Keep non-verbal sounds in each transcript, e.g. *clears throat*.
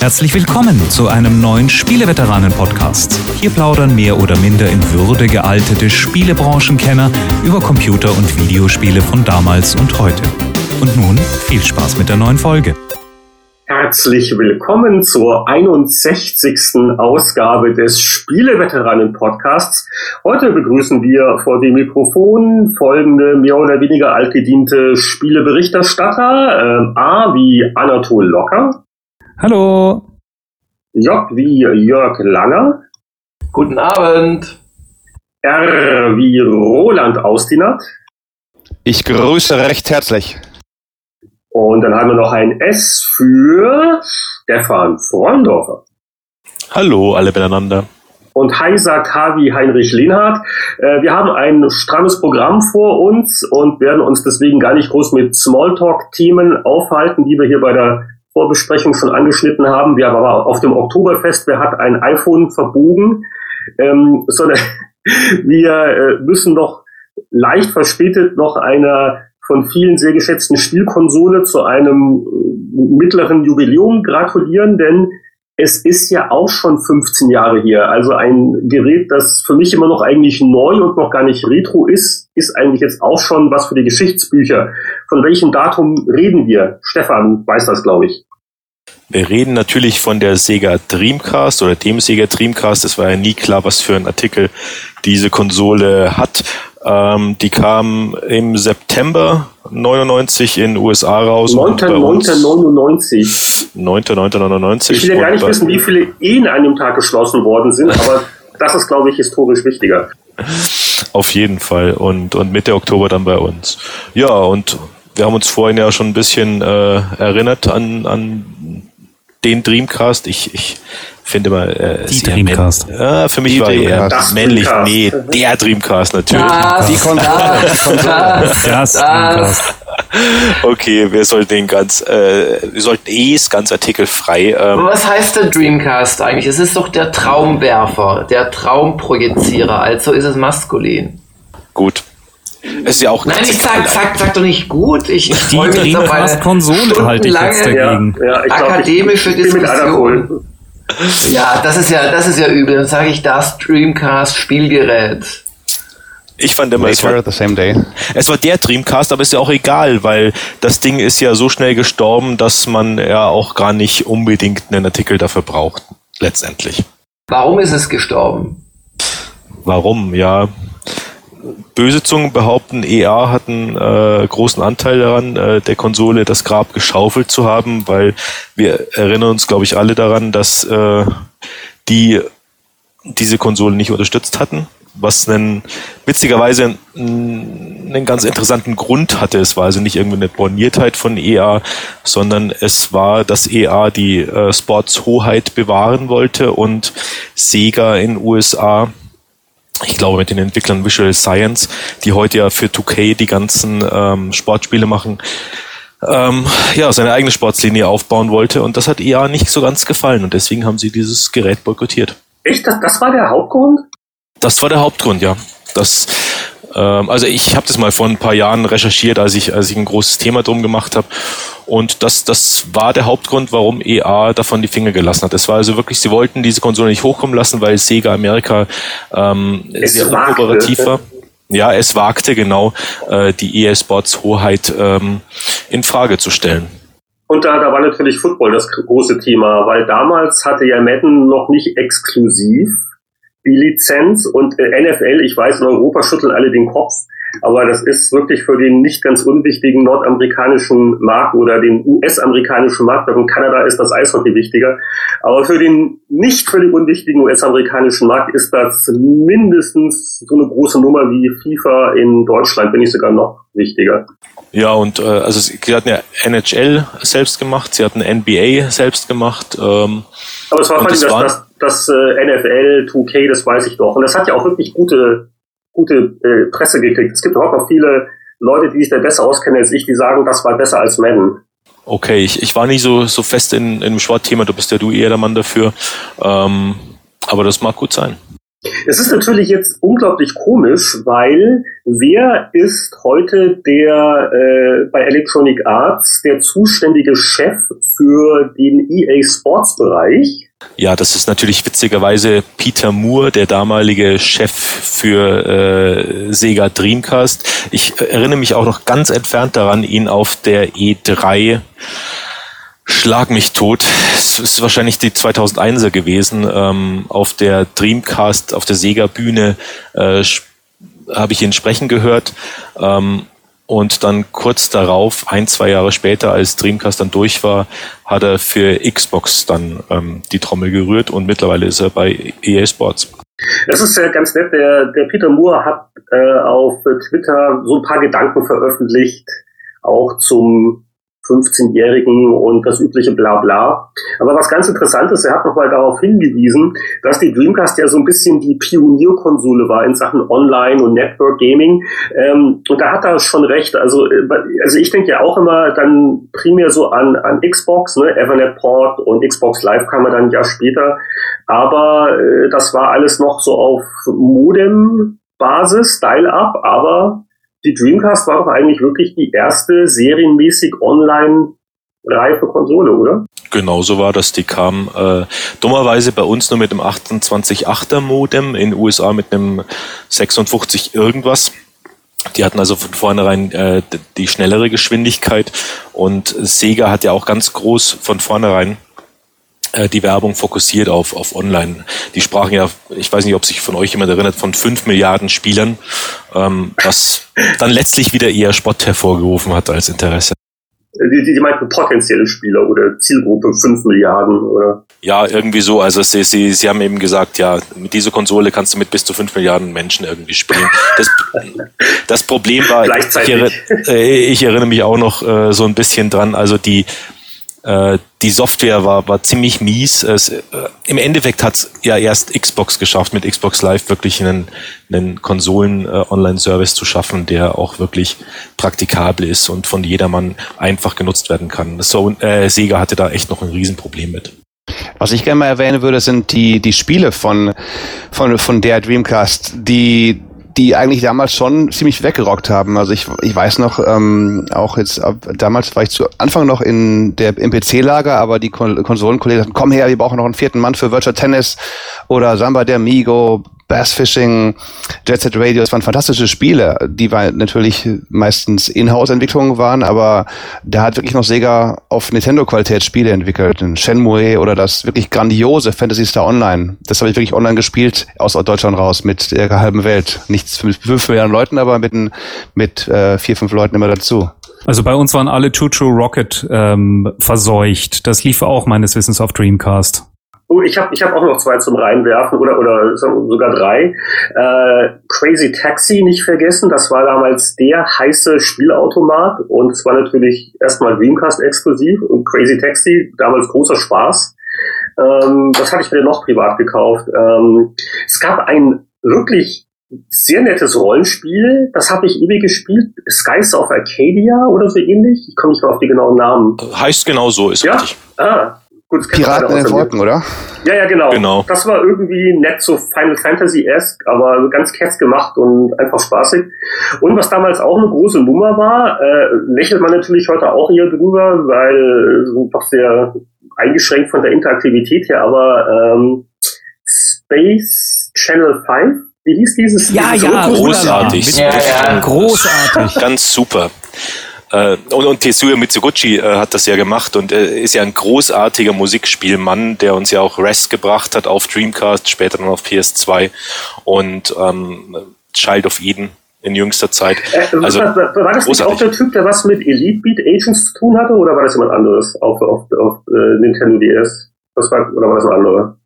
Herzlich willkommen zu einem neuen Spieleveteranen-Podcast. Hier plaudern mehr oder minder in Würde gealtete Spielebranchenkenner über Computer- und Videospiele von damals und heute. Und nun viel Spaß mit der neuen Folge. Herzlich willkommen zur 61. Ausgabe des Spieleveteranen-Podcasts. Heute begrüßen wir vor dem Mikrofon folgende mehr oder weniger altgediente Spieleberichterstatter. Äh, A wie Anatol Locker. Hallo. J wie Jörg Langer. Guten Abend. R wie Roland Austinat. Ich grüße recht herzlich. Und dann haben wir noch ein S für Stefan Freundorfer. Hallo, alle miteinander. Und Hi sagt Havi Heinrich Lehnhardt. Äh, wir haben ein strammes Programm vor uns und werden uns deswegen gar nicht groß mit Smalltalk-Themen aufhalten, die wir hier bei der Vorbesprechung schon angeschnitten haben. Wir haben aber auf dem Oktoberfest, wer hat ein iPhone verbogen, ähm, *laughs* sondern wir äh, müssen noch leicht verspätet noch einer von vielen sehr geschätzten Spielkonsole zu einem äh, mittleren Jubiläum gratulieren, denn es ist ja auch schon 15 Jahre hier. Also ein Gerät, das für mich immer noch eigentlich neu und noch gar nicht retro ist, ist eigentlich jetzt auch schon was für die Geschichtsbücher. Von welchem Datum reden wir? Stefan weiß das, glaube ich. Wir reden natürlich von der Sega Dreamcast oder dem Sega Dreamcast. Es war ja nie klar, was für ein Artikel diese Konsole hat. Ähm, die kam im September 99 in den USA raus. 9.9.99. 9.9.99. Ich will ja gar nicht wissen, wie viele Ehen an dem Tag geschlossen worden sind, aber das ist, glaube ich, historisch wichtiger. Auf jeden Fall. Und, und Mitte Oktober dann bei uns. Ja, und wir haben uns vorhin ja schon ein bisschen äh, erinnert an, an den Dreamcast. Ich, ich finde mal, äh, die Dreamcast. Ja, für mich Die war Dreamcast. er Das männlich. Dreamcast. Nee, der Dreamcast natürlich. Das, Die Konsole. das, das, Das das. Okay, wir sollten den ganz, äh, wir sollten eh es ganz artikelfrei. Ähm, was heißt der Dreamcast eigentlich? Es ist doch der Traumwerfer, der Traumprojizierer, also ist es maskulin. gut. Es ist ja auch Nein, ich sag, sag, sag doch nicht gut. Ich, ich Die freu mich jetzt auf eine Dreamcast-Konsole halte ich jetzt dagegen. Ja, ja, ich glaube, ich, Akademische mit Diskussion. Ja, das ist ja, das ist ja übel. Dann sage ich das Dreamcast Spielgerät. ich fand immer, es war, the same day. es war der Dreamcast, aber ist ja auch egal, weil das Ding ist ja so schnell gestorben, dass man ja auch gar nicht unbedingt einen Artikel dafür braucht, letztendlich. Warum ist es gestorben? Warum? Ja, böse Zungen behaupten, EA hat einen äh, großen Anteil daran, äh, der Konsole das Grab geschaufelt zu haben, weil wir erinnern uns, glaube ich, alle daran, dass äh, die diese Konsole nicht unterstützt hatten, was einen, witzigerweise einen, einen ganz interessanten Grund hatte. Es war also nicht irgendwie eine Borniertheit von EA, sondern es war, dass EA die äh, Sportshoheit bewahren wollte und Sega in USA ich glaube mit den Entwicklern Visual Science, die heute ja für 2K die ganzen ähm, Sportspiele machen, ähm, ja, seine eigene Sportslinie aufbauen wollte und das hat EA nicht so ganz gefallen und deswegen haben sie dieses Gerät boykottiert. Echt, das, das war der Hauptgrund? Das war der Hauptgrund, ja. Das, also ich habe das mal vor ein paar Jahren recherchiert, als ich, als ich ein großes Thema drum gemacht habe. Und das, das war der Hauptgrund, warum EA davon die Finger gelassen hat. Es war also wirklich, sie wollten diese Konsole nicht hochkommen lassen, weil Sega Amerika ähm, Es sehr unkooperativ war. Ja, es wagte genau, äh, die EA Sports Hoheit ähm, in Frage zu stellen. Und da, da war natürlich Football das große Thema, weil damals hatte ja Madden noch nicht exklusiv die Lizenz und äh, NFL, ich weiß, in Europa schütteln alle den Kopf, aber das ist wirklich für den nicht ganz unwichtigen nordamerikanischen Markt oder den US-amerikanischen Markt, weil in Kanada ist das Eishockey wichtiger, aber für den nicht völlig unwichtigen US-amerikanischen Markt ist das mindestens so eine große Nummer wie FIFA in Deutschland, wenn nicht sogar noch wichtiger. Ja, und äh, also sie hatten ja NHL selbst gemacht, sie hatten NBA selbst gemacht. Ähm, Aber es war vor allem das das, das, äh, NFL 2K, das weiß ich doch. Und das hat ja auch wirklich gute, gute äh, Presse gekriegt. Es gibt auch noch viele Leute, die sich da besser auskennen als ich, die sagen, das war besser als Madden. Okay, ich, ich war nicht so, so fest in, in dem Sportthema, du bist ja du eher der Mann dafür. Ähm, aber das mag gut sein. Es ist natürlich jetzt unglaublich komisch, weil wer ist heute der äh, bei Electronic Arts der zuständige Chef für den EA Sports Bereich? Ja, das ist natürlich witzigerweise Peter Moore, der damalige Chef für äh, Sega Dreamcast. Ich erinnere mich auch noch ganz entfernt daran, ihn auf der E3 Schlag mich tot. Es ist wahrscheinlich die 2001er gewesen. Ähm, auf der Dreamcast, auf der Sega-Bühne äh, habe ich ihn sprechen gehört. Ähm, und dann kurz darauf, ein, zwei Jahre später, als Dreamcast dann durch war, hat er für Xbox dann ähm, die Trommel gerührt und mittlerweile ist er bei EA Sports. Das ist ja ganz nett. Der, der Peter Moore hat äh, auf Twitter so ein paar Gedanken veröffentlicht, auch zum 15-Jährigen und das übliche Blabla. Aber was ganz interessant ist, er hat nochmal darauf hingewiesen, dass die Dreamcast ja so ein bisschen die Pionierkonsole war in Sachen Online und Network Gaming. Ähm, und da hat er schon recht. Also, äh, also ich denke ja auch immer dann primär so an, an Xbox, ne? Ethernet Port und Xbox Live kam er dann Jahr später. Aber äh, das war alles noch so auf Modem Basis, Dial-Up, aber die Dreamcast war doch eigentlich wirklich die erste serienmäßig online reife Konsole, oder? Genau so war das. Die kam äh, dummerweise bei uns nur mit dem 28.8er Modem, in den USA mit einem 56 irgendwas. Die hatten also von vornherein äh, die schnellere Geschwindigkeit und Sega hat ja auch ganz groß von vornherein die Werbung fokussiert auf, auf Online. Die sprachen ja, ich weiß nicht, ob sich von euch jemand erinnert, von fünf Milliarden Spielern, ähm, was dann letztlich wieder eher Spott hervorgerufen hat als Interesse. Die, die, die meinten potenzielle Spieler oder Zielgruppe fünf Milliarden oder? Ja, irgendwie so. Also sie, sie, sie haben eben gesagt, ja, mit dieser Konsole kannst du mit bis zu fünf Milliarden Menschen irgendwie spielen. Das, das Problem war, ich, äh, ich, erinnere mich auch noch äh, so ein bisschen dran, also die äh, die Software war, war ziemlich mies. Es, äh, Im Endeffekt hat es ja erst Xbox geschafft, mit Xbox Live wirklich einen, einen Konsolen-Online-Service äh, zu schaffen, der auch wirklich praktikabel ist und von jedermann einfach genutzt werden kann. So, äh, Sega hatte da echt noch ein Riesenproblem mit. Was ich gerne mal erwähnen würde, sind die, die Spiele von, von, von der Dreamcast, die die eigentlich damals schon ziemlich weggerockt haben. Also ich, ich weiß noch, ähm, auch jetzt, damals war ich zu Anfang noch in der im PC-Lager, aber die Kon Konsolenkollegen sagten, komm her, wir brauchen noch einen vierten Mann für Virtual Tennis oder Samba der Migo, Bassfishing, Jet Set Radio, das waren fantastische Spiele, die war natürlich meistens Inhouse-Entwicklungen waren, aber da hat wirklich noch Sega auf Nintendo-Qualität Spiele entwickelt. Shenmue oder das wirklich grandiose Fantasy Star Online. Das habe ich wirklich online gespielt, aus Deutschland raus, mit der halben Welt. Nichts mit fünf Milliarden Leuten, aber mit, mit äh, vier, fünf Leuten immer dazu. Also bei uns waren alle Choo Choo Rocket ähm, verseucht. Das lief auch meines Wissens auf Dreamcast. Oh, ich habe ich hab auch noch zwei zum Reinwerfen oder, oder sogar drei. Äh, Crazy Taxi nicht vergessen, das war damals der heiße Spielautomat und es war natürlich erstmal Dreamcast exklusiv und Crazy Taxi, damals großer Spaß. Ähm, das hatte ich mir noch privat gekauft. Ähm, es gab ein wirklich sehr nettes Rollenspiel, das habe ich ewig gespielt, Skies of Arcadia oder so ähnlich. Ich komme nicht mehr auf die genauen Namen. Heißt genau so, ist ja? richtig. Ah, Gut, Piraten in den Wolken, oder? Ja, ja, genau. genau. Das war irgendwie nett, so Final Fantasy-esque, aber ganz kess gemacht und einfach spaßig. Und was damals auch eine große Nummer war, äh, lächelt man natürlich heute auch eher drüber, weil äh, doch sehr eingeschränkt von der Interaktivität her, aber ähm, Space Channel 5, wie hieß dieses? Ja, ja, großartig. Ja, ja. Großartig. Ganz super. Äh, und, und Tetsuya Mitsuguchi äh, hat das ja gemacht und äh, ist ja ein großartiger Musikspielmann, der uns ja auch Rest gebracht hat auf Dreamcast, später dann auf PS2 und ähm, Child of Eden in jüngster Zeit. Also, war, war das nicht auch der Typ, der was mit Elite Beat Agents zu tun hatte, oder war das jemand anderes auf, auf, auf äh, Nintendo DS? Das war, oder war das ein anderer?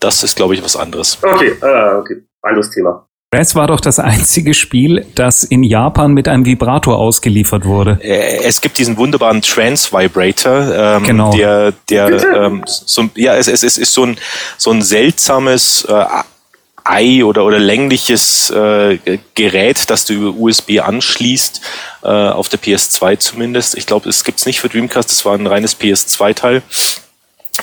Das ist, glaube ich, was anderes. Okay, äh, okay. anderes Thema. Res war doch das einzige Spiel, das in Japan mit einem Vibrator ausgeliefert wurde. Äh, es gibt diesen wunderbaren Trans Vibrator, ähm, genau. der, der ähm, so, ja, es, es, es ist so ein, so ein seltsames äh, Ei oder, oder längliches äh, Gerät, das du über USB anschließt, äh, auf der PS2 zumindest. Ich glaube, es gibt's nicht für Dreamcast, das war ein reines PS2-Teil.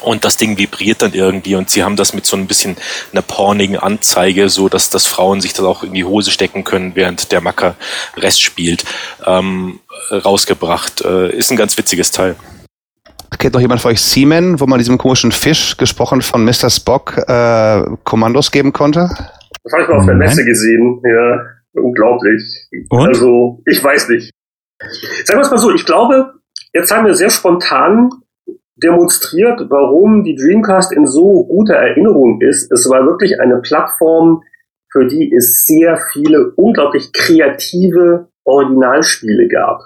Und das Ding vibriert dann irgendwie und sie haben das mit so ein bisschen einer pornigen Anzeige, so dass, dass Frauen sich das auch in die Hose stecken können, während der Macker Rest spielt, ähm, rausgebracht. Äh, ist ein ganz witziges Teil. Kennt noch jemand von euch Seaman, wo man diesem komischen Fisch, gesprochen von Mr. Spock, äh, Kommandos geben konnte? Das habe ich mal auf der Messe gesehen. Ja, unglaublich. Und? Also, ich weiß nicht. Sagen wir es mal so, ich glaube, jetzt haben wir sehr spontan demonstriert, warum die Dreamcast in so guter Erinnerung ist. Es war wirklich eine Plattform, für die es sehr viele unglaublich kreative Originalspiele gab.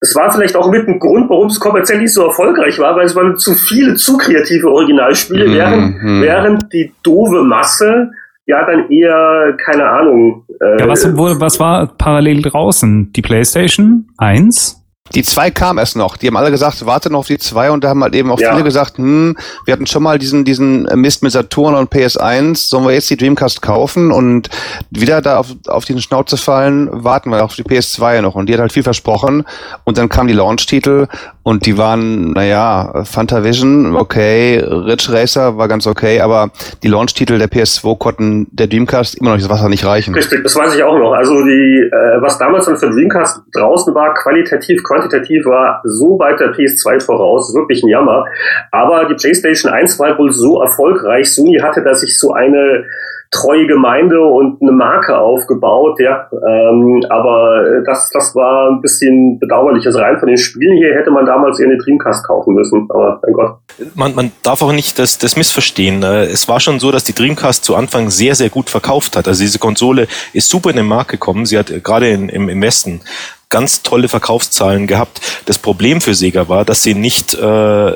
Es war vielleicht auch mit ein Grund, warum es kommerziell nicht so erfolgreich war, weil es waren zu viele zu kreative Originalspiele, mhm. während, mhm. während die doofe Masse ja dann eher, keine Ahnung. Äh, ja, was, was war parallel draußen? Die PlayStation 1? Die zwei kam erst noch. Die haben alle gesagt, warte noch auf die zwei und da haben halt eben auch ja. viele gesagt, hm, wir hatten schon mal diesen, diesen Mist mit Saturn und PS1, sollen wir jetzt die Dreamcast kaufen und wieder da auf, auf diesen Schnauze fallen, warten wir auf die PS2 noch. Und die hat halt viel versprochen und dann kam die Launch-Titel und die waren, naja, Fantavision, okay, Ridge Racer war ganz okay, aber die Launch-Titel der PS2 konnten der Dreamcast immer noch das Wasser nicht reichen. Richtig, das weiß ich auch noch. Also die, äh, was damals dann für Dreamcast draußen war, qualitativ quantitativ war so weit der PS2 voraus, wirklich ein Jammer. Aber die PlayStation 1 war wohl so erfolgreich. Sony hatte da sich so eine treue Gemeinde und eine Marke aufgebaut, ja. Ähm, aber das, das war ein bisschen bedauerlich. Also rein von den Spielen hier hätte man damals eher eine Dreamcast kaufen müssen. Aber mein Gott. Man, man darf auch nicht das, das missverstehen. Äh, es war schon so, dass die Dreamcast zu Anfang sehr, sehr gut verkauft hat. Also diese Konsole ist super in den Markt gekommen. Sie hat gerade in, im, im Westen ganz tolle Verkaufszahlen gehabt. Das Problem für Sega war, dass sie nicht äh,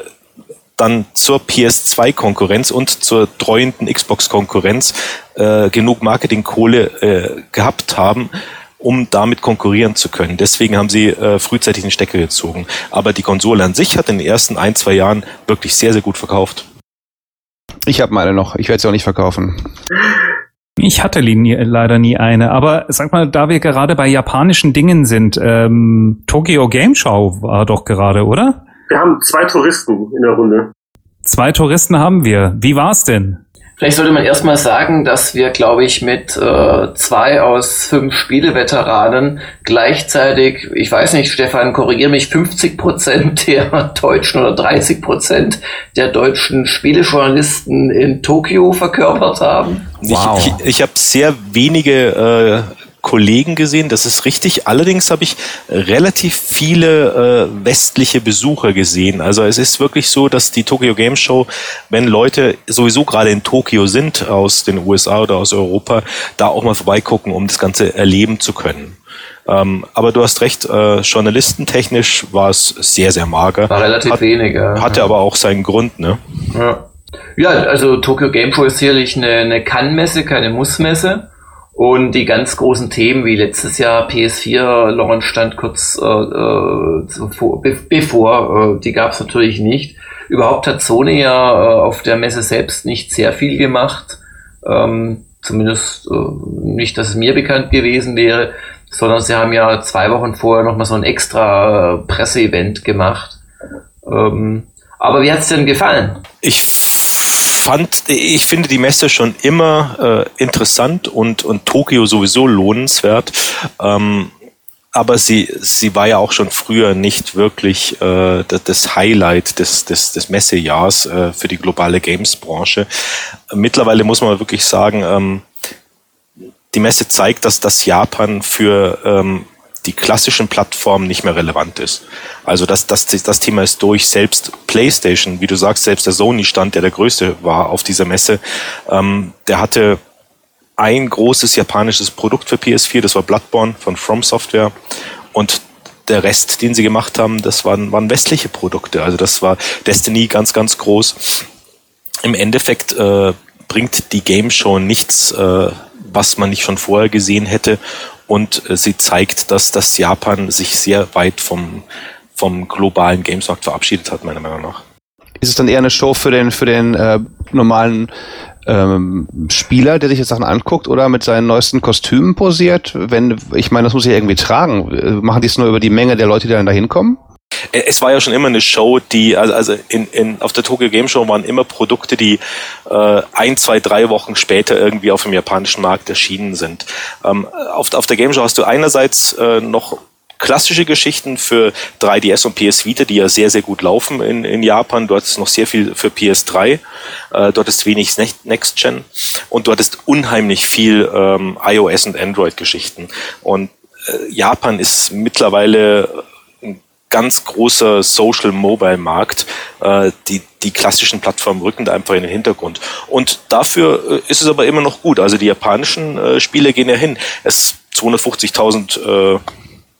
dann zur PS2-Konkurrenz und zur treuenden Xbox-Konkurrenz äh, genug Marketingkohle äh, gehabt haben, um damit konkurrieren zu können. Deswegen haben sie äh, frühzeitig den Stecker gezogen. Aber die Konsole an sich hat in den ersten ein, zwei Jahren wirklich sehr, sehr gut verkauft. Ich habe meine noch. Ich werde sie auch nicht verkaufen. Ich hatte nie, leider nie eine, aber sag mal, da wir gerade bei japanischen Dingen sind, ähm, Tokyo Game Show war doch gerade, oder? Wir haben zwei Touristen in der Runde. Zwei Touristen haben wir. Wie war's denn? Vielleicht sollte man erstmal sagen, dass wir, glaube ich, mit äh, zwei aus fünf Spieleveteranen gleichzeitig, ich weiß nicht, Stefan, korrigiere mich, 50 Prozent *laughs* der deutschen oder 30 Prozent der deutschen Spielejournalisten in Tokio verkörpert haben. Wow. Ich, ich, ich habe sehr wenige äh, Kollegen gesehen, das ist richtig. Allerdings habe ich relativ viele äh, westliche Besucher gesehen. Also es ist wirklich so, dass die Tokyo Game Show, wenn Leute sowieso gerade in Tokio sind, aus den USA oder aus Europa, da auch mal vorbeigucken, um das Ganze erleben zu können. Ähm, aber du hast recht, äh, journalistentechnisch war es sehr, sehr mager. War relativ Hat, wenig. Ja. Hatte aber auch seinen Grund, ne? Ja. Ja, also Tokyo Game Show ist sicherlich eine, eine Kann-Messe, keine Muss-Messe. Und die ganz großen Themen wie letztes Jahr PS4 Launch stand kurz äh, äh, zuvor, be bevor, äh, die gab es natürlich nicht. Überhaupt hat Sony ja äh, auf der Messe selbst nicht sehr viel gemacht. Ähm, zumindest äh, nicht, dass es mir bekannt gewesen wäre, sondern sie haben ja zwei Wochen vorher nochmal so ein extra äh, Presseevent gemacht. Ähm, aber wie hat's denn gefallen? Ich fand, ich finde die Messe schon immer äh, interessant und, und Tokio sowieso lohnenswert. Ähm, aber sie, sie war ja auch schon früher nicht wirklich äh, das Highlight des, des, des Messejahrs äh, für die globale Games-Branche. Mittlerweile muss man wirklich sagen, ähm, die Messe zeigt, dass das Japan für ähm, die klassischen Plattformen nicht mehr relevant ist. Also das, das, das Thema ist durch. Selbst PlayStation, wie du sagst, selbst der Sony-Stand, der der größte war auf dieser Messe, ähm, der hatte ein großes japanisches Produkt für PS4, das war Bloodborne von From Software. Und der Rest, den sie gemacht haben, das waren, waren westliche Produkte. Also das war Destiny ganz, ganz groß. Im Endeffekt äh, bringt die Game Show nichts, äh, was man nicht schon vorher gesehen hätte und äh, sie zeigt, dass das Japan sich sehr weit vom, vom globalen Gamesmarkt verabschiedet hat, meiner Meinung nach. Ist es dann eher eine Show für den, für den äh, normalen ähm, Spieler, der sich jetzt Sachen anguckt oder mit seinen neuesten Kostümen posiert? Wenn, ich meine, das muss ich irgendwie tragen. Machen die es nur über die Menge der Leute, die dann da hinkommen? Äh, es war ja schon immer eine Show, die, also, also in, in, auf der Tokyo Game Show waren immer Produkte, die äh, ein, zwei, drei Wochen später irgendwie auf dem japanischen Markt erschienen sind. Ähm, auf, auf der Game Show hast du einerseits äh, noch klassische Geschichten für 3DS und PS Vita, die ja sehr, sehr gut laufen in, in Japan. Du hattest noch sehr viel für PS3. Äh, du hattest wenig Next Gen und du hattest unheimlich viel ähm, iOS und Android-Geschichten. Und äh, Japan ist mittlerweile ganz großer Social-Mobile-Markt. Äh, die, die klassischen Plattformen rücken da einfach in den Hintergrund. Und dafür äh, ist es aber immer noch gut. Also die japanischen äh, Spiele gehen ja hin. Es 250.000 äh,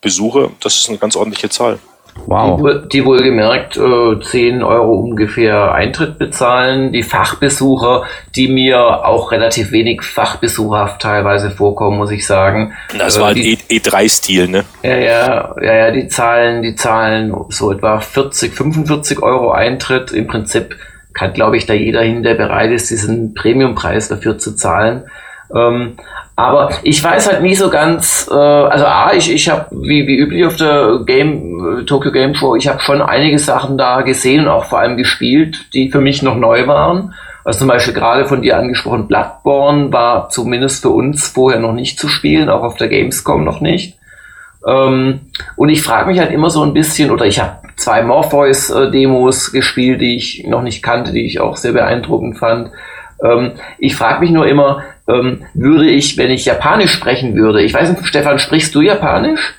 Besucher, das ist eine ganz ordentliche Zahl. Wow. Die, die wohlgemerkt äh, 10 Euro ungefähr Eintritt bezahlen. Die Fachbesucher, die mir auch relativ wenig fachbesucherhaft teilweise vorkommen, muss ich sagen. Das äh, war die, E3-Stil, ne? Ja, ja, ja, ja, die zahlen, die zahlen so etwa 40, 45 Euro Eintritt. Im Prinzip kann, glaube ich, da jeder hin, der bereit ist, diesen Premiumpreis dafür zu zahlen. Ähm, aber ich weiß halt nie so ganz, äh, also A, ich, ich habe wie, wie üblich auf der Game, Tokyo Game Show, ich habe schon einige Sachen da gesehen und auch vor allem gespielt, die für mich noch neu waren. Also zum Beispiel gerade von dir angesprochen, Bloodborne war zumindest für uns vorher noch nicht zu spielen, auch auf der Gamescom noch nicht. Ähm, und ich frage mich halt immer so ein bisschen, oder ich habe zwei Morpheus-Demos äh, gespielt, die ich noch nicht kannte, die ich auch sehr beeindruckend fand. Ähm, ich frage mich nur immer, ähm, würde ich, wenn ich Japanisch sprechen würde, ich weiß nicht, Stefan, sprichst du Japanisch?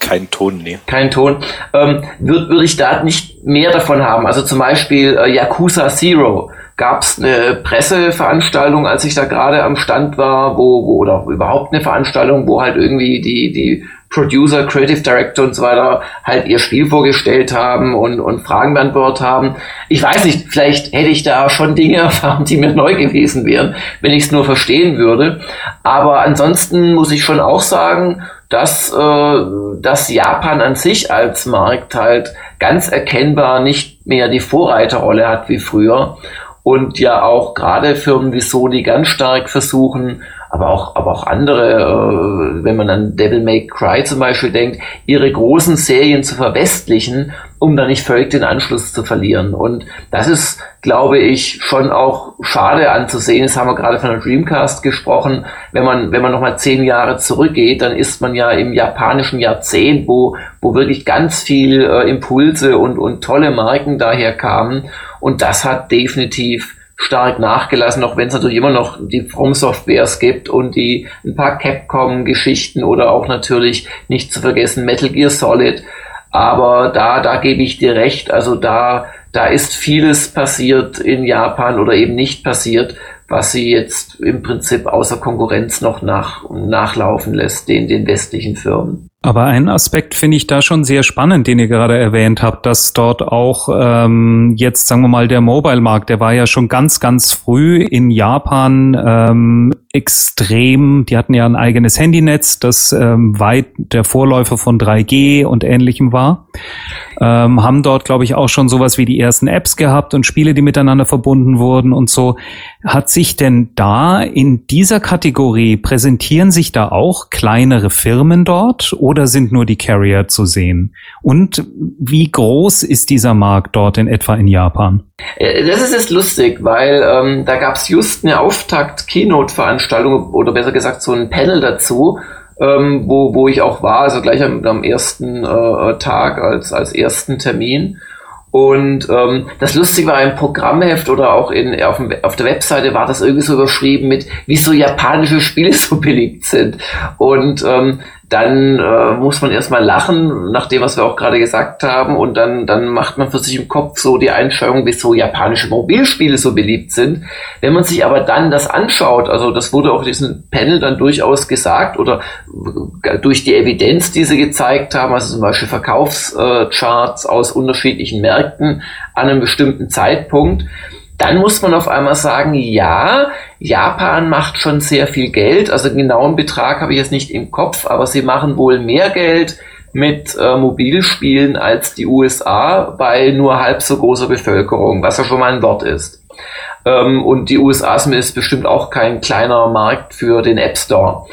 Kein Ton, nee. Kein Ton. Ähm, würde würd ich da nicht mehr davon haben? Also zum Beispiel äh, Yakuza Zero. Gab es eine Presseveranstaltung, als ich da gerade am Stand war, wo, wo, oder überhaupt eine Veranstaltung, wo halt irgendwie die, die Producer, Creative Director und so weiter halt ihr Spiel vorgestellt haben und, und Fragen beantwortet haben. Ich weiß nicht, vielleicht hätte ich da schon Dinge *laughs* erfahren, die mir neu gewesen wären, wenn ich es nur verstehen würde. Aber ansonsten muss ich schon auch sagen, dass, äh, dass Japan an sich als Markt halt ganz erkennbar nicht mehr die Vorreiterrolle hat wie früher und ja auch gerade Firmen wie Sony ganz stark versuchen, aber auch, aber auch andere, äh, wenn man an Devil May Cry zum Beispiel denkt, ihre großen Serien zu verwestlichen, um da nicht völlig den Anschluss zu verlieren. Und das ist, glaube ich, schon auch schade anzusehen. Das haben wir gerade von der Dreamcast gesprochen. Wenn man, wenn man nochmal zehn Jahre zurückgeht, dann ist man ja im japanischen Jahrzehnt, wo, wo wirklich ganz viel äh, Impulse und, und tolle Marken daher kamen. Und das hat definitiv stark nachgelassen, auch wenn es natürlich immer noch die From Softwares gibt und die ein paar Capcom-Geschichten oder auch natürlich nicht zu vergessen Metal Gear Solid. Aber da, da gebe ich dir recht. Also da, da ist vieles passiert in Japan oder eben nicht passiert, was sie jetzt im Prinzip außer Konkurrenz noch nach, nachlaufen lässt, den, den westlichen Firmen. Aber einen Aspekt finde ich da schon sehr spannend, den ihr gerade erwähnt habt, dass dort auch ähm, jetzt, sagen wir mal, der Mobile-Markt, der war ja schon ganz, ganz früh in Japan ähm, extrem. Die hatten ja ein eigenes Handynetz, das ähm, weit der Vorläufer von 3G und ähnlichem war. Ähm, haben dort, glaube ich, auch schon sowas wie die ersten Apps gehabt und Spiele, die miteinander verbunden wurden und so. Hat sich denn da in dieser Kategorie, präsentieren sich da auch kleinere Firmen dort? oder sind nur die Carrier zu sehen? Und wie groß ist dieser Markt dort in etwa in Japan? Äh, das ist jetzt lustig, weil ähm, da gab es just eine Auftakt-Keynote-Veranstaltung oder besser gesagt so ein Panel dazu, ähm, wo, wo ich auch war, also gleich am, am ersten äh, Tag als, als ersten Termin. Und ähm, das Lustige war im Programmheft oder auch in, auf, dem, auf der Webseite war das irgendwie so überschrieben mit, wieso japanische Spiele *laughs* so beliebt sind. Und ähm, dann äh, muss man erstmal lachen, nach dem, was wir auch gerade gesagt haben, und dann, dann macht man für sich im Kopf so die Einschauung, wieso japanische Mobilspiele so beliebt sind. Wenn man sich aber dann das anschaut, also das wurde auch in diesem Panel dann durchaus gesagt oder durch die Evidenz, die sie gezeigt haben, also zum Beispiel Verkaufscharts aus unterschiedlichen Märkten an einem bestimmten Zeitpunkt, dann muss man auf einmal sagen, ja, Japan macht schon sehr viel Geld. Also einen genauen Betrag habe ich jetzt nicht im Kopf, aber sie machen wohl mehr Geld mit äh, Mobilspielen als die USA bei nur halb so großer Bevölkerung, was ja schon mal ein Wort ist. Ähm, und die USA ist bestimmt auch kein kleiner Markt für den App Store.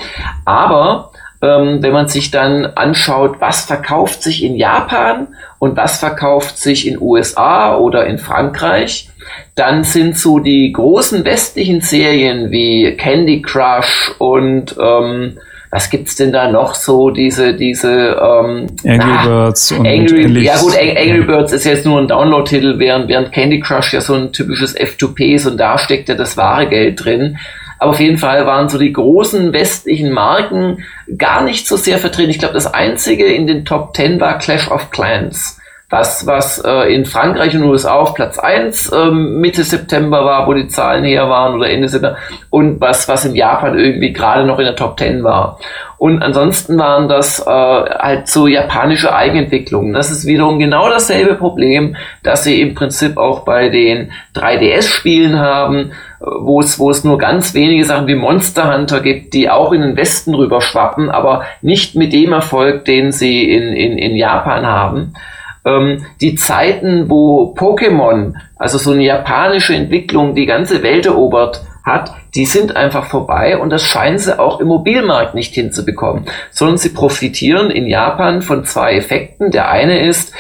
Aber ähm, wenn man sich dann anschaut, was verkauft sich in Japan und was verkauft sich in USA oder in Frankreich, dann sind so die großen westlichen Serien wie Candy Crush und ähm, was gibt's denn da noch so, diese, diese ähm, Angry ah, Birds und Angry, Ja gut, Angry Birds ist jetzt nur ein Download-Titel, während, während Candy Crush ja so ein typisches F2P ist und da steckt ja das wahre Geld drin. Aber auf jeden Fall waren so die großen westlichen Marken gar nicht so sehr vertreten. Ich glaube, das einzige in den Top 10 war Clash of Clans was, was äh, in Frankreich und USA auf Platz 1 ähm, Mitte September war, wo die Zahlen her waren oder Ende September und was, was in Japan irgendwie gerade noch in der Top 10 war. Und ansonsten waren das äh, halt so japanische Eigenentwicklungen. Das ist wiederum genau dasselbe Problem, das sie im Prinzip auch bei den 3DS-Spielen haben, wo es, wo es nur ganz wenige Sachen wie Monster Hunter gibt, die auch in den Westen rüber schwappen, aber nicht mit dem Erfolg, den sie in, in, in Japan haben ähm, die Zeiten, wo Pokémon, also so eine japanische Entwicklung, die ganze Welt erobert hat, die sind einfach vorbei und das scheinen sie auch im Mobilmarkt nicht hinzubekommen, sondern sie profitieren in Japan von zwei Effekten. Der eine ist,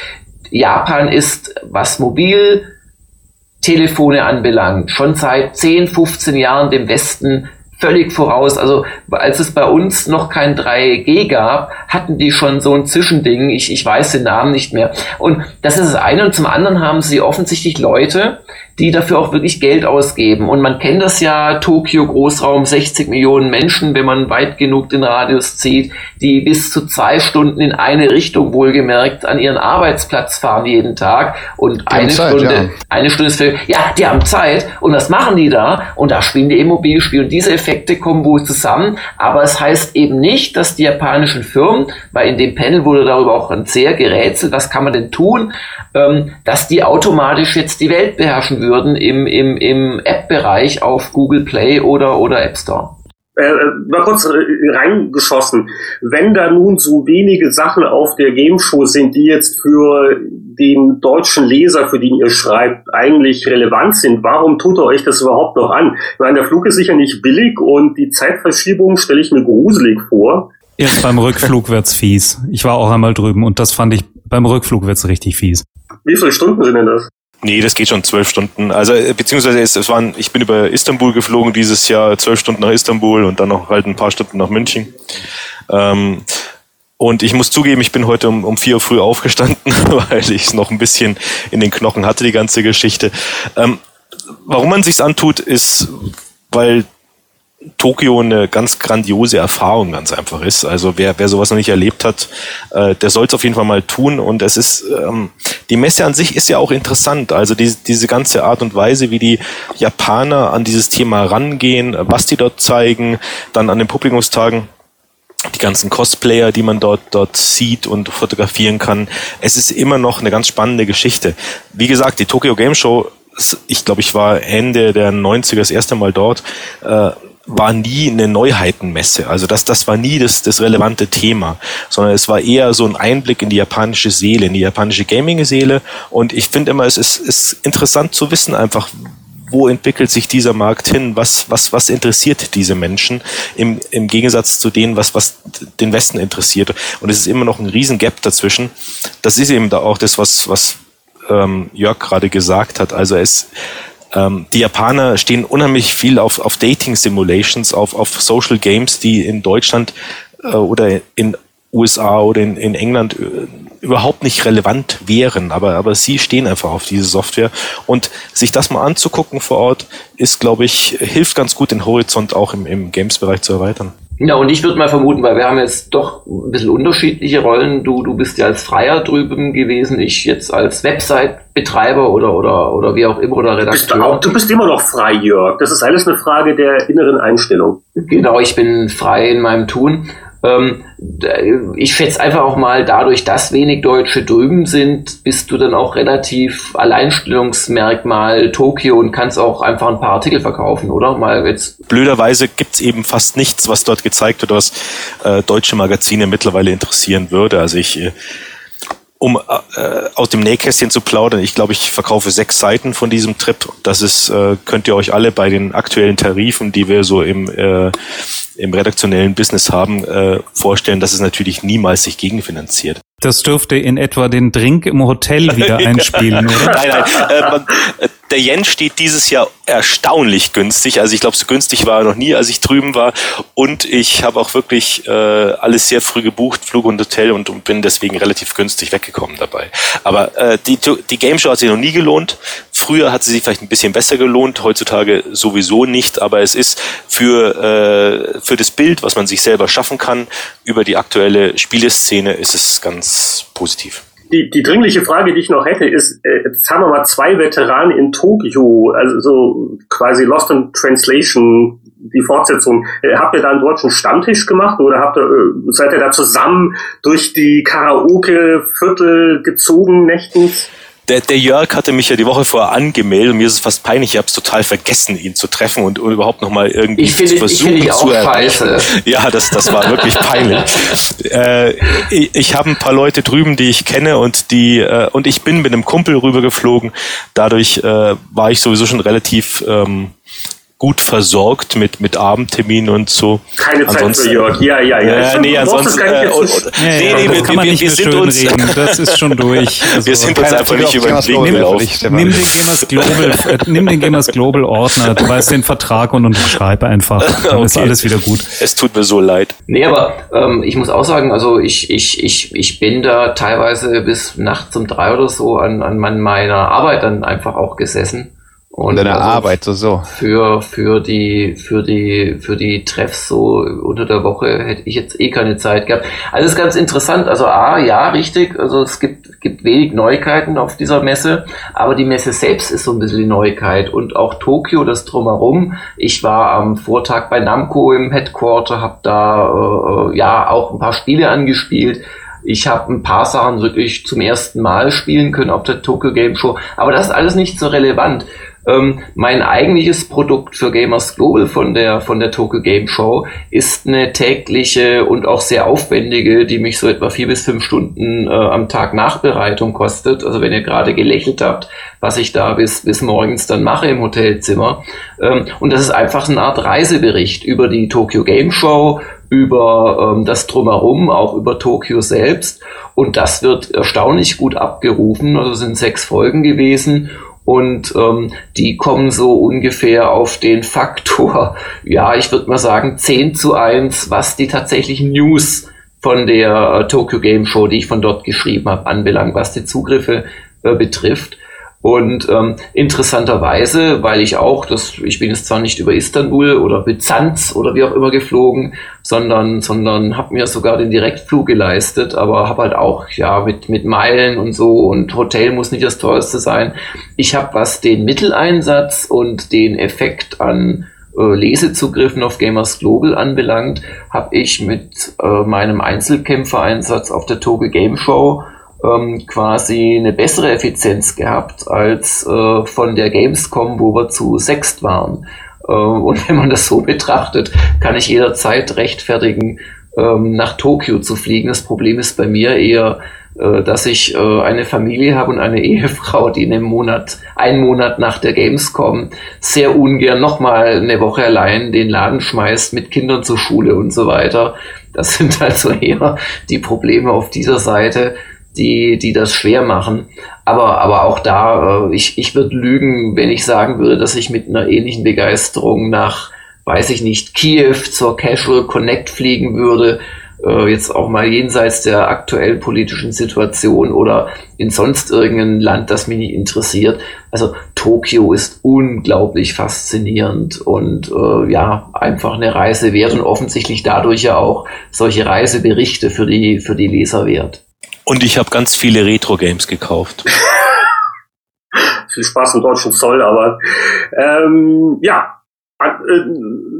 Japan ist, was Mobiltelefone anbelangt, schon seit 10, 15 Jahren dem Westen völlig voraus. Also als es bei uns noch kein 3G gab, hatten die schon so ein Zwischending. Ich, ich weiß den Namen nicht mehr. Und das ist das eine. Und zum anderen haben sie offensichtlich Leute, die dafür auch wirklich Geld ausgeben. Und man kennt das ja, Tokio Großraum, 60 Millionen Menschen, wenn man weit genug den Radius zieht, die bis zu zwei Stunden in eine Richtung wohlgemerkt an ihren Arbeitsplatz fahren jeden Tag. Und die eine Zeit, Stunde, ja. eine Stunde ist für, ja, die haben Zeit. Und was machen die da? Und da spielen die Immobilienspiele. Und diese Effekte kommen wohl zusammen. Aber es heißt eben nicht, dass die japanischen Firmen, weil in dem Panel wurde darüber auch sehr gerätselt, was kann man denn tun, ähm, dass die automatisch jetzt die Welt beherrschen würden im, im, im App-Bereich auf Google Play oder, oder App Store. Äh, äh mal kurz äh, reingeschossen. Wenn da nun so wenige Sachen auf der Game Show sind, die jetzt für den deutschen Leser, für den ihr schreibt, eigentlich relevant sind, warum tut ihr euch das überhaupt noch an? Ich meine, der Flug ist sicher nicht billig und die Zeitverschiebung stelle ich mir gruselig vor. Erst beim Rückflug wird's fies. Ich war auch einmal drüben und das fand ich, beim Rückflug wird's richtig fies. Wie viele Stunden sind denn das? Nee, das geht schon zwölf Stunden. Also äh, beziehungsweise es, es waren, ich bin über Istanbul geflogen dieses Jahr, zwölf Stunden nach Istanbul und dann noch halt ein paar Stunden nach München. Ähm, und ich muss zugeben, ich bin heute um, um vier Uhr früh aufgestanden, *laughs* weil ich es noch ein bisschen in den Knochen hatte, die ganze Geschichte. Ähm, warum man sich's antut, ist, weil Tokio eine ganz grandiose Erfahrung ganz einfach ist. Also wer, wer sowas noch nicht erlebt hat, äh, der soll es auf jeden Fall mal tun. Und es ist, ähm, die Messe an sich ist ja auch interessant. Also die, diese ganze Art und Weise, wie die Japaner an dieses Thema rangehen, was die dort zeigen, dann an den Publikumstagen die ganzen Cosplayer, die man dort, dort sieht und fotografieren kann. Es ist immer noch eine ganz spannende Geschichte. Wie gesagt, die Tokyo Game Show, ich glaube, ich war Ende der 90er das erste Mal dort, äh, war nie eine Neuheitenmesse. Also das, das war nie das, das relevante Thema, sondern es war eher so ein Einblick in die japanische Seele, in die japanische Gaming-Seele. Und ich finde immer, es ist, ist interessant zu wissen einfach, wo entwickelt sich dieser Markt hin? Was, was, was interessiert diese Menschen im, im Gegensatz zu denen, was, was den Westen interessiert? Und es ist immer noch ein riesen Gap dazwischen. Das ist eben da auch das, was, was ähm, Jörg gerade gesagt hat. Also es, ähm, die Japaner stehen unheimlich viel auf, auf Dating-Simulations, auf, auf Social Games, die in Deutschland äh, oder in USA oder in, in England äh, überhaupt nicht relevant wären, aber, aber sie stehen einfach auf diese Software. Und sich das mal anzugucken vor Ort, ist, glaube ich, hilft ganz gut, den Horizont auch im, im Games-Bereich zu erweitern. Ja, und ich würde mal vermuten, weil wir haben jetzt doch ein bisschen unterschiedliche Rollen. Du, du bist ja als Freier drüben gewesen, ich jetzt als Website-Betreiber oder, oder, oder wie auch immer oder Redakteur. Bist du, auch, du bist immer noch frei, Jörg. Das ist alles eine Frage der inneren Einstellung. Genau, ich bin frei in meinem Tun. Ähm, ich schätze einfach auch mal, dadurch, dass wenig Deutsche drüben sind, bist du dann auch relativ Alleinstellungsmerkmal Tokio und kannst auch einfach ein paar Artikel verkaufen, oder? Mal jetzt. Blöderweise gibt's eben fast nichts, was dort gezeigt wird, was äh, deutsche Magazine mittlerweile interessieren würde. Also ich äh, um äh, aus dem Nähkästchen zu plaudern, ich glaube, ich verkaufe sechs Seiten von diesem Trip. Das ist, äh, könnt ihr euch alle bei den aktuellen Tarifen, die wir so im, äh, im redaktionellen Business haben, äh, vorstellen, dass es natürlich niemals sich gegenfinanziert. Das dürfte in etwa den Drink im Hotel wieder *laughs* einspielen, oder? Nein, nein. Äh, äh, der Yen steht dieses Jahr erstaunlich günstig. Also ich glaube, so günstig war er noch nie, als ich drüben war. Und ich habe auch wirklich äh, alles sehr früh gebucht, Flug und Hotel und, und bin deswegen relativ günstig weggekommen dabei. Aber äh, die, die Game Show hat sich noch nie gelohnt. Früher hat sie sich vielleicht ein bisschen besser gelohnt, heutzutage sowieso nicht. Aber es ist für, äh, für das Bild, was man sich selber schaffen kann, über die aktuelle Spieleszene, ist es ganz positiv die, die dringliche Frage, die ich noch hätte, ist, äh, jetzt haben wir mal zwei Veteranen in Tokio, also so quasi Lost in Translation, die Fortsetzung. Äh, habt ihr da einen deutschen Stammtisch gemacht oder habt ihr, äh, seid ihr da zusammen durch die Karaoke-Viertel gezogen nächtens? Der, der Jörg hatte mich ja die Woche vorher angemeldet und mir ist es fast peinlich, ich habe es total vergessen, ihn zu treffen und, und überhaupt nochmal irgendwie ich zu versuchen ich zu erreichen. Ja, das, das war wirklich peinlich. *laughs* äh, ich ich habe ein paar Leute drüben, die ich kenne und die äh, und ich bin mit einem Kumpel rübergeflogen. Dadurch äh, war ich sowieso schon relativ ähm, gut versorgt mit, mit Abendterminen und so. Keine Zeit ansonsten, für Jörg, ja, ja, ja. ja nee, ansonsten, äh, und, und, ja, nee, nee, wir, wir, wir sind uns, reden. das ist schon durch. *laughs* Also, wir sind uns einfach nicht über den Weg gelaufen. Nimm den Gamers Global, *laughs* äh, nimm den Gamers Global Ordner, du weißt den Vertrag und unterschreibe einfach. *laughs* Dann okay. ist alles wieder gut. Es tut mir so leid. Nee, aber ähm, ich muss auch sagen, also ich, ich, ich, ich bin da teilweise bis nachts um drei oder so an, an meiner Arbeit dann einfach auch gesessen und deiner also Arbeit, so, so. Für, für die, für die, für die Treffs so unter der Woche hätte ich jetzt eh keine Zeit gehabt. Also es ist ganz interessant. Also A, ja, richtig. Also es gibt, gibt wenig Neuigkeiten auf dieser Messe. Aber die Messe selbst ist so ein bisschen die Neuigkeit. Und auch Tokio, das drumherum. Ich war am Vortag bei Namco im Headquarter, habe da, äh, ja, auch ein paar Spiele angespielt. Ich habe ein paar Sachen wirklich zum ersten Mal spielen können auf der Tokyo Game Show. Aber das ist alles nicht so relevant. Ähm, mein eigentliches Produkt für Gamers Global von der, von der Tokyo Game Show ist eine tägliche und auch sehr aufwendige, die mich so etwa vier bis fünf Stunden äh, am Tag Nachbereitung kostet. Also wenn ihr gerade gelächelt habt, was ich da bis, bis morgens dann mache im Hotelzimmer. Ähm, und das ist einfach eine Art Reisebericht über die Tokyo Game Show, über ähm, das Drumherum, auch über Tokio selbst. Und das wird erstaunlich gut abgerufen. Also sind sechs Folgen gewesen und ähm, die kommen so ungefähr auf den Faktor, *laughs* ja, ich würde mal sagen 10 zu 1, was die tatsächlichen News von der äh, Tokyo Game Show, die ich von dort geschrieben habe, anbelangt, was die Zugriffe äh, betrifft. Und ähm, interessanterweise, weil ich auch, das, ich bin jetzt zwar nicht über Istanbul oder Byzanz oder wie auch immer geflogen, sondern, sondern habe mir sogar den Direktflug geleistet, aber habe halt auch ja mit, mit Meilen und so und Hotel muss nicht das teuerste sein. Ich habe, was den Mitteleinsatz und den Effekt an äh, Lesezugriffen auf Gamers Global anbelangt, habe ich mit äh, meinem Einzelkämpfereinsatz auf der Toge Game Show ähm, quasi eine bessere Effizienz gehabt als äh, von der Gamescom, wo wir zu sechst waren. Äh, und *laughs* wenn man das so betrachtet, kann ich jederzeit rechtfertigen, ähm, nach Tokio zu fliegen. Das Problem ist bei mir eher, äh, dass ich äh, eine Familie habe und eine *laughs* Ehefrau, die in einem Monat, einen Monat nach der Gamescom sehr ungern nochmal eine Woche allein den Laden schmeißt mit Kindern zur Schule und so weiter. Das *laughs* sind also eher die Probleme auf dieser Seite die, die das schwer machen. Aber, aber auch da, äh, ich, ich würde lügen, wenn ich sagen würde, dass ich mit einer ähnlichen Begeisterung nach, weiß ich nicht, Kiew zur Casual Connect fliegen würde, äh, jetzt auch mal jenseits der aktuellen politischen Situation oder in sonst irgendein Land, das mich nicht interessiert. Also Tokio ist unglaublich faszinierend und äh, ja, einfach eine Reise wert und offensichtlich dadurch ja auch solche Reiseberichte für die, für die Leser wert. Und ich habe ganz viele Retro-Games gekauft. *laughs* Viel Spaß im deutschen Zoll, aber ähm, ja, äh,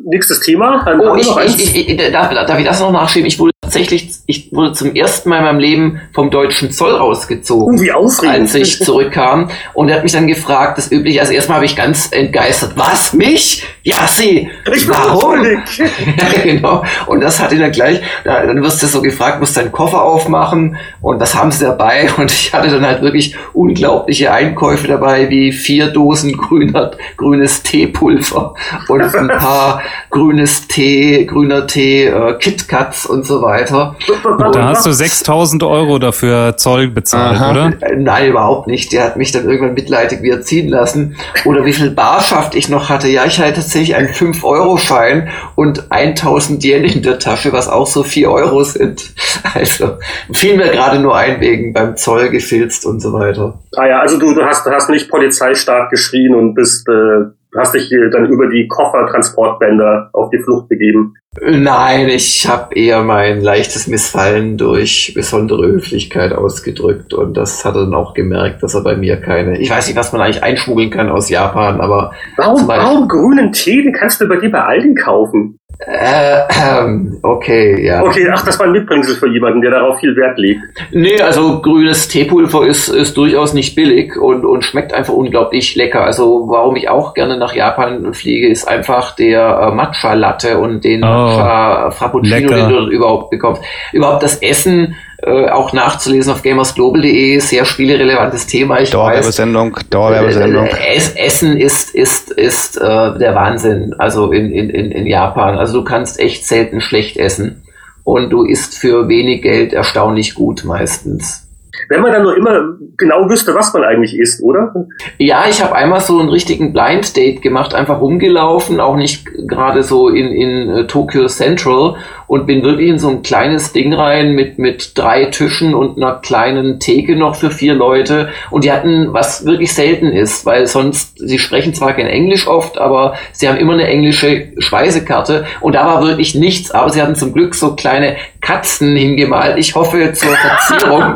nächstes Thema. Dann oh, ich, ich, ich, darf, darf ich das noch nachschieben? Ich wurde tatsächlich, ich wurde zum ersten Mal in meinem Leben vom deutschen Zoll rausgezogen, oh, wie als ich zurückkam. Und er hat mich dann gefragt, das übliche, also erstmal habe ich ganz entgeistert, was, mich? Ja, sie, ich warum? *laughs* ja, genau. Und das hat ihn dann gleich, dann wirst du so gefragt, musst deinen Koffer aufmachen und das haben sie dabei. *laughs* Und ich hatte dann halt wirklich unglaubliche Einkäufe dabei, wie vier Dosen grüner, grünes Teepulver und ein paar grünes Tee, grüner Tee, äh, KitKats und so weiter. Und da hast du 6000 Euro dafür Zoll bezahlt, Aha. oder? Äh, nein, überhaupt nicht. Der hat mich dann irgendwann mitleidig wieder ziehen lassen. Oder wie viel Barschaft ich noch hatte. Ja, ich hatte tatsächlich einen 5-Euro-Schein und 1000 Yen in der Tasche, was auch so 4 Euro sind. *laughs* Also fiel mir gerade nur ein wegen beim Zoll gefilzt und so weiter. Ah ja, also du, du hast, du hast nicht Polizeistaat geschrien und bist äh, hast dich dann über die Koffertransportbänder auf die Flucht begeben. Nein, ich habe eher mein leichtes Missfallen durch besondere Höflichkeit ausgedrückt und das hat er dann auch gemerkt, dass er bei mir keine. Ich weiß nicht, was man eigentlich einschmuggeln kann aus Japan, aber. Warum, warum grünen Tee? Den kannst du bei dir bei Aldi kaufen. Äh, ähm, okay, ja. Okay, ach, das war ein Mitbringsel für jemanden, der darauf viel Wert legt. Nee, also grünes Teepulver ist, ist durchaus nicht billig und, und schmeckt einfach unglaublich lecker. Also warum ich auch gerne nach Japan fliege, ist einfach der äh, Matcha-Latte und den oh, Matcha-Frappuccino, den du überhaupt bekommst. Überhaupt das Essen äh, auch nachzulesen auf gamersglobal.de. Sehr spielerelevantes Thema. Ich Dauerwerbesendung, Dauerwerbesendung. Äh, Essen ist, ist, ist äh, der Wahnsinn, also in, in, in Japan. Also du kannst echt selten schlecht essen. Und du isst für wenig Geld erstaunlich gut meistens wenn man dann nur immer genau wüsste, was man eigentlich isst, oder? Ja, ich habe einmal so einen richtigen Blind Date gemacht, einfach rumgelaufen, auch nicht gerade so in, in uh, Tokyo Central und bin wirklich in so ein kleines Ding rein mit, mit drei Tischen und einer kleinen Theke noch für vier Leute. Und die hatten, was wirklich selten ist, weil sonst, sie sprechen zwar kein Englisch oft, aber sie haben immer eine englische Speisekarte. Und da war wirklich nichts, aber sie hatten zum Glück so kleine Katzen hingemalt. Ich hoffe zur Verzierung.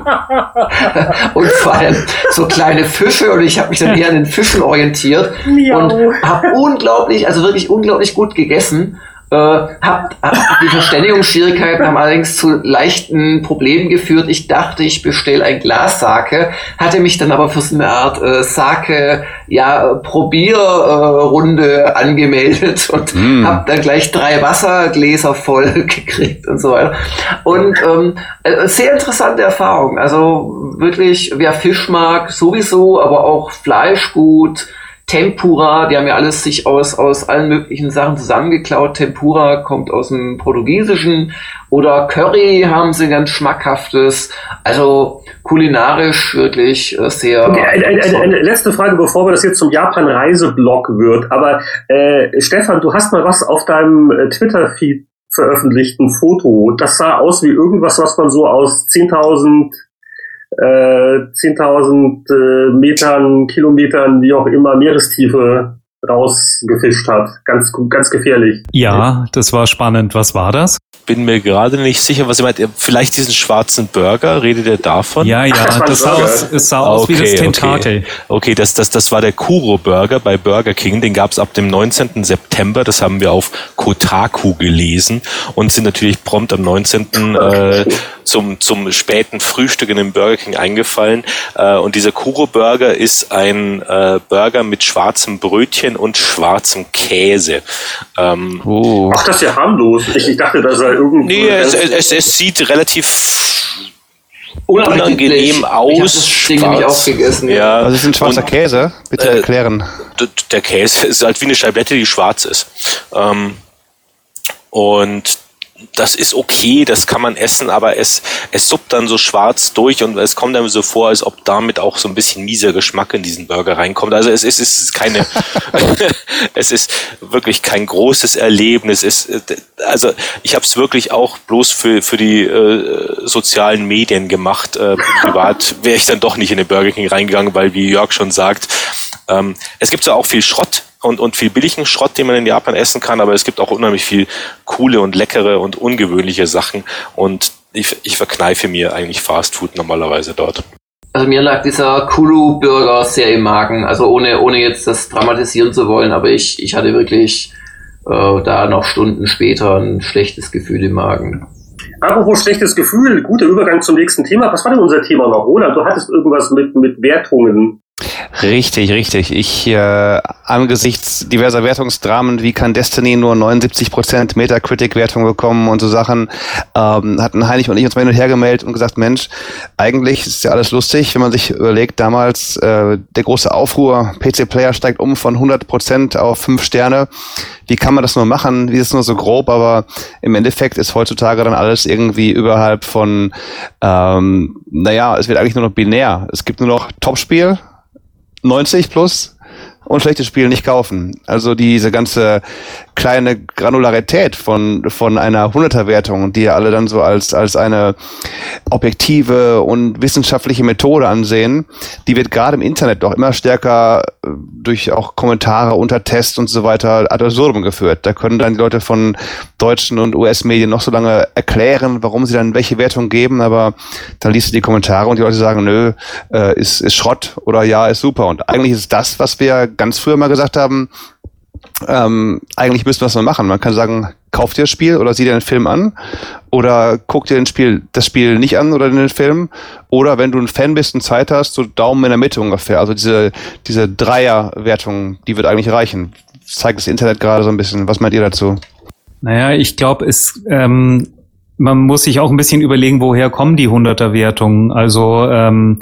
*laughs* und vor allem so kleine Fische. Und ich habe mich dann eher an den Fischen orientiert. Miau. Und habe unglaublich, also wirklich unglaublich gut gegessen. Äh, hab, hab, die Verständigungsschwierigkeiten haben allerdings zu leichten Problemen geführt. Ich dachte, ich bestelle ein Glas Sake, hatte mich dann aber für so eine Art äh, Sake ja Probierrunde äh, angemeldet *laughs* und mm. habe dann gleich drei Wassergläser voll *laughs* gekriegt und so weiter. Und ähm, äh, sehr interessante Erfahrung. Also wirklich, wer Fisch mag, sowieso, aber auch Fleisch gut Tempura, die haben ja alles sich aus, aus allen möglichen Sachen zusammengeklaut. Tempura kommt aus dem Portugiesischen oder Curry haben sie ganz schmackhaftes. Also kulinarisch wirklich äh, sehr. Okay, eine, eine, eine, letzte Frage, bevor wir das jetzt zum Japan-Reiseblock wird. Aber äh, Stefan, du hast mal was auf deinem äh, Twitter-Feed veröffentlicht, ein Foto. Das sah aus wie irgendwas, was man so aus 10.000 äh, 10.000 äh, Metern, Kilometern, wie auch immer, Meerestiefe rausgefischt hat. Ganz, ganz gefährlich. Ja, das war spannend. Was war das? Bin mir gerade nicht sicher, was ihr meint. Vielleicht diesen schwarzen Burger, redet ihr davon? Ja, ja, Ach, das, sah aus, es sah aus okay, wie das Tentakel. Okay, okay das, das, das war der Kuro Burger bei Burger King. Den gab es ab dem 19. September. Das haben wir auf Kotaku gelesen und sind natürlich prompt am 19. Äh, zum, zum späten Frühstück in den Burger King eingefallen. Äh, und dieser Kuro Burger ist ein äh, Burger mit schwarzem Brötchen und schwarzem Käse. Ähm, oh. Ach, das ist ja harmlos. Ich, ich dachte, da sei irgendwie. Nee, es, es, es sieht relativ unangenehm aus. Ich habe auch gegessen. Ja. Was ist ein schwarzer und, Käse? Bitte äh, erklären. Der Käse ist halt wie eine Scheiblette, die schwarz ist. Ähm, und das ist okay, das kann man essen, aber es, es suppt dann so schwarz durch und es kommt einem so vor, als ob damit auch so ein bisschen mieser Geschmack in diesen Burger reinkommt. Also es ist, es ist keine, *laughs* es ist wirklich kein großes Erlebnis. Es, also ich habe es wirklich auch bloß für, für die äh, sozialen Medien gemacht. Äh, privat wäre ich dann doch nicht in den Burger King reingegangen, weil wie Jörg schon sagt, ähm, es gibt ja auch viel Schrott und, und viel billigen Schrott, den man in Japan essen kann, aber es gibt auch unheimlich viel coole und leckere und ungewöhnliche Sachen und ich, ich verkneife mir eigentlich Fast Food normalerweise dort. Also mir lag dieser Kulu-Burger sehr im Magen, also ohne, ohne jetzt das dramatisieren zu wollen, aber ich, ich hatte wirklich äh, da noch Stunden später ein schlechtes Gefühl im Magen. Apropos schlechtes Gefühl, guter Übergang zum nächsten Thema. Was war denn unser Thema noch, Roland? Du hattest irgendwas mit, mit Wertungen Richtig, richtig. Ich äh, angesichts diverser Wertungsdramen, wie kann Destiny nur 79% Metacritic-Wertung bekommen und so Sachen, ähm, hatten Heinrich und ich uns mal hin und her gemeldet und gesagt, Mensch, eigentlich ist ja alles lustig, wenn man sich überlegt, damals äh, der große Aufruhr, PC-Player steigt um von 100% auf 5 Sterne. Wie kann man das nur machen? Wie ist es nur so grob? Aber im Endeffekt ist heutzutage dann alles irgendwie überhalb von, ähm, naja, es wird eigentlich nur noch binär. Es gibt nur noch Topspiel, 90 plus und schlechtes Spiel nicht kaufen. Also diese ganze kleine Granularität von, von einer 100er-Wertung, die ja alle dann so als, als eine objektive und wissenschaftliche Methode ansehen, die wird gerade im Internet doch immer stärker äh, durch auch Kommentare unter Tests und so weiter ad absurdum geführt. Da können dann die Leute von deutschen und US-Medien noch so lange erklären, warum sie dann welche Wertung geben, aber dann liest du die Kommentare und die Leute sagen, nö, äh, ist, ist Schrott oder ja, ist super. Und eigentlich ist das, was wir ganz früher mal gesagt haben, ähm, eigentlich müsste man das mal machen. Man kann sagen, kauf dir das Spiel oder sieh dir den Film an oder guck dir den Spiel, das Spiel nicht an oder den Film oder wenn du ein Fan bist und Zeit hast, so Daumen in der Mitte ungefähr. Also diese, diese Dreierwertung, die wird eigentlich reichen. Das zeigt das Internet gerade so ein bisschen. Was meint ihr dazu? Naja, ich glaube, es ähm, man muss sich auch ein bisschen überlegen, woher kommen die Hunderter-Wertungen. Also ähm,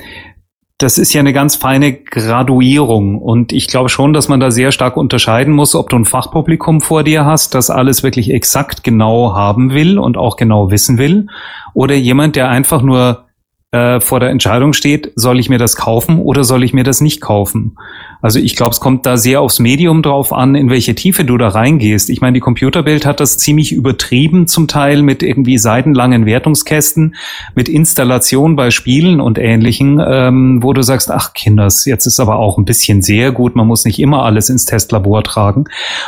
das ist ja eine ganz feine Graduierung. Und ich glaube schon, dass man da sehr stark unterscheiden muss, ob du ein Fachpublikum vor dir hast, das alles wirklich exakt genau haben will und auch genau wissen will, oder jemand, der einfach nur äh, vor der Entscheidung steht, soll ich mir das kaufen oder soll ich mir das nicht kaufen? Also ich glaube, es kommt da sehr aufs Medium drauf an, in welche Tiefe du da reingehst. Ich meine, die Computerbild hat das ziemlich übertrieben zum Teil mit irgendwie seitenlangen Wertungskästen, mit Installation bei Spielen und Ähnlichen, ähm, wo du sagst, ach Kinders, jetzt ist aber auch ein bisschen sehr gut, man muss nicht immer alles ins Testlabor tragen.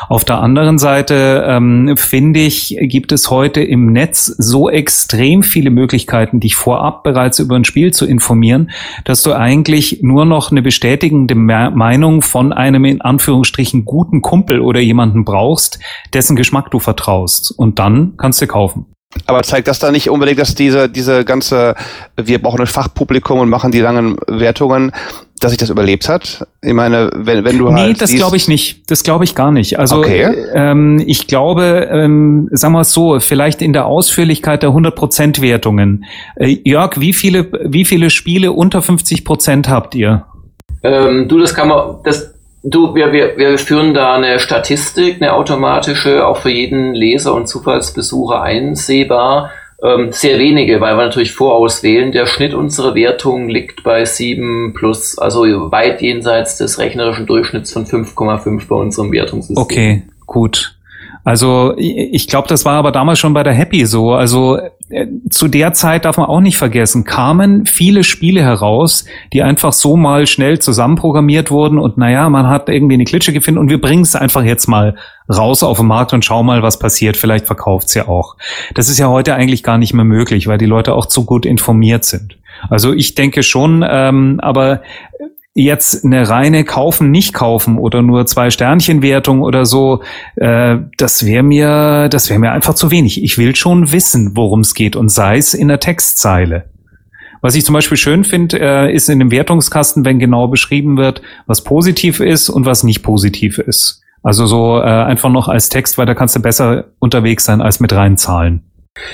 Auf der anderen Seite ähm, finde ich, gibt es heute im Netz so extrem viele Möglichkeiten, dich vorab bereits über ein Spiel zu informieren, dass du eigentlich nur noch eine bestätigende Meinung Meinung von einem in Anführungsstrichen guten Kumpel oder jemanden brauchst, dessen Geschmack du vertraust. Und dann kannst du kaufen. Aber zeigt das da nicht unbedingt, dass diese, diese ganze, wir brauchen ein Fachpublikum und machen die langen Wertungen, dass sich das überlebt hat? Ich meine, wenn, wenn du nee, halt. Nee, das glaube ich nicht. Das glaube ich gar nicht. Also okay. ähm, ich glaube, ähm, sagen wir es so, vielleicht in der Ausführlichkeit der 100% Wertungen. Äh, Jörg, wie viele, wie viele Spiele unter 50% habt ihr? Ähm, du, das kann man, das, du, wir, wir, wir führen da eine Statistik, eine automatische, auch für jeden Leser und Zufallsbesucher einsehbar. Ähm, sehr wenige, weil wir natürlich vorauswählen. Der Schnitt unserer Wertung liegt bei 7 plus, also weit jenseits des rechnerischen Durchschnitts von 5,5 bei unserem Wertungssystem. Okay, gut. Also ich glaube, das war aber damals schon bei der Happy so. Also zu der Zeit darf man auch nicht vergessen, kamen viele Spiele heraus, die einfach so mal schnell zusammenprogrammiert wurden und naja, man hat irgendwie eine Klitsche gefunden und wir bringen es einfach jetzt mal raus auf den Markt und schau mal, was passiert. Vielleicht verkauft's ja auch. Das ist ja heute eigentlich gar nicht mehr möglich, weil die Leute auch zu gut informiert sind. Also ich denke schon, ähm, aber jetzt eine reine kaufen, nicht kaufen oder nur zwei Sternchenwertung oder so, äh, das wäre mir, das wäre mir einfach zu wenig. Ich will schon wissen, worum es geht und sei es in der Textzeile. Was ich zum Beispiel schön finde, äh, ist in dem Wertungskasten, wenn genau beschrieben wird, was positiv ist und was nicht positiv ist. Also so äh, einfach noch als Text, weil da kannst du besser unterwegs sein als mit reinen Zahlen.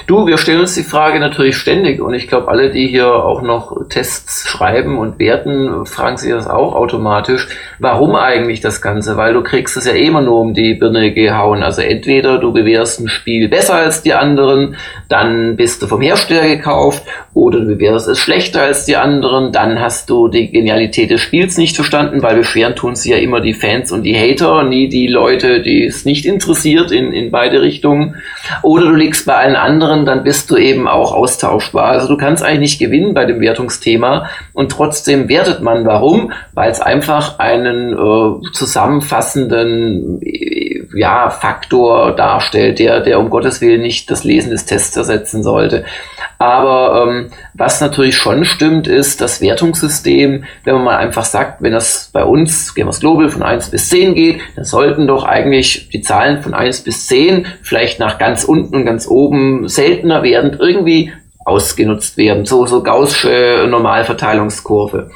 Du, wir stellen uns die Frage natürlich ständig und ich glaube, alle, die hier auch noch Tests schreiben und werten, fragen sich das auch automatisch. Warum eigentlich das Ganze? Weil du kriegst es ja eh immer nur um die Birne gehauen. Also entweder du bewerst ein Spiel besser als die anderen, dann bist du vom Hersteller gekauft, oder du bewertest es schlechter als die anderen, dann hast du die Genialität des Spiels nicht verstanden, weil beschweren tun sie ja immer die Fans und die Hater, nie die Leute, die es nicht interessiert in, in beide Richtungen. Oder du liegst bei allen anderen anderen, dann bist du eben auch austauschbar. Also du kannst eigentlich nicht gewinnen bei dem Wertungsthema und trotzdem wertet man. Warum? Weil es einfach einen äh, zusammenfassenden äh, ja, Faktor darstellt, der, der um Gottes Willen nicht das Lesen des Tests ersetzen sollte. Aber ähm, was natürlich schon stimmt, ist das Wertungssystem, wenn man mal einfach sagt, wenn das bei uns, Gamers Global, von 1 bis 10 geht, dann sollten doch eigentlich die Zahlen von 1 bis 10 vielleicht nach ganz unten und ganz oben seltener werden, irgendwie ausgenutzt werden. So, so gaußsche Normalverteilungskurve.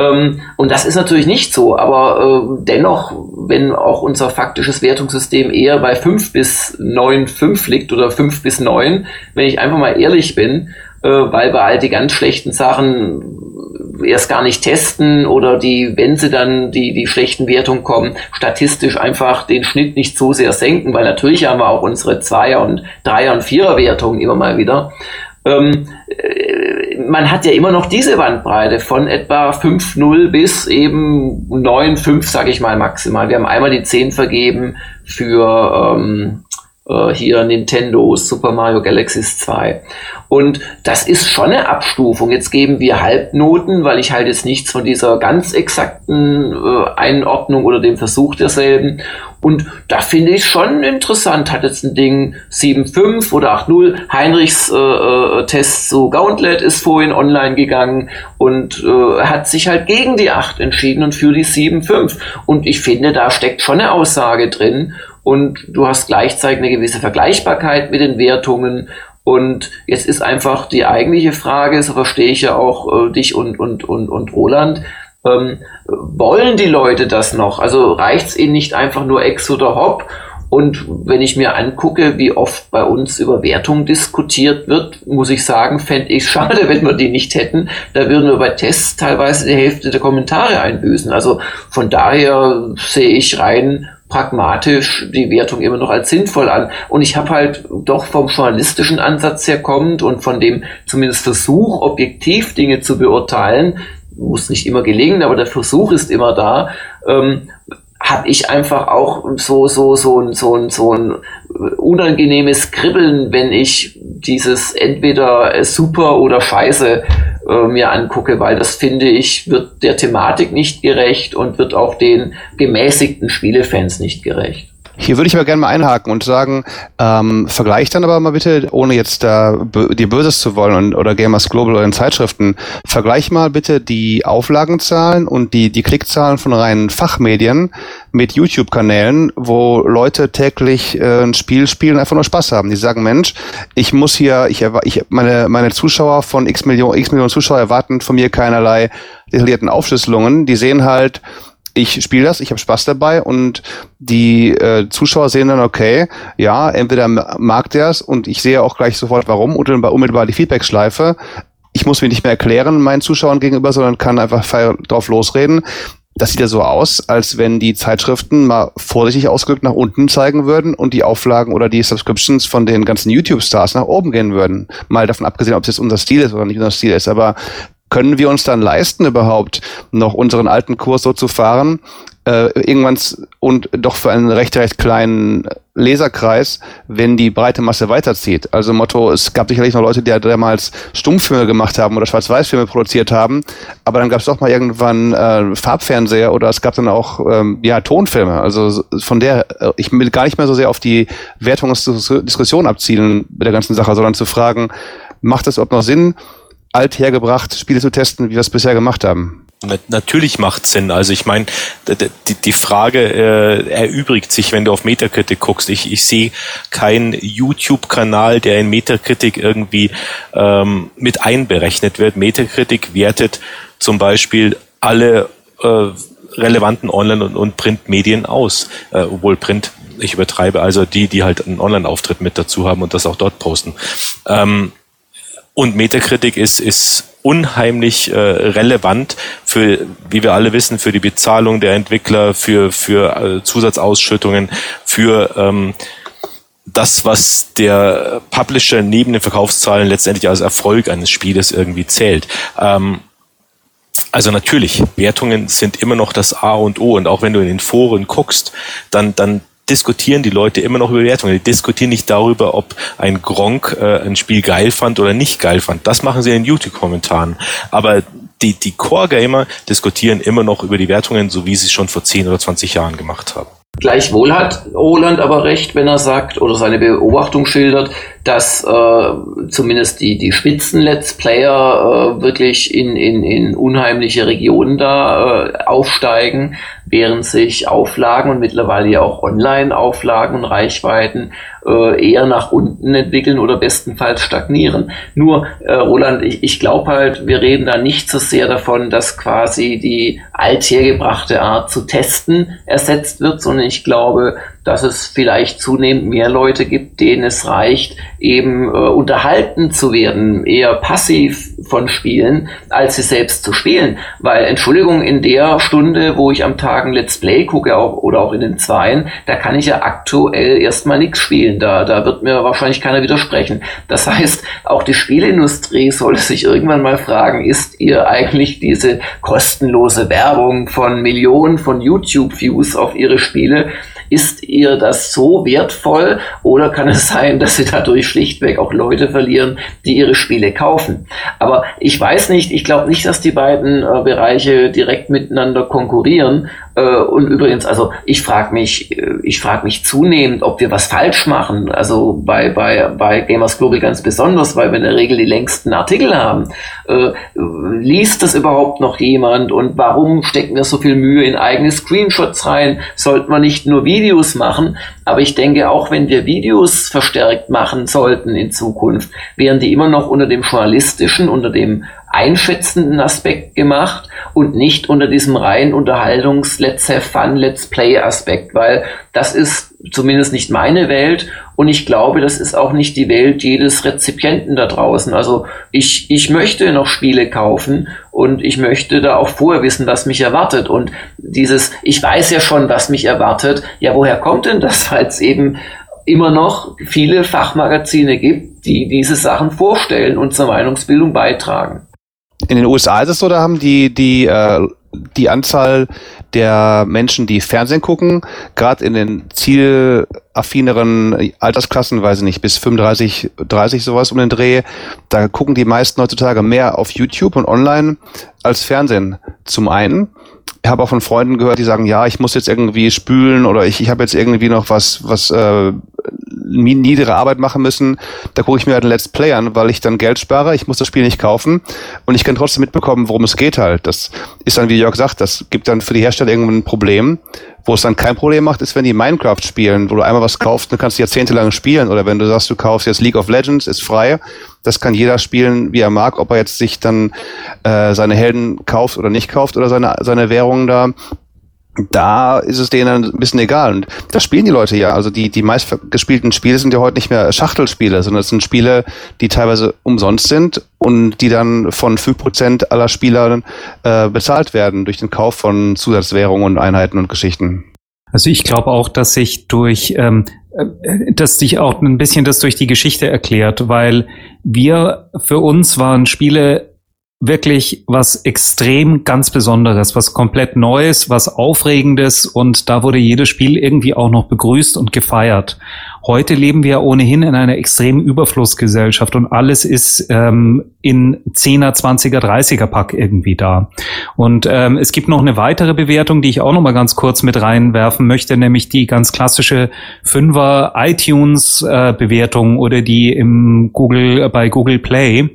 Ähm, und das ist natürlich nicht so, aber äh, dennoch, wenn auch unser faktisches Wertungssystem eher bei 5 bis 9, 5 liegt oder 5 bis 9, wenn ich einfach mal ehrlich bin, äh, weil wir all die ganz schlechten Sachen erst gar nicht testen oder die, wenn sie dann die, die schlechten Wertungen kommen, statistisch einfach den Schnitt nicht so sehr senken, weil natürlich haben wir auch unsere Zweier- und Dreier- und Vierer-Wertungen immer mal wieder. Ähm, äh, man hat ja immer noch diese Bandbreite von etwa 5-0 bis eben 9-5, sage ich mal maximal. Wir haben einmal die 10 vergeben für ähm, äh, hier Nintendo Super Mario Galaxy 2. Und das ist schon eine Abstufung. Jetzt geben wir Halbnoten, weil ich halt jetzt nichts von dieser ganz exakten äh, Einordnung oder dem Versuch derselben. Und da finde ich schon interessant. Hat jetzt ein Ding 7.5 oder 8.0. Heinrichs äh, äh, Test zu Gauntlet ist vorhin online gegangen und äh, hat sich halt gegen die 8 entschieden und für die 7.5. Und ich finde, da steckt schon eine Aussage drin und du hast gleichzeitig eine gewisse Vergleichbarkeit mit den Wertungen. Und jetzt ist einfach die eigentliche Frage, so verstehe ich ja auch äh, dich und, und, und, und Roland, ähm, wollen die Leute das noch? Also reicht es ihnen nicht einfach nur Ex oder Hop? Und wenn ich mir angucke, wie oft bei uns über Wertung diskutiert wird, muss ich sagen, fände ich schade, *laughs* wenn wir die nicht hätten. Da würden wir bei Tests teilweise die Hälfte der Kommentare einbüßen. Also von daher sehe ich rein pragmatisch die Wertung immer noch als sinnvoll an. Und ich habe halt doch vom journalistischen Ansatz her kommend und von dem zumindest Versuch, objektiv Dinge zu beurteilen, muss nicht immer gelingen, aber der Versuch ist immer da, ähm, habe ich einfach auch so so so so so ein unangenehmes Kribbeln, wenn ich dieses entweder super oder scheiße äh, mir angucke, weil das finde ich, wird der Thematik nicht gerecht und wird auch den gemäßigten Spielefans nicht gerecht. Hier würde ich aber gerne mal einhaken und sagen, ähm, vergleich dann aber mal bitte, ohne jetzt da dir Böses zu wollen und, oder Gamers Global oder in Zeitschriften, vergleich mal bitte die Auflagenzahlen und die, die Klickzahlen von reinen Fachmedien mit YouTube-Kanälen, wo Leute täglich äh, ein Spiel spielen, einfach nur Spaß haben. Die sagen, Mensch, ich muss hier, ich, ich meine, meine Zuschauer von x Millionen, x Millionen Zuschauer erwarten von mir keinerlei detaillierten Aufschlüsselungen. Die sehen halt, ich spiele das, ich habe Spaß dabei und die äh, Zuschauer sehen dann, okay, ja, entweder mag der es und ich sehe auch gleich sofort warum und dann unmittelbar die Feedback-Schleife. Ich muss mir nicht mehr erklären meinen Zuschauern gegenüber, sondern kann einfach frei drauf losreden. Das sieht ja so aus, als wenn die Zeitschriften mal vorsichtig ausgedrückt nach unten zeigen würden und die Auflagen oder die Subscriptions von den ganzen YouTube-Stars nach oben gehen würden. Mal davon abgesehen, ob es jetzt unser Stil ist oder nicht unser Stil ist. Aber können wir uns dann leisten, überhaupt noch unseren alten Kurs so zu fahren, äh, irgendwann und doch für einen recht, recht kleinen Leserkreis, wenn die breite Masse weiterzieht. Also Motto, es gab sicherlich noch Leute, die damals Stummfilme gemacht haben oder Schwarz-Weiß-Filme produziert haben, aber dann gab es doch mal irgendwann äh, Farbfernseher oder es gab dann auch ähm, ja Tonfilme. Also von der, äh, ich will gar nicht mehr so sehr auf die Wertungsdiskussion abzielen mit der ganzen Sache, sondern zu fragen, macht es überhaupt noch Sinn, althergebracht, Spiele zu testen, wie wir es bisher gemacht haben. Natürlich macht Sinn. Also ich meine, die, die Frage äh, erübrigt sich, wenn du auf Metacritic guckst. Ich, ich sehe keinen YouTube-Kanal, der in Metacritic irgendwie ähm, mit einberechnet wird. Metacritic wertet zum Beispiel alle äh, relevanten Online- und, und Printmedien aus, äh, obwohl Print ich übertreibe, also die, die halt einen Online-Auftritt mit dazu haben und das auch dort posten. Ähm, und Metacritic ist, ist unheimlich äh, relevant für, wie wir alle wissen, für die Bezahlung der Entwickler, für, für äh, Zusatzausschüttungen, für ähm, das, was der Publisher neben den Verkaufszahlen letztendlich als Erfolg eines Spieles irgendwie zählt. Ähm, also natürlich, Wertungen sind immer noch das A und O und auch wenn du in den Foren guckst, dann, dann diskutieren die Leute immer noch über Wertungen. Die diskutieren nicht darüber, ob ein Gronk äh, ein Spiel geil fand oder nicht geil fand. Das machen sie in YouTube-Kommentaren. Aber die, die Core-Gamer diskutieren immer noch über die Wertungen, so wie sie es schon vor 10 oder 20 Jahren gemacht haben. Gleichwohl hat Roland aber recht, wenn er sagt oder seine Beobachtung schildert, dass äh, zumindest die, die Spitzen-Let's Player äh, wirklich in, in, in unheimliche Regionen da äh, aufsteigen, während sich Auflagen und mittlerweile ja auch Online-Auflagen und Reichweiten äh, eher nach unten entwickeln oder bestenfalls stagnieren. Nur, äh, Roland, ich, ich glaube halt, wir reden da nicht so sehr davon, dass quasi die althergebrachte Art zu testen ersetzt wird, sondern ich glaube, dass es vielleicht zunehmend mehr Leute gibt, denen es reicht, eben äh, unterhalten zu werden, eher passiv von Spielen, als sie selbst zu spielen. Weil, Entschuldigung, in der Stunde, wo ich am Tag ein Let's Play gucke auch, oder auch in den Zweien, da kann ich ja aktuell erstmal nichts spielen. Da, da wird mir wahrscheinlich keiner widersprechen. Das heißt, auch die Spielindustrie sollte sich irgendwann mal fragen, ist ihr eigentlich diese kostenlose Werbung von Millionen von YouTube-Views auf ihre Spiele ist ihr das so wertvoll oder kann es sein, dass sie dadurch schlichtweg auch Leute verlieren, die ihre Spiele kaufen? Aber ich weiß nicht, ich glaube nicht, dass die beiden äh, Bereiche direkt miteinander konkurrieren. Äh, und übrigens, also ich frage mich, äh, ich frage mich zunehmend, ob wir was falsch machen. Also bei, bei, bei Gamers Global ganz besonders, weil wir in der Regel die längsten Artikel haben. Äh, liest das überhaupt noch jemand? Und warum stecken wir so viel Mühe in eigene Screenshots rein? Sollten wir nicht nur Videos machen? Aber ich denke, auch wenn wir Videos verstärkt machen sollten in Zukunft, wären die immer noch unter dem journalistischen, unter dem einschätzenden Aspekt gemacht und nicht unter diesem rein Unterhaltungs Let's Have Fun, Let's Play Aspekt, weil das ist zumindest nicht meine Welt und ich glaube, das ist auch nicht die Welt jedes Rezipienten da draußen. Also ich, ich möchte noch Spiele kaufen und ich möchte da auch vorher wissen, was mich erwartet und dieses, ich weiß ja schon, was mich erwartet, ja, woher kommt denn das, *laughs* weil es eben immer noch viele Fachmagazine gibt, die diese Sachen vorstellen und zur Meinungsbildung beitragen. In den USA ist es so, da haben die, die, äh, die Anzahl der Menschen, die Fernsehen gucken, gerade in den zielaffineren Altersklassen, weiß ich nicht, bis 35, 30 sowas um den Dreh, da gucken die meisten heutzutage mehr auf YouTube und online als Fernsehen zum einen. Ich habe auch von Freunden gehört, die sagen, ja, ich muss jetzt irgendwie spülen oder ich, ich habe jetzt irgendwie noch was, was äh, niedere Arbeit machen müssen, da gucke ich mir halt ein Let's Play an, weil ich dann Geld spare, ich muss das Spiel nicht kaufen und ich kann trotzdem mitbekommen, worum es geht halt. Das ist dann, wie Jörg sagt, das gibt dann für die Hersteller irgendwann ein Problem. Wo es dann kein Problem macht, ist, wenn die Minecraft spielen, wo du einmal was kaufst, dann kannst du jahrzehntelang spielen. Oder wenn du sagst, du kaufst jetzt League of Legends, ist frei. Das kann jeder spielen, wie er mag, ob er jetzt sich dann äh, seine Helden kauft oder nicht kauft oder seine, seine Währungen da da ist es denen ein bisschen egal. Und das spielen die Leute ja. Also die, die meistgespielten Spiele sind ja heute nicht mehr Schachtelspiele, sondern es sind Spiele, die teilweise umsonst sind und die dann von fünf Prozent aller Spieler äh, bezahlt werden durch den Kauf von Zusatzwährungen und Einheiten und Geschichten. Also ich glaube auch, dass sich durch, ähm, äh, dass sich auch ein bisschen das durch die Geschichte erklärt, weil wir, für uns waren Spiele wirklich was extrem ganz Besonderes, was komplett Neues, was Aufregendes und da wurde jedes Spiel irgendwie auch noch begrüßt und gefeiert. Heute leben wir ohnehin in einer extremen Überflussgesellschaft und alles ist ähm, in 10er, 20er, 30er Pack irgendwie da. Und ähm, es gibt noch eine weitere Bewertung, die ich auch noch mal ganz kurz mit reinwerfen möchte, nämlich die ganz klassische Fünfer iTunes äh, Bewertung oder die im Google bei Google Play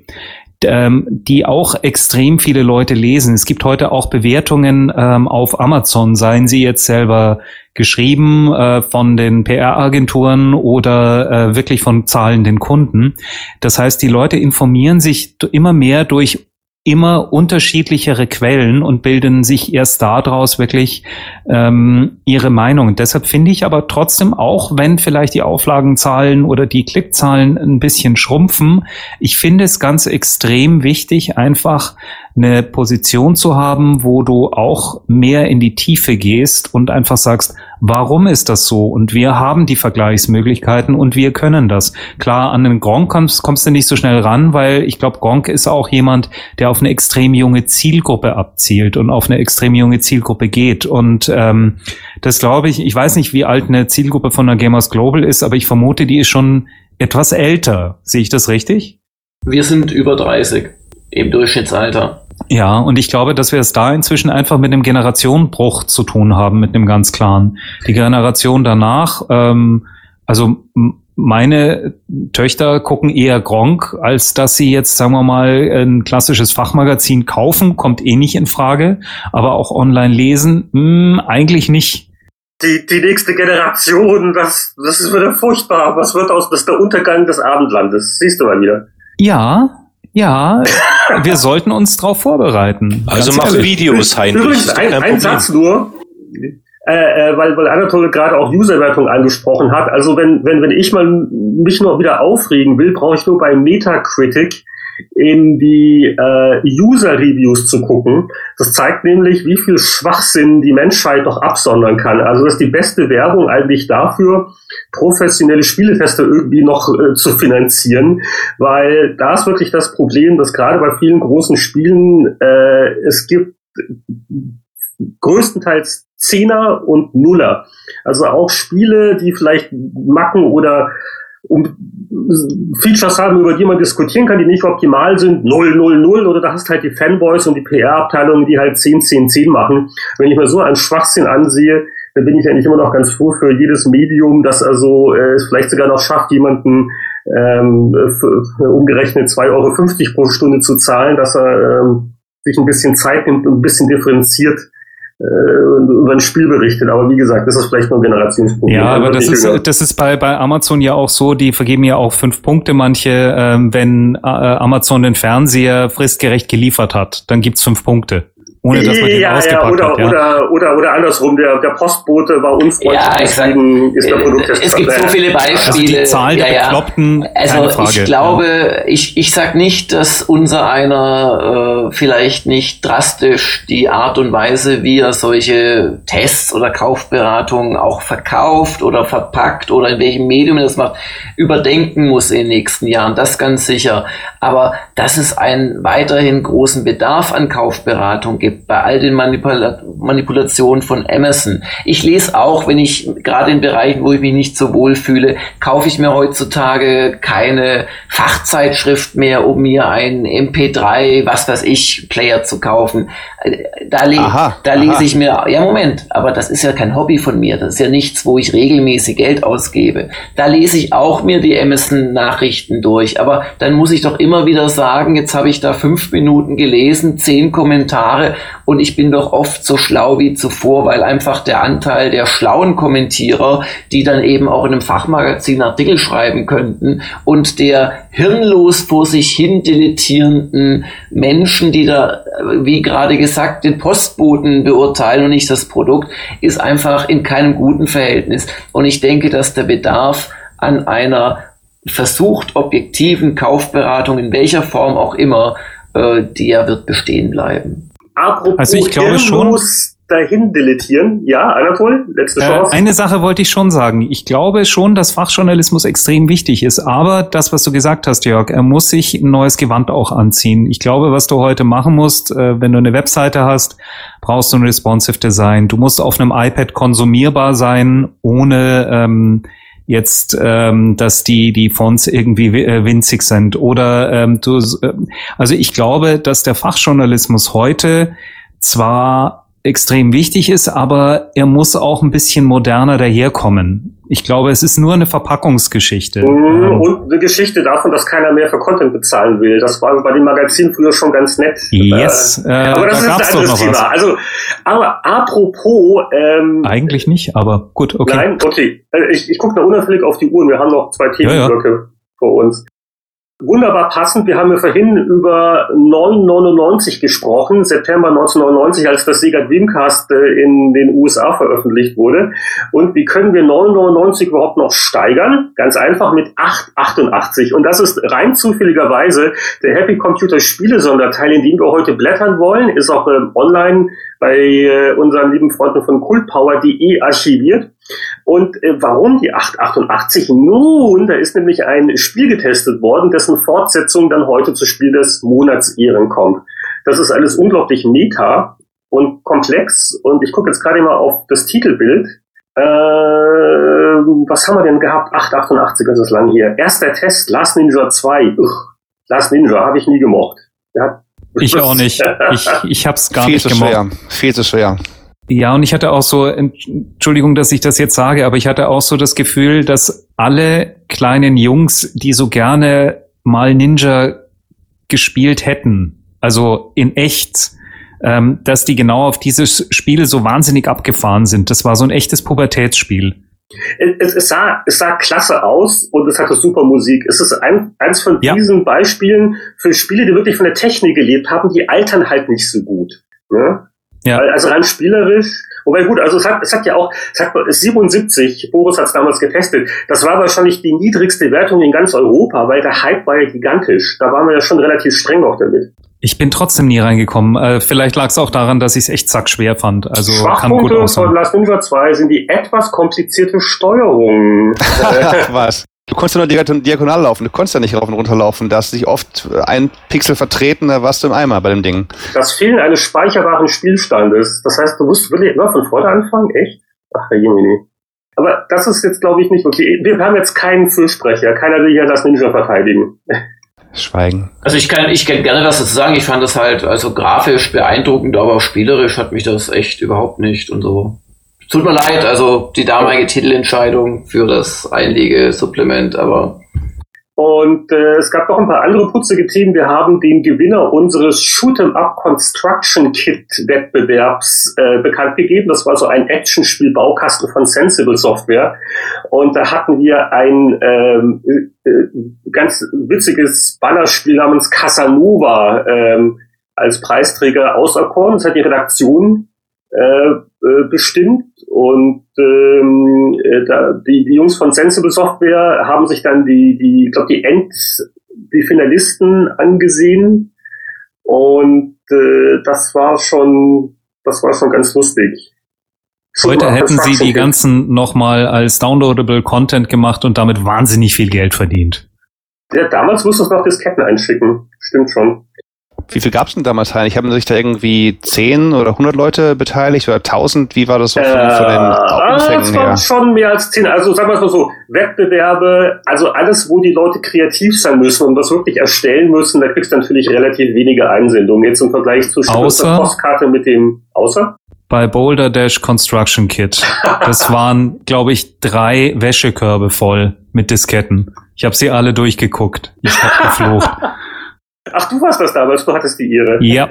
ähm, die auch extrem viele Leute lesen. Es gibt heute auch Bewertungen ähm, auf Amazon, seien sie jetzt selber geschrieben äh, von den PR-Agenturen oder äh, wirklich von zahlenden Kunden. Das heißt, die Leute informieren sich immer mehr durch immer unterschiedlichere Quellen und bilden sich erst daraus wirklich ähm, ihre Meinung. Deshalb finde ich aber trotzdem, auch wenn vielleicht die Auflagenzahlen oder die Klickzahlen ein bisschen schrumpfen, ich finde es ganz extrem wichtig, einfach eine Position zu haben, wo du auch mehr in die Tiefe gehst und einfach sagst, warum ist das so? Und wir haben die Vergleichsmöglichkeiten und wir können das. Klar, an den Gronk kommst, kommst du nicht so schnell ran, weil ich glaube, Gronk ist auch jemand, der auf eine extrem junge Zielgruppe abzielt und auf eine extrem junge Zielgruppe geht. Und ähm, das glaube ich, ich weiß nicht, wie alt eine Zielgruppe von der Gamers Global ist, aber ich vermute, die ist schon etwas älter. Sehe ich das richtig? Wir sind über 30 im Durchschnittsalter. Ja, und ich glaube, dass wir es da inzwischen einfach mit einem Generationenbruch zu tun haben, mit einem ganz klaren. Die Generation danach, ähm, also meine Töchter gucken eher Gronk, als dass sie jetzt, sagen wir mal, ein klassisches Fachmagazin kaufen, kommt eh nicht in Frage, aber auch online lesen, mh, eigentlich nicht. die, die nächste Generation, das, das ist wieder furchtbar. Was wird aus, das ist der Untergang des Abendlandes. Siehst du mal wieder. Ja, ja, wir sollten uns darauf vorbereiten. Also mach ehrlich. Videos, Heinrich. Übrigens, ein, ein Satz nur, äh, äh, weil, weil Anatole gerade auch Userwertung angesprochen hat. Also wenn, wenn, wenn ich mal mich noch wieder aufregen will, brauche ich nur bei Metacritic in die äh, User-Reviews zu gucken. Das zeigt nämlich, wie viel Schwachsinn die Menschheit doch absondern kann. Also das ist die beste Werbung eigentlich dafür, professionelle Spieletester irgendwie noch äh, zu finanzieren, weil da ist wirklich das Problem, dass gerade bei vielen großen Spielen äh, es gibt größtenteils Zehner und Nuller. Also auch Spiele, die vielleicht Macken oder um Features haben, über die man diskutieren kann, die nicht optimal sind, 0, 0, 0, oder da hast halt die Fanboys und die PR-Abteilungen, die halt 10, 10, 10 machen. Wenn ich mir so einen Schwachsinn ansehe, dann bin ich eigentlich immer noch ganz froh für jedes Medium, das also äh, es vielleicht sogar noch schafft, jemanden ähm, umgerechnet 2,50 Euro pro Stunde zu zahlen, dass er ähm, sich ein bisschen Zeit nimmt und ein bisschen differenziert über ein Spiel berichtet. Aber wie gesagt, das ist vielleicht nur ein Generationsproblem. Ja, aber das ist, das ist bei, bei Amazon ja auch so, die vergeben ja auch fünf Punkte manche, ähm, wenn äh, Amazon den Fernseher fristgerecht geliefert hat, dann gibt's fünf Punkte ohne dass man den ja, ausgepackt ja, oder, hat. Ja. Oder, oder, oder andersrum, der, der Postbote war unfreundlich, ja, deswegen ist der Produkt Es gibt so viele Beispiele. Also die Zahl der ja, Bekloppten, Also Frage, ich glaube, ich, ich sag nicht, dass unser einer äh, vielleicht nicht drastisch die Art und Weise, wie er solche Tests oder Kaufberatungen auch verkauft oder verpackt oder in welchem Medium er das macht, überdenken muss in den nächsten Jahren. Das ganz sicher. Aber dass es einen weiterhin großen Bedarf an Kaufberatung gibt, bei all den Manipula Manipulationen von Amazon. Ich lese auch, wenn ich gerade in Bereichen, wo ich mich nicht so wohl fühle, kaufe ich mir heutzutage keine Fachzeitschrift mehr, um mir einen MP3, was weiß ich, Player zu kaufen. Da, le aha, da lese aha. ich mir, ja Moment, aber das ist ja kein Hobby von mir, das ist ja nichts, wo ich regelmäßig Geld ausgebe. Da lese ich auch mir die Amazon-Nachrichten durch, aber dann muss ich doch immer wieder sagen, jetzt habe ich da fünf Minuten gelesen, zehn Kommentare und ich bin doch oft so schlau wie zuvor, weil einfach der Anteil der schlauen Kommentierer, die dann eben auch in einem Fachmagazin Artikel schreiben könnten und der hirnlos vor sich hin dilettierenden Menschen, die da, wie gerade gesagt, den Postboten beurteilen und nicht das Produkt, ist einfach in keinem guten Verhältnis. Und ich denke, dass der Bedarf an einer versucht objektiven Kaufberatung in welcher Form auch immer, äh, der wird bestehen bleiben. Apropos also ich glaube schon dahin deletieren. Ja, Anatol, letzte äh, Chance. Äh, eine Sache wollte ich schon sagen. Ich glaube schon, dass Fachjournalismus extrem wichtig ist. Aber das, was du gesagt hast, Jörg, er muss sich ein neues Gewand auch anziehen. Ich glaube, was du heute machen musst, äh, wenn du eine Webseite hast, brauchst du ein responsive Design. Du musst auf einem iPad konsumierbar sein, ohne ähm, jetzt, ähm, dass die die Fonts irgendwie äh, winzig sind oder ähm, du, also ich glaube, dass der Fachjournalismus heute zwar extrem wichtig ist, aber er muss auch ein bisschen moderner daherkommen. Ich glaube, es ist nur eine Verpackungsgeschichte. Mhm, ähm, und eine Geschichte davon, dass keiner mehr für Content bezahlen will. Das war bei den Magazinen früher schon ganz nett. Yes, äh, aber das da ist ein anderes Thema. Was. Also, aber apropos. Ähm, Eigentlich nicht, aber gut, okay. Nein, okay. Äh, ich, ich gucke da unauffällig auf die Uhr. Wir haben noch zwei Themenblöcke ja, ja. vor uns. Wunderbar passend. Wir haben ja vorhin über 999 gesprochen, September 1999, als das Sega Dreamcast äh, in den USA veröffentlicht wurde. Und wie können wir 999 überhaupt noch steigern? Ganz einfach mit 888. Und das ist rein zufälligerweise der Happy Computer Spiele Sonderteil, in dem wir heute blättern wollen, ist auch ähm, online bei äh, unseren lieben Freunden von cultpower.de archiviert. Und äh, warum die 888? Nun, da ist nämlich ein Spiel getestet worden, dessen Fortsetzung dann heute zu Spiel des Monats Ehren kommt. Das ist alles unglaublich meta und komplex. Und ich gucke jetzt gerade mal auf das Titelbild. Äh, was haben wir denn gehabt? 888 ist es lang hier. Erster Test, Last Ninja 2. Uch, Last Ninja habe ich nie gemocht. Ja, ich auch nicht. Ich, ich habe es gar Viel nicht gemocht. Schwer. Viel zu schwer. Ja, und ich hatte auch so, Entschuldigung, dass ich das jetzt sage, aber ich hatte auch so das Gefühl, dass alle kleinen Jungs, die so gerne mal Ninja gespielt hätten, also in echt, ähm, dass die genau auf dieses Spiel so wahnsinnig abgefahren sind. Das war so ein echtes Pubertätsspiel. Es, es, sah, es sah klasse aus und es hatte super Musik. Es ist ein, eins von ja. diesen Beispielen für Spiele, die wirklich von der Technik gelebt haben, die altern halt nicht so gut. Ne? Ja. Also rein spielerisch. Wobei gut, also es hat, es hat ja auch, es hat 77, Boris hat es damals getestet, das war wahrscheinlich die niedrigste Wertung in ganz Europa, weil der Hype war ja gigantisch. Da waren wir ja schon relativ streng auch damit. Ich bin trotzdem nie reingekommen. Äh, vielleicht lag es auch daran, dass ich es echt sackschwer fand. Also Schwachpunkte kann gut von Last Ninja 2 sind die etwas komplizierte Steuerung. *laughs* Was? Du konntest ja nur diagonal laufen, du konntest ja nicht rauf und runter laufen. Da hast du dich oft ein Pixel vertreten, da warst du im Eimer bei dem Ding. Das Fehlen eines speicherbaren Spielstandes. Das heißt, du musst wirklich immer von vorne anfangen? Echt? Ach, Herr Jemini. Aber das ist jetzt, glaube ich, nicht okay. Wir haben jetzt keinen Fürsprecher. Keiner will ja das Ninja verteidigen. Schweigen. Also ich kann, ich kann gerne was dazu sagen. Ich fand das halt also grafisch beeindruckend, aber spielerisch hat mich das echt überhaupt nicht und so. Tut mir leid, also die damalige Titelentscheidung für das Einlegesupplement, aber und äh, es gab noch ein paar andere putzige Themen. Wir haben den Gewinner unseres Shoot'em Up Construction Kit Wettbewerbs äh, bekannt gegeben. Das war so ein Actionspiel-Baukasten von Sensible Software. Und da hatten wir ein ähm, äh, ganz witziges Ballerspiel namens Casanova ähm, als Preisträger auserkoren. Das hat die Redaktion äh, äh, bestimmt und ähm, äh, da, die, die Jungs von Sensible Software haben sich dann die, die, ich glaube die End, die Finalisten angesehen und äh, das war schon, das war schon ganz lustig. Heute hätten sie die ganzen nochmal als downloadable Content gemacht und damit wahnsinnig viel Geld verdient. Ja, damals musstest du noch Disketten einschicken. Stimmt schon. Wie viel gab es denn damals, Hein? Ich habe sich da irgendwie 10 oder 100 Leute beteiligt oder 1000? Wie war das so von, äh, von den Umfängen Es waren schon mehr als 10. Also sagen wir es mal so, Wettbewerbe, also alles, wo die Leute kreativ sein müssen und was wirklich erstellen müssen, da kriegst du natürlich relativ wenige Einsendungen. Jetzt im Vergleich zu außer, Postkarte mit dem Außer? Bei Boulder Dash Construction Kit. Das *laughs* waren, glaube ich, drei Wäschekörbe voll mit Disketten. Ich habe sie alle durchgeguckt. Ich habe geflucht. *laughs* Ach, du warst das damals, du hattest die Ehre. Ja.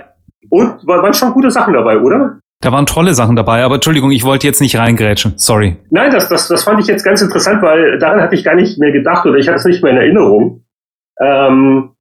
Und waren schon gute Sachen dabei, oder? Da waren tolle Sachen dabei, aber Entschuldigung, ich wollte jetzt nicht reingrätschen. Sorry. Nein, das, das, das fand ich jetzt ganz interessant, weil daran hatte ich gar nicht mehr gedacht oder ich hatte es nicht mehr in Erinnerung. Ähm,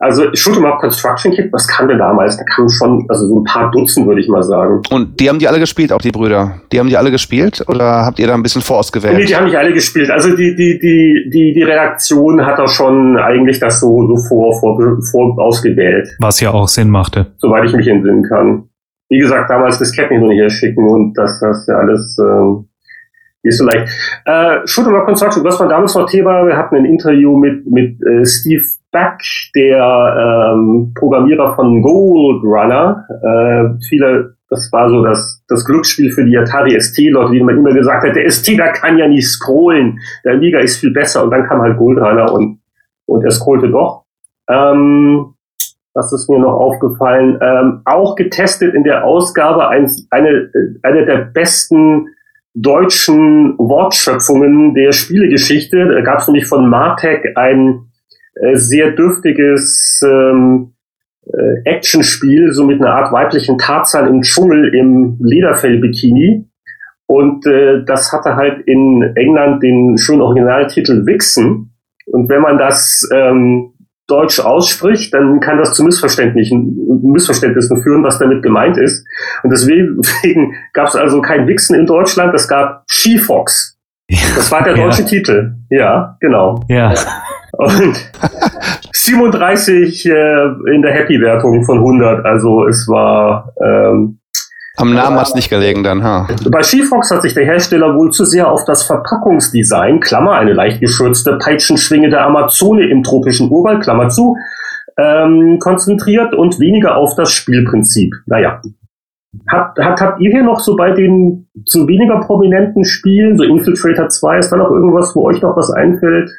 also Shoot'em Up Construction Kit, was kam denn damals? Da kamen schon, also so ein paar Dutzend, würde ich mal sagen. Und die haben die alle gespielt, auch die Brüder? Die haben die alle gespielt oder habt ihr da ein bisschen vorausgewählt? Nee, die haben nicht alle gespielt. Also die, die, die, die, die Redaktion hat da schon eigentlich das so, so vor, vor, vor ausgewählt. Was ja auch Sinn machte. Soweit ich mich entsinnen kann. Wie gesagt, damals das Disketten hin und her schicken und das, das ja alles, äh, nicht so leicht. Äh, Shoot'em Up Construction, was war damals noch Thema? Wir hatten ein Interview mit, mit äh, Steve Back, der ähm, Programmierer von Gold Runner. Äh, viele, das war so das, das Glücksspiel für die Atari ST-Leute, die man immer gesagt hat, der ST, da kann ja nicht scrollen, der Liga ist viel besser. Und dann kam halt Gold Runner und, und er scrollte doch. Ähm, was ist mir noch aufgefallen? Ähm, auch getestet in der Ausgabe ein, eine, eine der besten deutschen Wortschöpfungen der Spielegeschichte. Da gab es nämlich von Martek ein äh, sehr dürftiges ähm, äh, Actionspiel, so mit einer Art weiblichen Tarzan im Dschungel im Lederfell-Bikini. Und äh, das hatte halt in England den schönen Originaltitel Wixen. Und wenn man das ähm, Deutsch ausspricht, dann kann das zu Missverständnissen, Missverständnissen führen, was damit gemeint ist. Und deswegen *laughs* gab es also kein Wixen in Deutschland, es gab Skifox. Das war der deutsche ja. Titel. Ja, genau. Ja. *laughs* Und 37 äh, in der Happy-Wertung von 100. Also es war... Ähm, Am Namen hat es nicht gelegen dann, ha. Bei Skifox hat sich der Hersteller wohl zu sehr auf das Verpackungsdesign, Klammer, eine leicht geschürzte Peitschenschwinge der Amazone im tropischen Urwald, Klammer zu, ähm, konzentriert und weniger auf das Spielprinzip. Naja, Habt, habt, habt ihr hier noch so bei den so weniger prominenten Spielen, so Infiltrator 2, ist da noch irgendwas, wo euch noch was einfällt?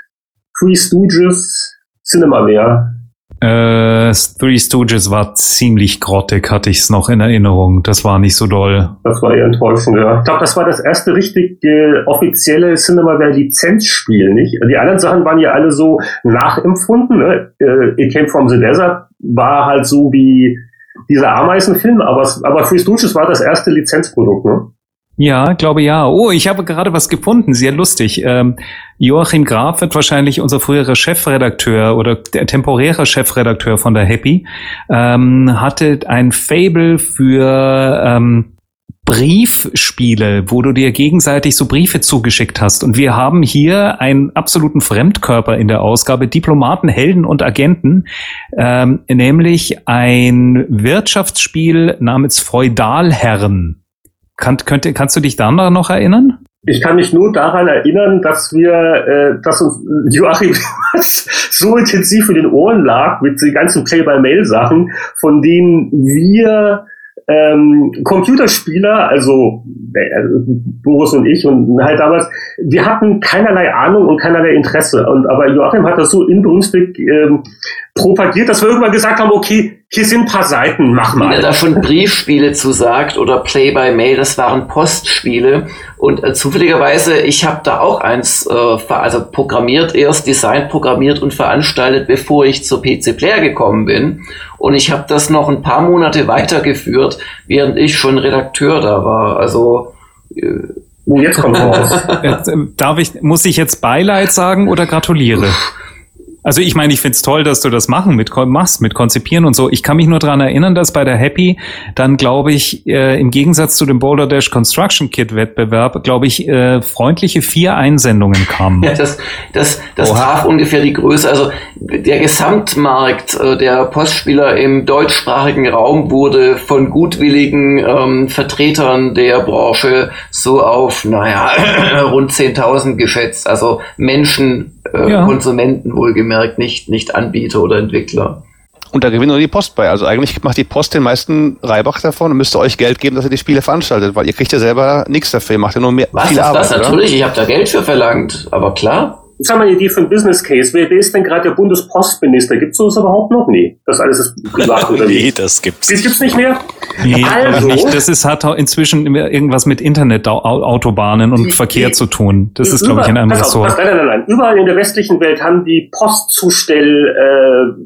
Three Stooges, Cinemaware. Äh, Three Stooges war ziemlich grottig, hatte ich es noch in Erinnerung. Das war nicht so doll. Das war eher enttäuschend, ja. Ich glaube, das war das erste richtig äh, offizielle Cinemaware-Lizenzspiel, nicht? Die anderen Sachen waren ja alle so nachempfunden. Ne? Äh, It Came From The Desert war halt so wie dieser Ameisenfilm, aber, aber Free Stooges war das erste Lizenzprodukt, ne? Ja, glaube ja. Oh, ich habe gerade was gefunden, sehr lustig. Ähm, Joachim Graf wird wahrscheinlich unser früherer Chefredakteur oder der temporäre Chefredakteur von der Happy, ähm, hatte ein Fable für ähm, Briefspiele, wo du dir gegenseitig so Briefe zugeschickt hast. Und wir haben hier einen absoluten Fremdkörper in der Ausgabe, Diplomaten, Helden und Agenten, ähm, nämlich ein Wirtschaftsspiel namens Feudalherren. Kann, könnte, kannst du dich daran noch erinnern? Ich kann mich nur daran erinnern, dass wir, äh, dass uns Joachim *laughs* so intensiv in den Ohren lag mit den ganzen Play-by-Mail-Sachen, von denen wir ähm, Computerspieler, also äh, Boris und ich und halt damals, wir hatten keinerlei Ahnung und keinerlei Interesse. Und aber Joachim hat das so inbrünstig ähm, propagiert, dass wir irgendwann gesagt haben, okay, hier sind ein paar Seiten, mach mal. Wenn er davon Briefspiele zusagt oder Play-by-Mail, das waren Postspiele. Und äh, zufälligerweise, ich habe da auch eins, äh, also programmiert erst, designt, programmiert und veranstaltet, bevor ich zur PC Player gekommen bin. Und ich habe das noch ein paar Monate weitergeführt, während ich schon Redakteur da war. Also äh, Oh, jetzt kommt raus. *laughs* Darf ich, muss ich jetzt Beileid sagen oder gratuliere? Also ich meine, ich find's toll, dass du das machen mit machst, mit konzipieren und so. Ich kann mich nur dran erinnern, dass bei der Happy dann, glaube ich, äh, im Gegensatz zu dem Boulder Dash Construction Kit Wettbewerb, glaube ich, äh, freundliche vier Einsendungen kamen. Ja, das, das, das traf ungefähr die Größe. Also der Gesamtmarkt äh, der Postspieler im deutschsprachigen Raum wurde von gutwilligen ähm, Vertretern der Branche so auf, naja, *clears throat* rund 10.000 geschätzt. Also Menschen, äh, ja. Konsumenten wohlgemerkt, nicht, nicht Anbieter oder Entwickler. Und da gewinnt nur die Post bei. Also eigentlich macht die Post den meisten Reibach davon und müsste euch Geld geben, dass ihr die Spiele veranstaltet, weil ihr kriegt ja selber nichts dafür, ihr macht ja nur mehr Was viel ist Arbeit. Das? Natürlich, ich habe da Geld für verlangt, aber klar. Jetzt haben wir eine Idee für ein Business Case. Wer, wer ist denn gerade der Bundespostminister? Gibt es sowas überhaupt noch? Nee. Das alles ist privat oder *laughs* Nee, das gibt's. Das gibt's nicht mehr? Nee, also, nicht. Das ist, hat inzwischen irgendwas mit Internetautobahnen und die, Verkehr die, zu tun. Das ist, glaube ich, in einem Ressort. Nein, nein, nein, nein. Überall in der westlichen Welt haben die Postzustell, äh,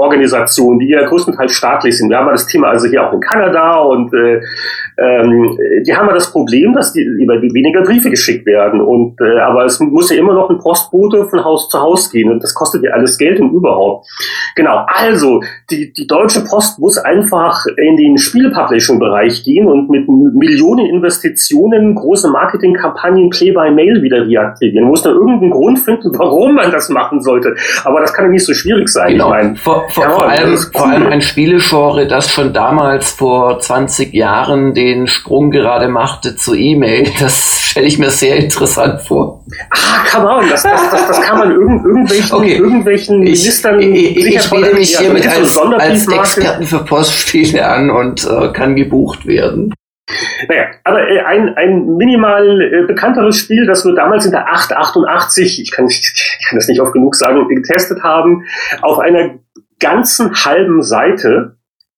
Organisationen, die ja größtenteils staatlich sind. Wir haben das Thema also hier auch in Kanada und äh, ähm, die haben ja das Problem, dass die über weniger Briefe geschickt werden. Und äh, aber es muss ja immer noch ein Postbote von Haus zu Haus gehen und das kostet ja alles Geld und überhaupt. Genau, also die, die Deutsche Post muss einfach in den Spielpublishing-Bereich gehen und mit Millionen Investitionen große Marketingkampagnen Play-by-Mail wieder reaktivieren. Man muss da irgendeinen Grund finden, *laughs* warum man das machen sollte. Aber das kann ja nicht so schwierig sein. Genau. Ich meine, vor, ja, vor, allem, cool. vor allem ein Spielegenre, das schon damals vor 20 Jahren den Sprung gerade machte zu E-Mail. *laughs* Das stelle ich mir sehr interessant vor. Ah, come on, das, das, das, das kann man irgend, irgendwelchen, okay. irgendwelchen Ministern Ich, ich, ich biete mich hiermit als, als Experten für Postspiele an und äh, kann gebucht werden. Naja, aber äh, ein, ein minimal äh, bekannteres Spiel, das wir damals in der 888, ich kann, ich kann das nicht oft genug sagen, getestet haben, auf einer ganzen halben Seite.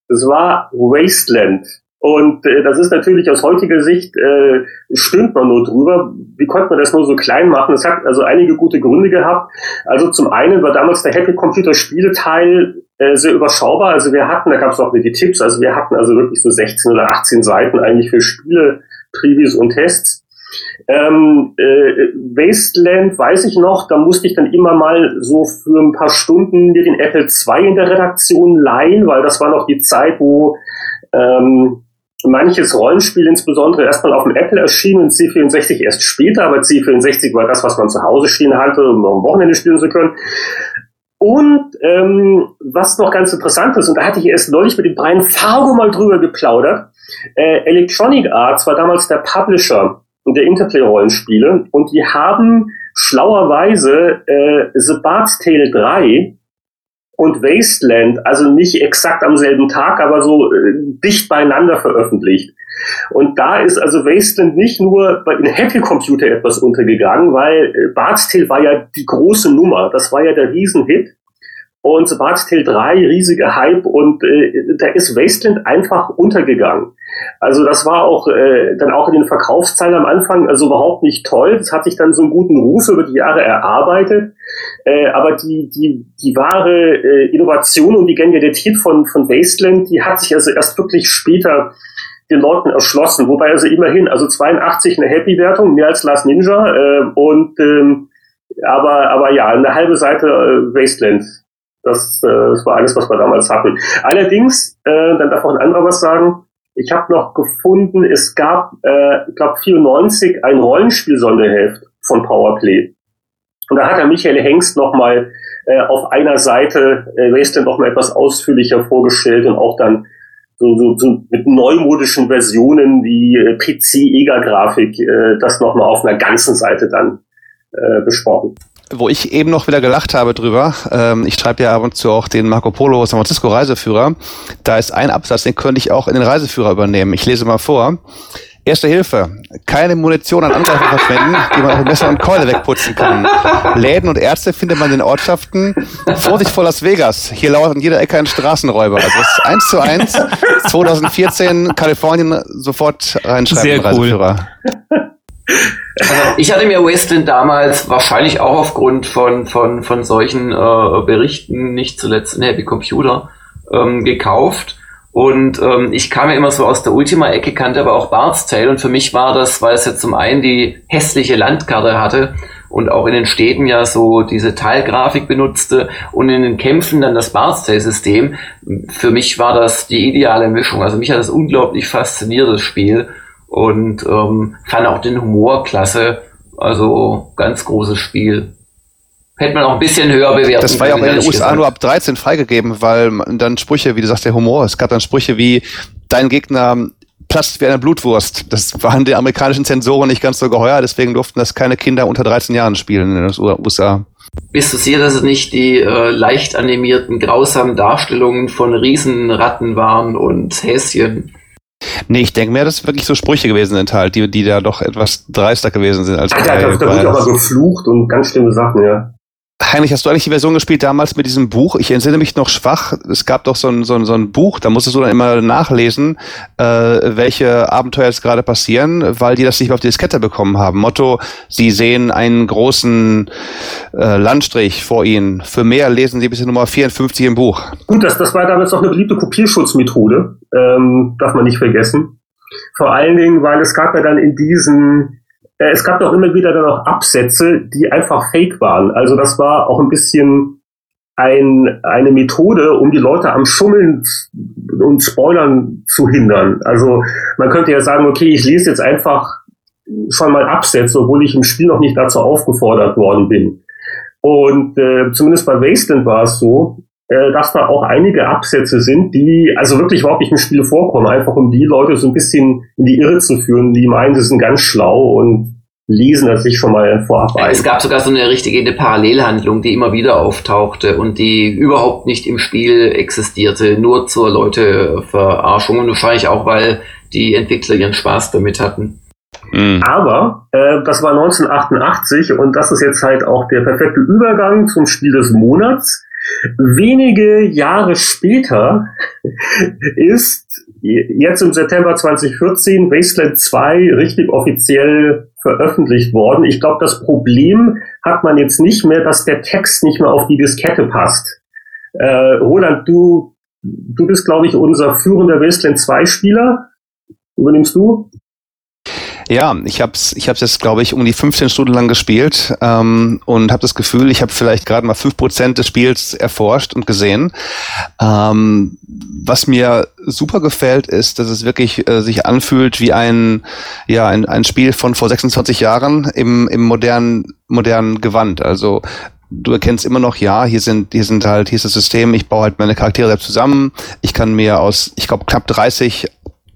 Das war Wasteland. Und äh, das ist natürlich aus heutiger Sicht, äh, stimmt man nur drüber. Wie konnte man das nur so klein machen? Es hat also einige gute Gründe gehabt. Also zum einen war damals der Happy Computer Spieleteil äh, sehr überschaubar. Also wir hatten, da gab es auch die Tipps, also wir hatten also wirklich so 16 oder 18 Seiten eigentlich für Spiele, Previews und Tests. Ähm, äh, Wasteland weiß ich noch, da musste ich dann immer mal so für ein paar Stunden mir den Apple II in der Redaktion leihen, weil das war noch die Zeit, wo ähm, manches Rollenspiel insbesondere erstmal auf dem Apple erschien und C64 erst später, aber C64 war das, was man zu Hause stehen hatte, um am Wochenende spielen zu können. Und ähm, was noch ganz interessant ist, und da hatte ich erst neulich mit dem Brian Fargo mal drüber geplaudert, äh, Electronic Arts war damals der Publisher der Interplay-Rollenspiele und die haben schlauerweise äh, The Bard's Tale 3 und Wasteland, also nicht exakt am selben Tag, aber so äh, dicht beieinander veröffentlicht. Und da ist also Wasteland nicht nur bei den Happy Computer etwas untergegangen, weil äh, Bard's Tale war ja die große Nummer, das war ja der Riesenhit. und Bart's Tale 3, riesiger Hype und äh, da ist Wasteland einfach untergegangen. Also das war auch äh, dann auch in den Verkaufszahlen am Anfang also überhaupt nicht toll. Das hat sich dann so einen guten Ruf über die Jahre erarbeitet. Äh, aber die, die, die wahre äh, Innovation und die Genialität von, von Wasteland, die hat sich also erst wirklich später den Leuten erschlossen. Wobei also immerhin, also 82 eine Happy-Wertung, mehr als Last Ninja äh, und ähm, aber, aber ja, eine halbe Seite äh, Wasteland das, äh, das war alles, was wir damals hatten. Allerdings, äh, dann darf auch ein anderer was sagen, ich habe noch gefunden, es gab, äh, ich glaube 94 ein Rollenspiel-Sonderheft von Powerplay. Und da hat der Michael Hengst nochmal äh, auf einer Seite äh, Wasteland noch mal etwas ausführlicher vorgestellt und auch dann so, so, so mit neumodischen Versionen wie äh, PC-EGA-Grafik äh, das nochmal auf einer ganzen Seite dann äh, besprochen wo ich eben noch wieder gelacht habe drüber, ähm, ich schreibe ja ab und zu auch den Marco Polo San Francisco Reiseführer, da ist ein Absatz, den könnte ich auch in den Reiseführer übernehmen. Ich lese mal vor. Erste Hilfe. Keine Munition an Angreifer verschwenden, die man auch mit Messer und Keule wegputzen kann. Läden und Ärzte findet man in den Ortschaften. Vorsicht vor Las Vegas. Hier lauert in jeder Ecke ein Straßenräuber. Also das ist eins zu eins. 2014 Kalifornien sofort reinschreiben. Sehr cool. Reiseführer. Also ich hatte mir Wasteland damals wahrscheinlich auch aufgrund von, von, von solchen äh, Berichten, nicht zuletzt in Happy Computer, ähm, gekauft. Und ähm, ich kam ja immer so aus der Ultima-Ecke, kannte aber auch Bart's Tale. Und für mich war das, weil es ja zum einen die hässliche Landkarte hatte und auch in den Städten ja so diese Teilgrafik benutzte und in den Kämpfen dann das Bart's Tale-System. Für mich war das die ideale Mischung. Also mich hat das unglaublich fasziniert, das Spiel und ähm, fand auch den Humor klasse. Also ganz großes Spiel. Hätte man auch ein bisschen höher bewerten Das war ja auch in den USA gesagt. nur ab 13 freigegeben, weil dann Sprüche, wie du sagst, der Humor, es gab dann Sprüche wie, dein Gegner platzt wie eine Blutwurst. Das waren den amerikanischen Zensoren nicht ganz so geheuer, deswegen durften das keine Kinder unter 13 Jahren spielen in den USA. Bist du sicher, dass es nicht die äh, leicht animierten, grausamen Darstellungen von Riesenratten waren und Häschen? Nee, ich denke mir, dass wirklich so Sprüche gewesen sind halt, die, die da doch etwas dreister gewesen sind als Ach, bei, ja, da wird aber geflucht und ganz schlimme Sachen, ja. Heinrich, hast du eigentlich die Version gespielt damals mit diesem Buch? Ich entsinne mich noch schwach. Es gab doch so ein, so ein, so ein Buch, da musstest du dann immer nachlesen, äh, welche Abenteuer jetzt gerade passieren, weil die das nicht mehr auf die Diskette bekommen haben. Motto, sie sehen einen großen äh, Landstrich vor ihnen. Für mehr lesen sie bis Nummer 54 im Buch. Gut, das, das war damals noch eine beliebte Kopierschutzmethode, ähm, darf man nicht vergessen. Vor allen Dingen, weil es gab ja dann in diesen es gab doch immer wieder dann auch Absätze, die einfach fake waren. Also das war auch ein bisschen ein, eine Methode, um die Leute am Schummeln und Spoilern zu hindern. Also man könnte ja sagen, okay, ich lese jetzt einfach schon mal Absätze, obwohl ich im Spiel noch nicht dazu aufgefordert worden bin. Und äh, zumindest bei Wasteland war es so, äh, dass da auch einige Absätze sind, die also wirklich überhaupt nicht im Spiel vorkommen, einfach um die Leute so ein bisschen in die Irre zu führen, die meinen, sie sind ganz schlau und lesen das sich schon mal vorab ein. Es gab sogar so eine richtige eine Parallelhandlung, die immer wieder auftauchte und die überhaupt nicht im Spiel existierte, nur zur Leuteverarschung und wahrscheinlich auch, weil die Entwickler ihren Spaß damit hatten. Mhm. Aber äh, das war 1988 und das ist jetzt halt auch der perfekte Übergang zum Spiel des Monats. Wenige Jahre später ist jetzt im September 2014 Wasteland 2 richtig offiziell veröffentlicht worden. Ich glaube, das Problem hat man jetzt nicht mehr, dass der Text nicht mehr auf die Diskette passt. Äh, Roland, du, du bist, glaube ich, unser führender Wasteland 2 Spieler. Übernimmst du? Ja, ich habe es ich hab's jetzt, glaube ich, um die 15 Stunden lang gespielt ähm, und habe das Gefühl, ich habe vielleicht gerade mal 5% des Spiels erforscht und gesehen. Ähm, was mir super gefällt, ist, dass es wirklich äh, sich anfühlt wie ein, ja, ein, ein Spiel von vor 26 Jahren im, im modernen, modernen Gewand. Also du erkennst immer noch, ja, hier sind, hier sind halt, hier ist das System, ich baue halt meine Charaktere selbst zusammen. Ich kann mir aus, ich glaube, knapp 30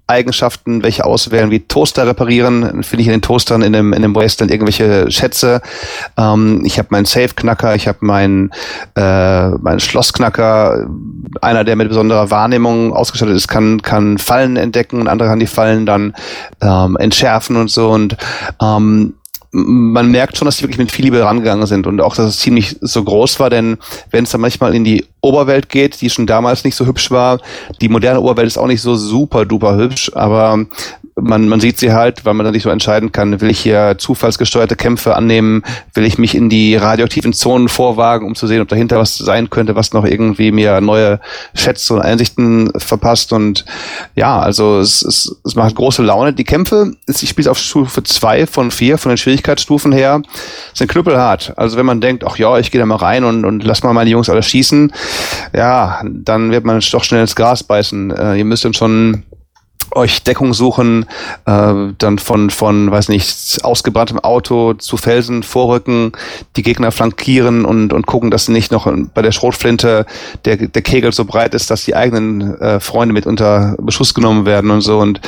Eigenschaften, welche auswählen, wie Toaster reparieren, finde ich in den Toastern in dem, in dem Wasteland irgendwelche Schätze. Ähm, ich habe meinen Safe-Knacker, ich habe meinen, äh, meinen Schlossknacker, einer, der mit besonderer Wahrnehmung ausgestattet ist, kann, kann Fallen entdecken und andere kann die Fallen dann ähm, entschärfen und so. Und ähm, man merkt schon, dass die wirklich mit viel Liebe rangegangen sind und auch, dass es ziemlich so groß war, denn wenn es dann manchmal in die Oberwelt geht, die schon damals nicht so hübsch war, die moderne Oberwelt ist auch nicht so super duper hübsch, aber man, man sieht sie halt, weil man dann nicht so entscheiden kann, will ich hier zufallsgesteuerte Kämpfe annehmen, will ich mich in die radioaktiven Zonen vorwagen, um zu sehen, ob dahinter was sein könnte, was noch irgendwie mir neue Schätze und Einsichten verpasst und ja, also es, es, es macht große Laune. Die Kämpfe, ich spiele auf Stufe zwei von vier von den Schwierigkeitsstufen her, sind knüppelhart. Also wenn man denkt, ach ja, ich gehe da mal rein und, und lass mal meine Jungs alle schießen, ja, dann wird man doch schnell ins Gras beißen. Äh, ihr müsst dann schon euch Deckung suchen, äh, dann von, von, weiß nicht, ausgebranntem Auto zu Felsen vorrücken, die Gegner flankieren und, und gucken, dass nicht noch bei der Schrotflinte der, der Kegel so breit ist, dass die eigenen äh, Freunde mit unter Beschuss genommen werden und so. Und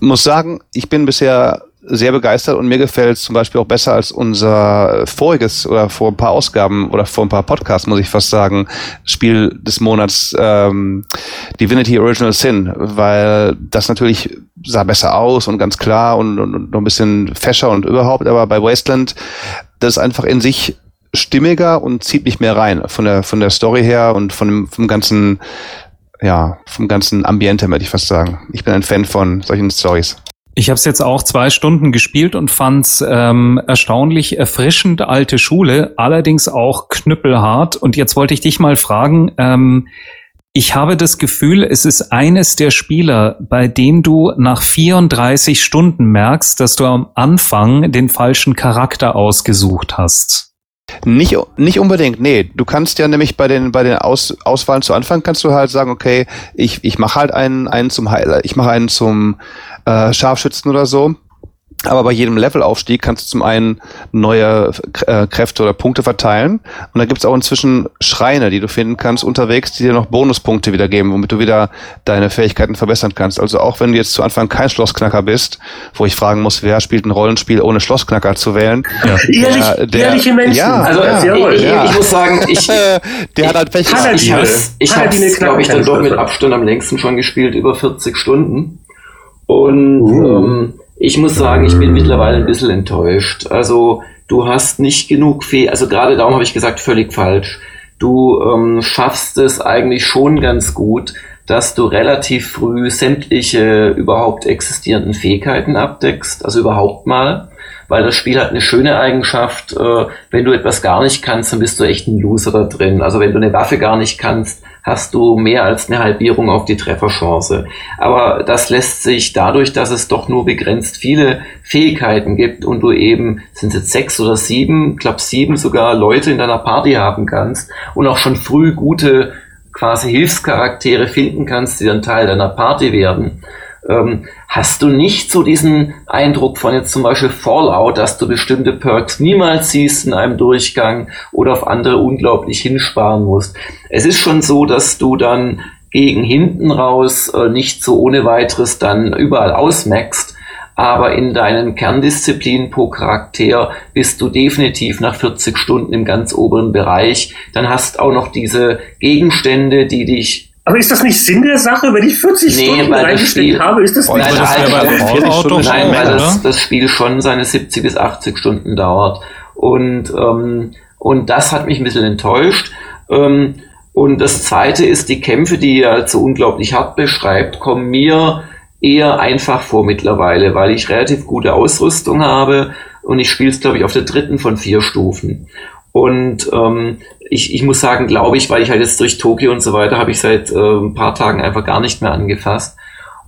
muss sagen, ich bin bisher sehr begeistert und mir gefällt es zum Beispiel auch besser als unser voriges oder vor ein paar Ausgaben oder vor ein paar Podcasts, muss ich fast sagen, Spiel des Monats ähm, Divinity Original Sin, weil das natürlich sah besser aus und ganz klar und, und, und noch ein bisschen fescher und überhaupt, aber bei Wasteland, das ist einfach in sich stimmiger und zieht mich mehr rein von der von der Story her und von dem vom ganzen ja vom ganzen Ambiente würde ich fast sagen. Ich bin ein Fan von solchen Stories. Ich habe es jetzt auch zwei Stunden gespielt und fand's ähm, erstaunlich erfrischend alte Schule, allerdings auch knüppelhart. Und jetzt wollte ich dich mal fragen, ähm, ich habe das Gefühl, es ist eines der Spieler, bei dem du nach 34 Stunden merkst, dass du am Anfang den falschen Charakter ausgesucht hast. Nicht, nicht unbedingt, nee. Du kannst ja nämlich bei den, bei den Aus, Auswahlen zu Anfang kannst du halt sagen, okay, ich, ich mache halt einen, einen zum Heiler, ich mache einen zum äh, Scharfschützen oder so. Aber bei jedem Levelaufstieg kannst du zum einen neue äh, Kräfte oder Punkte verteilen. Und da gibt es auch inzwischen Schreine, die du finden kannst unterwegs, die dir noch Bonuspunkte wiedergeben, womit du wieder deine Fähigkeiten verbessern kannst. Also auch wenn du jetzt zu Anfang kein Schlossknacker bist, wo ich fragen muss, wer spielt ein Rollenspiel ohne Schlossknacker zu wählen. Ja. Ehrlich, der, der, ehrliche Menschen. Ja, also ja, ich, ich, ich, muss sagen, ich, *laughs* der hat halt Pech ich, ich, ich habe glaube ich, dann doch mit Abstand am längsten schon gespielt, über 40 Stunden. Und uh. ähm, ich muss sagen, ich bin mittlerweile ein bisschen enttäuscht. Also du hast nicht genug Fee, also gerade darum habe ich gesagt, völlig falsch. Du ähm, schaffst es eigentlich schon ganz gut, dass du relativ früh sämtliche überhaupt existierenden Fähigkeiten abdeckst, also überhaupt mal, weil das Spiel hat eine schöne Eigenschaft, äh, wenn du etwas gar nicht kannst, dann bist du echt ein Loser da drin. Also wenn du eine Waffe gar nicht kannst, hast du mehr als eine Halbierung auf die Trefferchance. Aber das lässt sich dadurch, dass es doch nur begrenzt viele Fähigkeiten gibt und du eben, sind es jetzt sechs oder sieben, glaube sieben sogar Leute in deiner Party haben kannst und auch schon früh gute quasi Hilfscharaktere finden kannst, die dann Teil deiner Party werden hast du nicht so diesen Eindruck von jetzt zum Beispiel Fallout, dass du bestimmte Perks niemals siehst in einem Durchgang oder auf andere unglaublich hinsparen musst. Es ist schon so, dass du dann gegen hinten raus äh, nicht so ohne weiteres dann überall ausmaxst, aber in deinen Kerndisziplinen pro Charakter bist du definitiv nach 40 Stunden im ganz oberen Bereich. Dann hast auch noch diese Gegenstände, die dich aber ist das nicht Sinn der Sache, wenn ich 40 nee, Stunden reingesteckt habe? Ist das nicht nein, das, das, bei nein, weil das, das Spiel schon seine 70 bis 80 Stunden dauert. Und, ähm, und das hat mich ein bisschen enttäuscht. Ähm, und das zweite ist, die Kämpfe, die er so unglaublich hart beschreibt, kommen mir eher einfach vor mittlerweile, weil ich relativ gute Ausrüstung habe und ich spiele es, glaube ich, auf der dritten von vier Stufen. Und ähm, ich, ich muss sagen, glaube ich, weil ich halt jetzt durch Tokio und so weiter habe ich seit äh, ein paar Tagen einfach gar nicht mehr angefasst.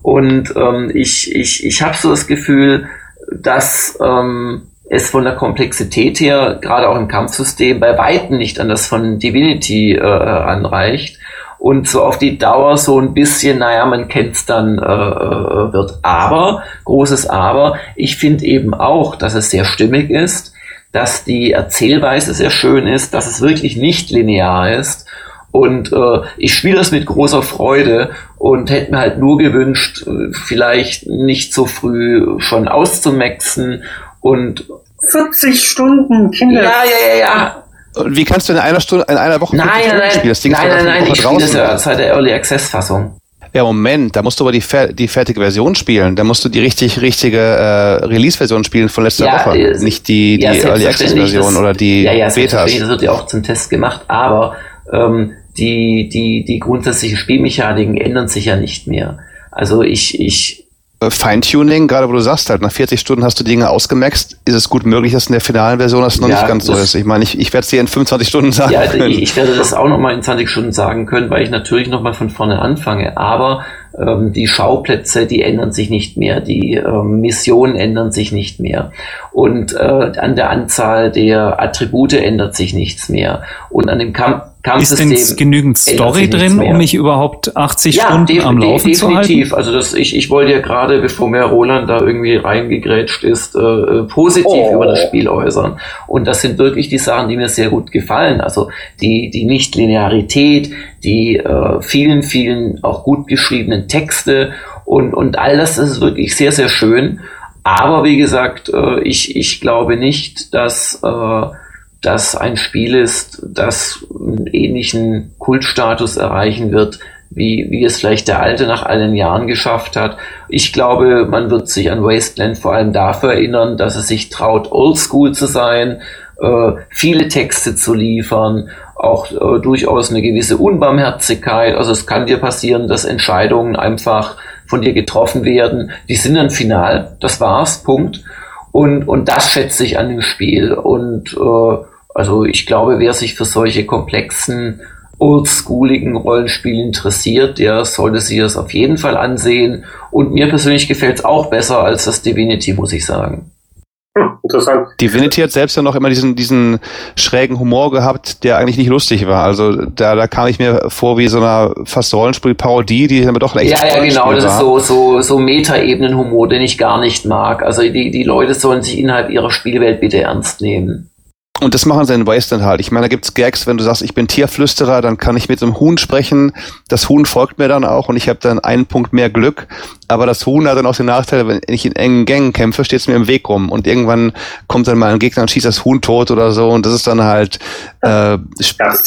Und ähm, ich, ich, ich habe so das Gefühl, dass ähm, es von der Komplexität her, gerade auch im Kampfsystem, bei Weitem nicht an das von Divinity äh, anreicht. Und so auf die Dauer so ein bisschen, naja, man kennt's dann äh, äh wird. Aber, großes Aber, ich finde eben auch, dass es sehr stimmig ist dass die Erzählweise sehr schön ist, dass es wirklich nicht linear ist. Und äh, ich spiele das mit großer Freude und hätte mir halt nur gewünscht, äh, vielleicht nicht so früh schon auszumaxen und 40 Stunden, Kinder. Ja, ja, ja, ja. Und wie kannst du in einer Stunde, in einer Woche nein, nein, nein, spielen? Das Ding nein, nein, nein, ich spiele das ja seit der Early Access Fassung. Ja, Moment, da musst du aber die, die fertige Version spielen. Da musst du die richtig, richtige äh, Release-Version spielen von letzter ja, Woche. Äh, nicht die, die ja, Early Access-Version oder die ja, ja, Betas. Das wird ja auch zum Test gemacht, aber ähm, die, die, die grundsätzlichen Spielmechaniken ändern sich ja nicht mehr. Also ich, ich Feintuning, gerade wo du sagst, halt nach 40 Stunden hast du Dinge ausgemaxt, ist es gut möglich, dass in der finalen Version das noch ja, nicht ganz so ist. Ich meine, ich, ich werde es dir in 25 Stunden sagen. Ja, können. ich werde das auch nochmal in 20 Stunden sagen können, weil ich natürlich nochmal von vorne anfange. Aber ähm, die Schauplätze, die ändern sich nicht mehr, die ähm, Missionen ändern sich nicht mehr und äh, an der Anzahl der Attribute ändert sich nichts mehr und an dem Kampf ist denn genügend Story drin, um mich überhaupt 80 ja, Stunden am Laufen zu halten? Definitiv. Also das, ich, ich wollte ja gerade, bevor mir Roland da irgendwie reingegrätscht ist, äh, äh, positiv oh. über das Spiel äußern. Und das sind wirklich die Sachen, die mir sehr gut gefallen. Also die, die Nichtlinearität, die äh, vielen, vielen auch gut geschriebenen Texte und, und all das ist wirklich sehr, sehr schön. Aber wie gesagt, äh, ich, ich glaube nicht, dass äh, das ein Spiel ist, das einen ähnlichen Kultstatus erreichen wird, wie, wie es vielleicht der Alte nach allen Jahren geschafft hat. Ich glaube, man wird sich an Wasteland vor allem dafür erinnern, dass es sich traut, oldschool zu sein, äh, viele Texte zu liefern, auch äh, durchaus eine gewisse Unbarmherzigkeit. Also es kann dir passieren, dass Entscheidungen einfach von dir getroffen werden. Die sind dann final, das war's, Punkt. Und, und das schätze ich an dem Spiel. Und äh, also ich glaube, wer sich für solche komplexen, oldschooligen Rollenspiele interessiert, der sollte sich das auf jeden Fall ansehen. Und mir persönlich gefällt es auch besser als das Divinity, muss ich sagen. Hm, interessant. Divinity hat selbst ja noch immer diesen, diesen schrägen Humor gehabt, der eigentlich nicht lustig war. Also da, da kam ich mir vor wie so eine fast Rollenspiel-Parodie, die aber doch echt Ja, ja, genau, das war. ist so, so, so Meta-Ebenen-Humor, den ich gar nicht mag. Also die, die Leute sollen sich innerhalb ihrer Spielwelt bitte ernst nehmen. Und das machen sie in Wasteland halt. Ich meine, da gibt's Gags, wenn du sagst, ich bin Tierflüsterer, dann kann ich mit einem Huhn sprechen. Das Huhn folgt mir dann auch und ich habe dann einen Punkt mehr Glück. Aber das Huhn hat dann auch den Nachteil, wenn ich in engen Gängen kämpfe, steht es mir im Weg rum. Und irgendwann kommt dann mal ein Gegner und schießt das Huhn tot oder so. Und das ist dann halt äh,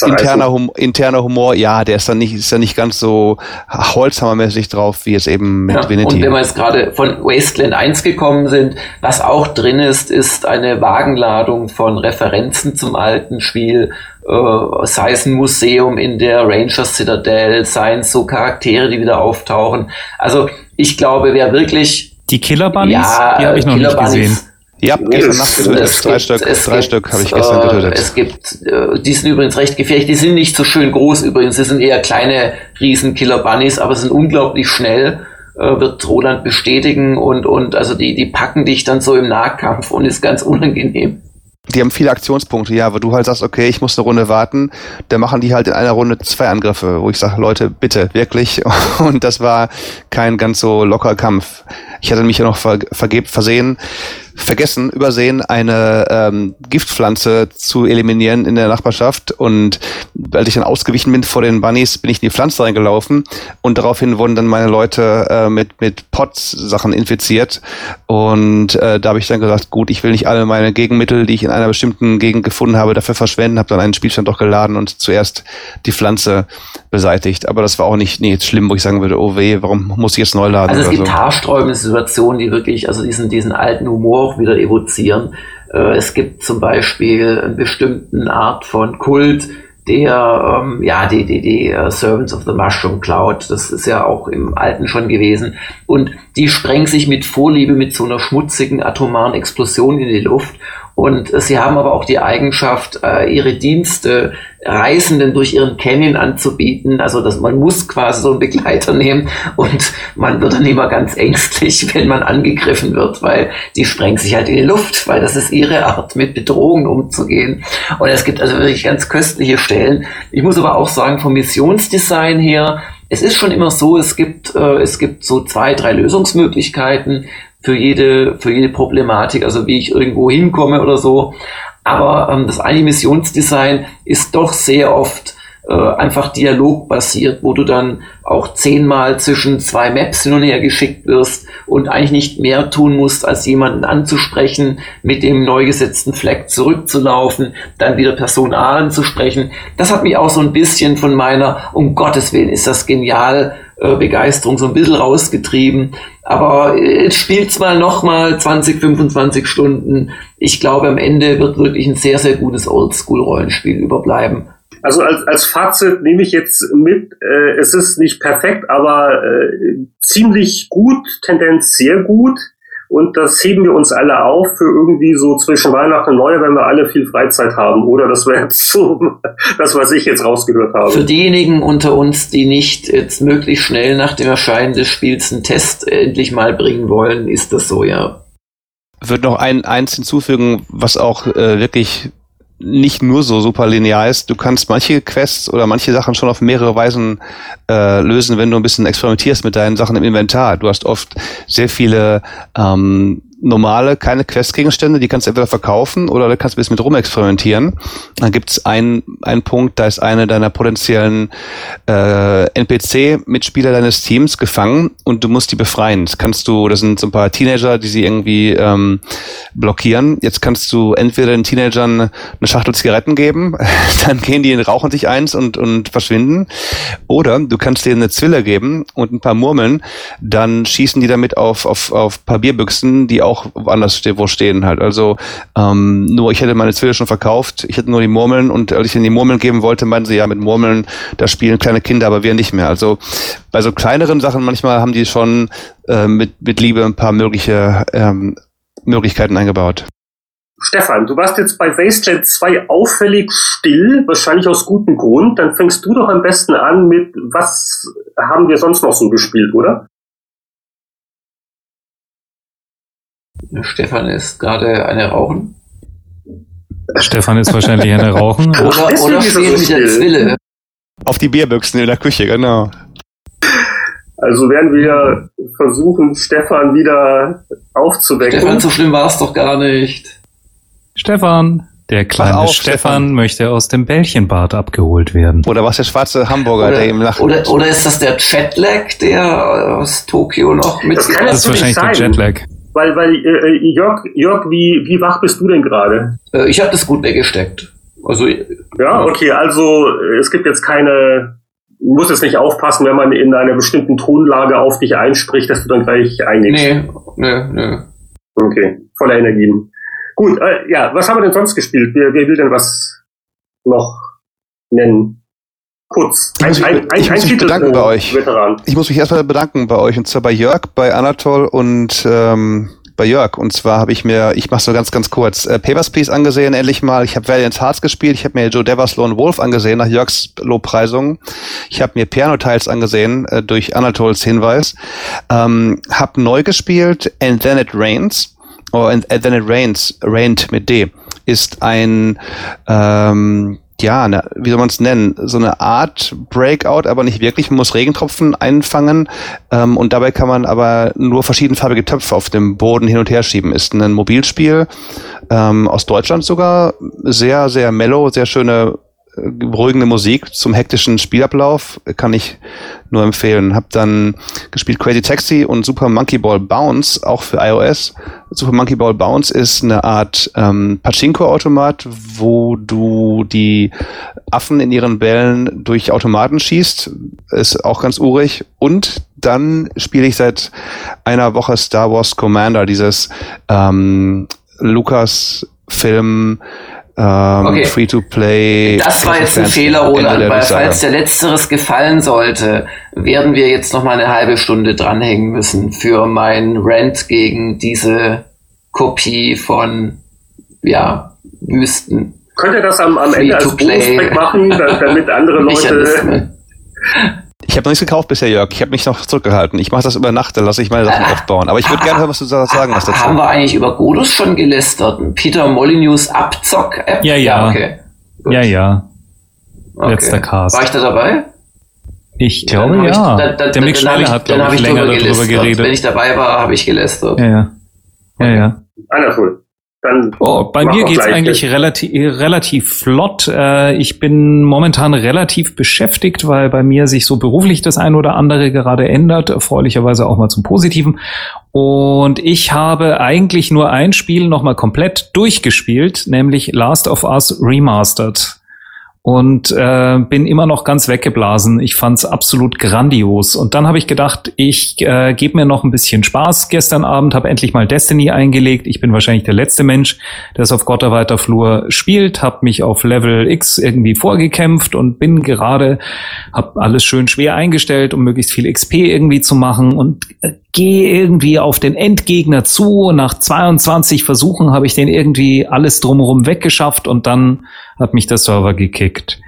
interner, hum interner Humor. Ja, der ist dann nicht, ist dann nicht ganz so holzhammermäßig drauf, wie es eben mit ja, Vinity. Und wenn wir jetzt gerade von Wasteland 1 gekommen sind, was auch drin ist, ist eine Wagenladung von Referenzen zum alten Spiel äh, sei es ein Museum in der Rangers Citadel, seien es so Charaktere, die wieder auftauchen. Also ich glaube, wer wirklich die Killer Bunnies, ja, die habe ich noch Killer nicht Bunnies, gesehen. Ja, gestern Nacht getötet. Drei Stück, drei Stück habe ich gestern äh, getötet. Es gibt, äh, die sind übrigens recht gefährlich. Die sind nicht so schön groß übrigens. Die sind eher kleine Riesen-Killer Bunnies, aber sind unglaublich schnell äh, wird Roland bestätigen und, und also die, die packen dich dann so im Nahkampf und ist ganz unangenehm. Die haben viele Aktionspunkte, ja, wo du halt sagst, okay, ich muss eine Runde warten, dann machen die halt in einer Runde zwei Angriffe, wo ich sage, Leute, bitte, wirklich. *laughs* Und das war kein ganz so locker Kampf. Ich hatte mich ja noch ver versehen, vergessen, übersehen, eine ähm, Giftpflanze zu eliminieren in der Nachbarschaft. Und weil ich dann ausgewichen bin vor den Bunnies, bin ich in die Pflanze reingelaufen und daraufhin wurden dann meine Leute äh, mit, mit Pots-Sachen infiziert. Und äh, da habe ich dann gesagt, gut, ich will nicht alle meine Gegenmittel, die ich in einer bestimmten Gegend gefunden habe, dafür verschwenden, habe dann einen Spielstand doch geladen und zuerst die Pflanze beseitigt. Aber das war auch nicht nee, schlimm, wo ich sagen würde, oh weh, warum muss ich jetzt neu laden? Also es gibt so. haarsträubende Situationen, die wirklich, also diesen, diesen alten Humor auch wieder evozieren. Äh, es gibt zum Beispiel eine bestimmten Art von Kult, der, ähm, ja, die, die, die uh, Servants of the Mushroom Cloud, das ist ja auch im Alten schon gewesen. Und die sprengen sich mit Vorliebe mit so einer schmutzigen atomaren Explosion in die Luft und sie haben aber auch die Eigenschaft, äh, ihre Dienste Reisenden durch ihren Canyon anzubieten. Also dass man muss quasi so einen Begleiter nehmen und man wird dann immer ganz ängstlich, *laughs* wenn man angegriffen wird, weil die sprengen sich halt in die Luft, weil das ist ihre Art, mit Bedrohungen umzugehen. Und es gibt also wirklich ganz köstliche Stellen. Ich muss aber auch sagen, vom Missionsdesign her, es ist schon immer so, es gibt, äh, es gibt so zwei, drei Lösungsmöglichkeiten für jede, für jede Problematik, also wie ich irgendwo hinkomme oder so. Aber ähm, das Animationsdesign ist doch sehr oft äh, einfach dialogbasiert, wo du dann auch zehnmal zwischen zwei Maps hin und her geschickt wirst und eigentlich nicht mehr tun musst, als jemanden anzusprechen, mit dem neu gesetzten Fleck zurückzulaufen, dann wieder Person A anzusprechen. Das hat mich auch so ein bisschen von meiner, um Gottes Willen, ist das genial, Begeisterung so ein bisschen rausgetrieben. Aber jetzt spielt's mal nochmal 20, 25 Stunden. Ich glaube, am Ende wird wirklich ein sehr, sehr gutes Oldschool-Rollenspiel überbleiben. Also als, als Fazit nehme ich jetzt mit, äh, es ist nicht perfekt, aber äh, ziemlich gut, Tendenz sehr gut. Und das heben wir uns alle auf für irgendwie so zwischen Weihnachten und Neujahr, wenn wir alle viel Freizeit haben. Oder das wäre jetzt so *laughs* das, was ich jetzt rausgehört habe. Für diejenigen unter uns, die nicht jetzt möglichst schnell nach dem Erscheinen des Spiels einen Test endlich mal bringen wollen, ist das so, ja. Würde noch ein, eins hinzufügen, was auch äh, wirklich nicht nur so super linear ist. Du kannst manche Quests oder manche Sachen schon auf mehrere Weisen äh, lösen, wenn du ein bisschen experimentierst mit deinen Sachen im Inventar. Du hast oft sehr viele ähm, normale, keine Questgegenstände, die kannst du entweder verkaufen oder du kannst ein bisschen mit rumexperimentieren. Dann gibt es einen, einen Punkt, da ist eine deiner potenziellen äh, NPC-Mitspieler deines Teams gefangen und du musst die befreien. Das kannst du, das sind so ein paar Teenager, die sie irgendwie ähm, blockieren. Jetzt kannst du entweder den Teenagern eine Schachtel Zigaretten geben, *laughs* dann gehen die, rauchen sich eins und, und verschwinden. Oder du kannst denen eine Zwille geben und ein paar Murmeln, dann schießen die damit auf, auf, auf Papierbüchsen, die auch auch woanders wo stehen halt. Also ähm, nur ich hätte meine Zwille schon verkauft, ich hätte nur die Murmeln und als ich ihnen die Murmeln geben wollte, meinten sie ja mit Murmeln, da spielen kleine Kinder, aber wir nicht mehr. Also bei so kleineren Sachen manchmal haben die schon äh, mit, mit Liebe ein paar mögliche ähm, Möglichkeiten eingebaut. Stefan, du warst jetzt bei Wasteland 2 auffällig still, wahrscheinlich aus gutem Grund. Dann fängst du doch am besten an mit, was haben wir sonst noch so gespielt, oder? Stefan ist gerade eine Rauchen. Stefan ist wahrscheinlich eine Rauchen. *laughs* oder oder stehen mit der Zwille. Auf die Bierbüchsen in der Küche, genau. Also werden wir versuchen, Stefan wieder aufzuwecken. Stefan, so schlimm war es doch gar nicht. Stefan, der kleine auf, Stefan, Stefan, möchte aus dem Bällchenbad abgeholt werden. Oder was der schwarze Hamburger, oder, der ihm lacht. Oder, oder ist das der Jetlag, der aus Tokio noch mit? Das, kann das ist wahrscheinlich sein. der Jetlag. Weil, weil äh, äh, Jörg, Jörg, wie, wie wach bist du denn gerade? Äh, ich habe das gut weggesteckt. Also ja, okay, also es gibt jetzt keine, muss jetzt nicht aufpassen, wenn man in einer bestimmten Tonlage auf dich einspricht, dass du dann gleich einnickst. Nee, nee, nee. Okay, voller Energien. Gut, äh, ja, was haben wir denn sonst gespielt? Wer, wer will denn was noch nennen? Kurz. Ein, ich, ein, ein, ich muss mich bedanken bei euch. Veteran. Ich muss mich erstmal bedanken bei euch und zwar bei Jörg, bei Anatol und ähm, bei Jörg. Und zwar habe ich mir, ich mache so ganz, ganz kurz, äh, Papers, Please angesehen, endlich mal. Ich habe Valiant Hearts gespielt, ich habe mir Joe Devers Lone Wolf angesehen, nach Jörgs Lobpreisung. Ich habe mir Piano Tiles angesehen, äh, durch Anatols Hinweis. Ähm, hab neu gespielt, And Then It Rains. Oh, and, and Then It Rains, Rained mit D, ist ein ähm, ja, ne, wie soll man es nennen, so eine Art Breakout, aber nicht wirklich. Man muss Regentropfen einfangen ähm, und dabei kann man aber nur verschiedenfarbige Töpfe auf dem Boden hin und her schieben. Ist ein Mobilspiel ähm, aus Deutschland sogar, sehr, sehr mellow, sehr schöne beruhigende Musik zum hektischen Spielablauf kann ich nur empfehlen. Hab dann gespielt Crazy Taxi und Super Monkey Ball Bounce, auch für iOS. Super Monkey Ball Bounce ist eine Art ähm, Pachinko-Automat, wo du die Affen in ihren Bällen durch Automaten schießt. Ist auch ganz urig. Und dann spiele ich seit einer Woche Star Wars Commander, dieses ähm, Lucas-Film ähm, okay. Free-to-Play. Das war jetzt ein Fehler, Roland, weil falls der Letzteres gefallen sollte, werden wir jetzt noch mal eine halbe Stunde dranhängen müssen für mein Rant gegen diese Kopie von, ja, Wüsten. Könnt ihr das am, am Ende als Bonus machen, damit andere *laughs* Leute... *laughs* Ich habe noch nichts gekauft bisher, Jörg. Ich habe mich noch zurückgehalten. Ich mache das über Nacht, dann lasse ich meine Sachen aufbauen. Aber ich würde gerne hören, was du sagen hast dazu. Haben wir eigentlich über Godus schon gelästert? Peter Molyneux Abzock-App? Ja, ja. Okay. Ja, ja. Okay. Letzter Cast. War ich da dabei? Ich glaube, ja. Ich, dann, dann, Der Mick Schneider hat, glaube ich, länger darüber geredet. Wenn ich dabei war, habe ich gelästert. Ja, ja. Ja, ja. Einer cool. Dann oh, bei mir geht's eigentlich relativ, relativ flott. Äh, ich bin momentan relativ beschäftigt, weil bei mir sich so beruflich das ein oder andere gerade ändert, erfreulicherweise auch mal zum Positiven. Und ich habe eigentlich nur ein Spiel nochmal komplett durchgespielt, nämlich Last of Us Remastered. Und äh, bin immer noch ganz weggeblasen. Ich fand's absolut grandios. Und dann habe ich gedacht, ich äh, gebe mir noch ein bisschen Spaß. Gestern Abend habe endlich mal Destiny eingelegt. Ich bin wahrscheinlich der letzte Mensch, der es auf Gotterweiter Flur spielt. Habe mich auf Level X irgendwie vorgekämpft und bin gerade, habe alles schön schwer eingestellt, um möglichst viel XP irgendwie zu machen und äh, gehe irgendwie auf den Endgegner zu. Nach 22 Versuchen habe ich den irgendwie alles drumherum weggeschafft und dann hat mich der Server gekickt.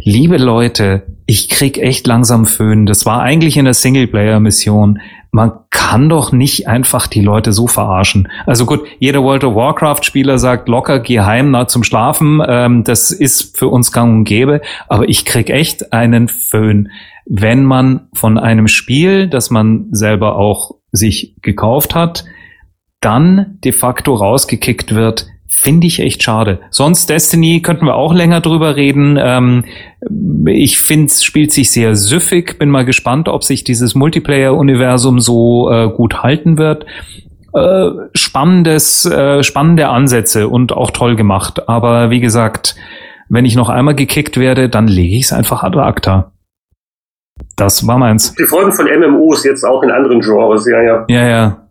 Liebe Leute, ich krieg echt langsam Föhn. Das war eigentlich in der Singleplayer-Mission. Man kann doch nicht einfach die Leute so verarschen. Also gut, jeder World of Warcraft-Spieler sagt locker, geh heim na, zum Schlafen. Ähm, das ist für uns gang und gäbe. Aber ich krieg echt einen Föhn, wenn man von einem Spiel, das man selber auch sich gekauft hat, dann de facto rausgekickt wird, Finde ich echt schade. Sonst Destiny könnten wir auch länger drüber reden. Ähm, ich finde, es spielt sich sehr süffig. Bin mal gespannt, ob sich dieses Multiplayer-Universum so äh, gut halten wird. Äh, spannendes, äh, spannende Ansätze und auch toll gemacht. Aber wie gesagt, wenn ich noch einmal gekickt werde, dann lege ich es einfach ad acta. Das war meins. Die Folgen von MMOs jetzt auch in anderen Genres, ja, ja. Ja, ja.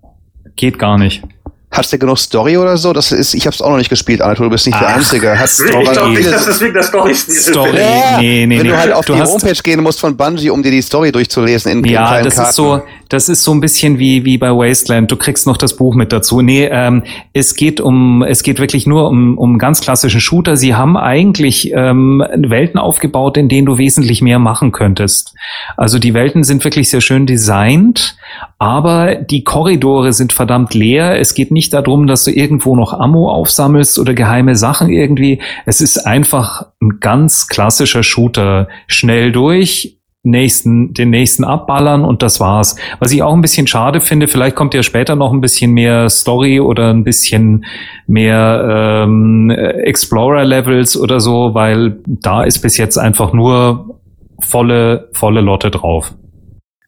Geht gar nicht. Hat der genug Story oder so? Das ist, ich habe es auch noch nicht gespielt, Anatol, du bist nicht Ach, der Einzige. Hat Story. Ich glaube nicht, dass das wegen der Story spielt. Story. Ja, nee, nee, Wenn nee. du halt auf du die Homepage gehen musst von Bungie, um dir die Story durchzulesen in Ja, das Karten. ist so, das ist so ein bisschen wie, wie bei Wasteland. Du kriegst noch das Buch mit dazu. Nee, ähm, es geht um, es geht wirklich nur um, um ganz klassischen Shooter. Sie haben eigentlich ähm, Welten aufgebaut, in denen du wesentlich mehr machen könntest. Also die Welten sind wirklich sehr schön designt, aber die Korridore sind verdammt leer. Es geht nicht darum, dass du irgendwo noch Ammo aufsammelst oder geheime Sachen irgendwie. Es ist einfach ein ganz klassischer Shooter. Schnell durch, nächsten, den nächsten abballern und das war's. Was ich auch ein bisschen schade finde, vielleicht kommt ja später noch ein bisschen mehr Story oder ein bisschen mehr ähm, Explorer-Levels oder so, weil da ist bis jetzt einfach nur volle, volle Lotte drauf.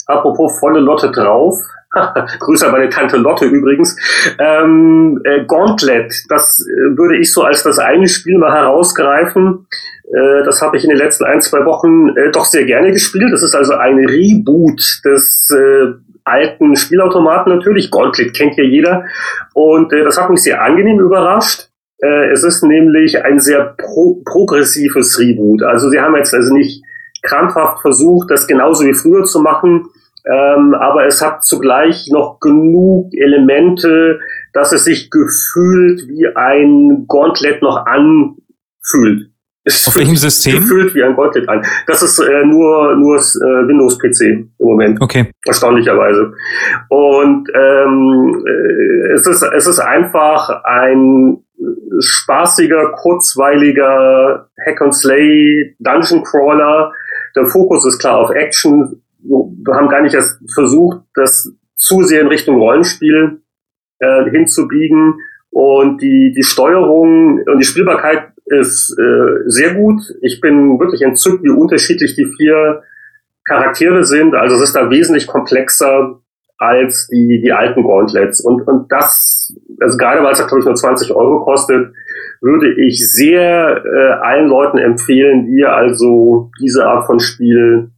Apropos volle Lotte drauf. *laughs* Grüße an meine Tante Lotte übrigens. Ähm, äh, Gauntlet, das äh, würde ich so als das eine Spiel mal herausgreifen. Äh, das habe ich in den letzten ein, zwei Wochen äh, doch sehr gerne gespielt. Das ist also ein Reboot des äh, alten Spielautomaten natürlich. Gauntlet kennt ja jeder. Und das hat mich sehr angenehm überrascht. Es ist nämlich ein sehr pro progressives Reboot. Also sie haben jetzt also nicht krampfhaft versucht, das genauso wie früher zu machen, ähm, aber es hat zugleich noch genug Elemente, dass es sich gefühlt wie ein Gauntlet noch anfühlt. Es Auf welchem System? Gefühlt wie ein Gauntlet an. Das ist äh, nur, nur äh, Windows-PC im Moment. Okay. Erstaunlicherweise. Und ähm, äh, es, ist, es ist einfach ein spaßiger, kurzweiliger Hack-and-Slay Dungeon Crawler. Der Fokus ist klar auf Action, wir haben gar nicht erst versucht, das zu sehr in Richtung Rollenspiel äh, hinzubiegen. Und die, die Steuerung und die Spielbarkeit ist äh, sehr gut. Ich bin wirklich entzückt, wie unterschiedlich die vier Charaktere sind. Also es ist da wesentlich komplexer als die, die alten Gauntlets. Und, und das, also gerade weil es, glaube ich, nur 20 Euro kostet, würde ich sehr äh, allen Leuten empfehlen, die also diese Art von Spiel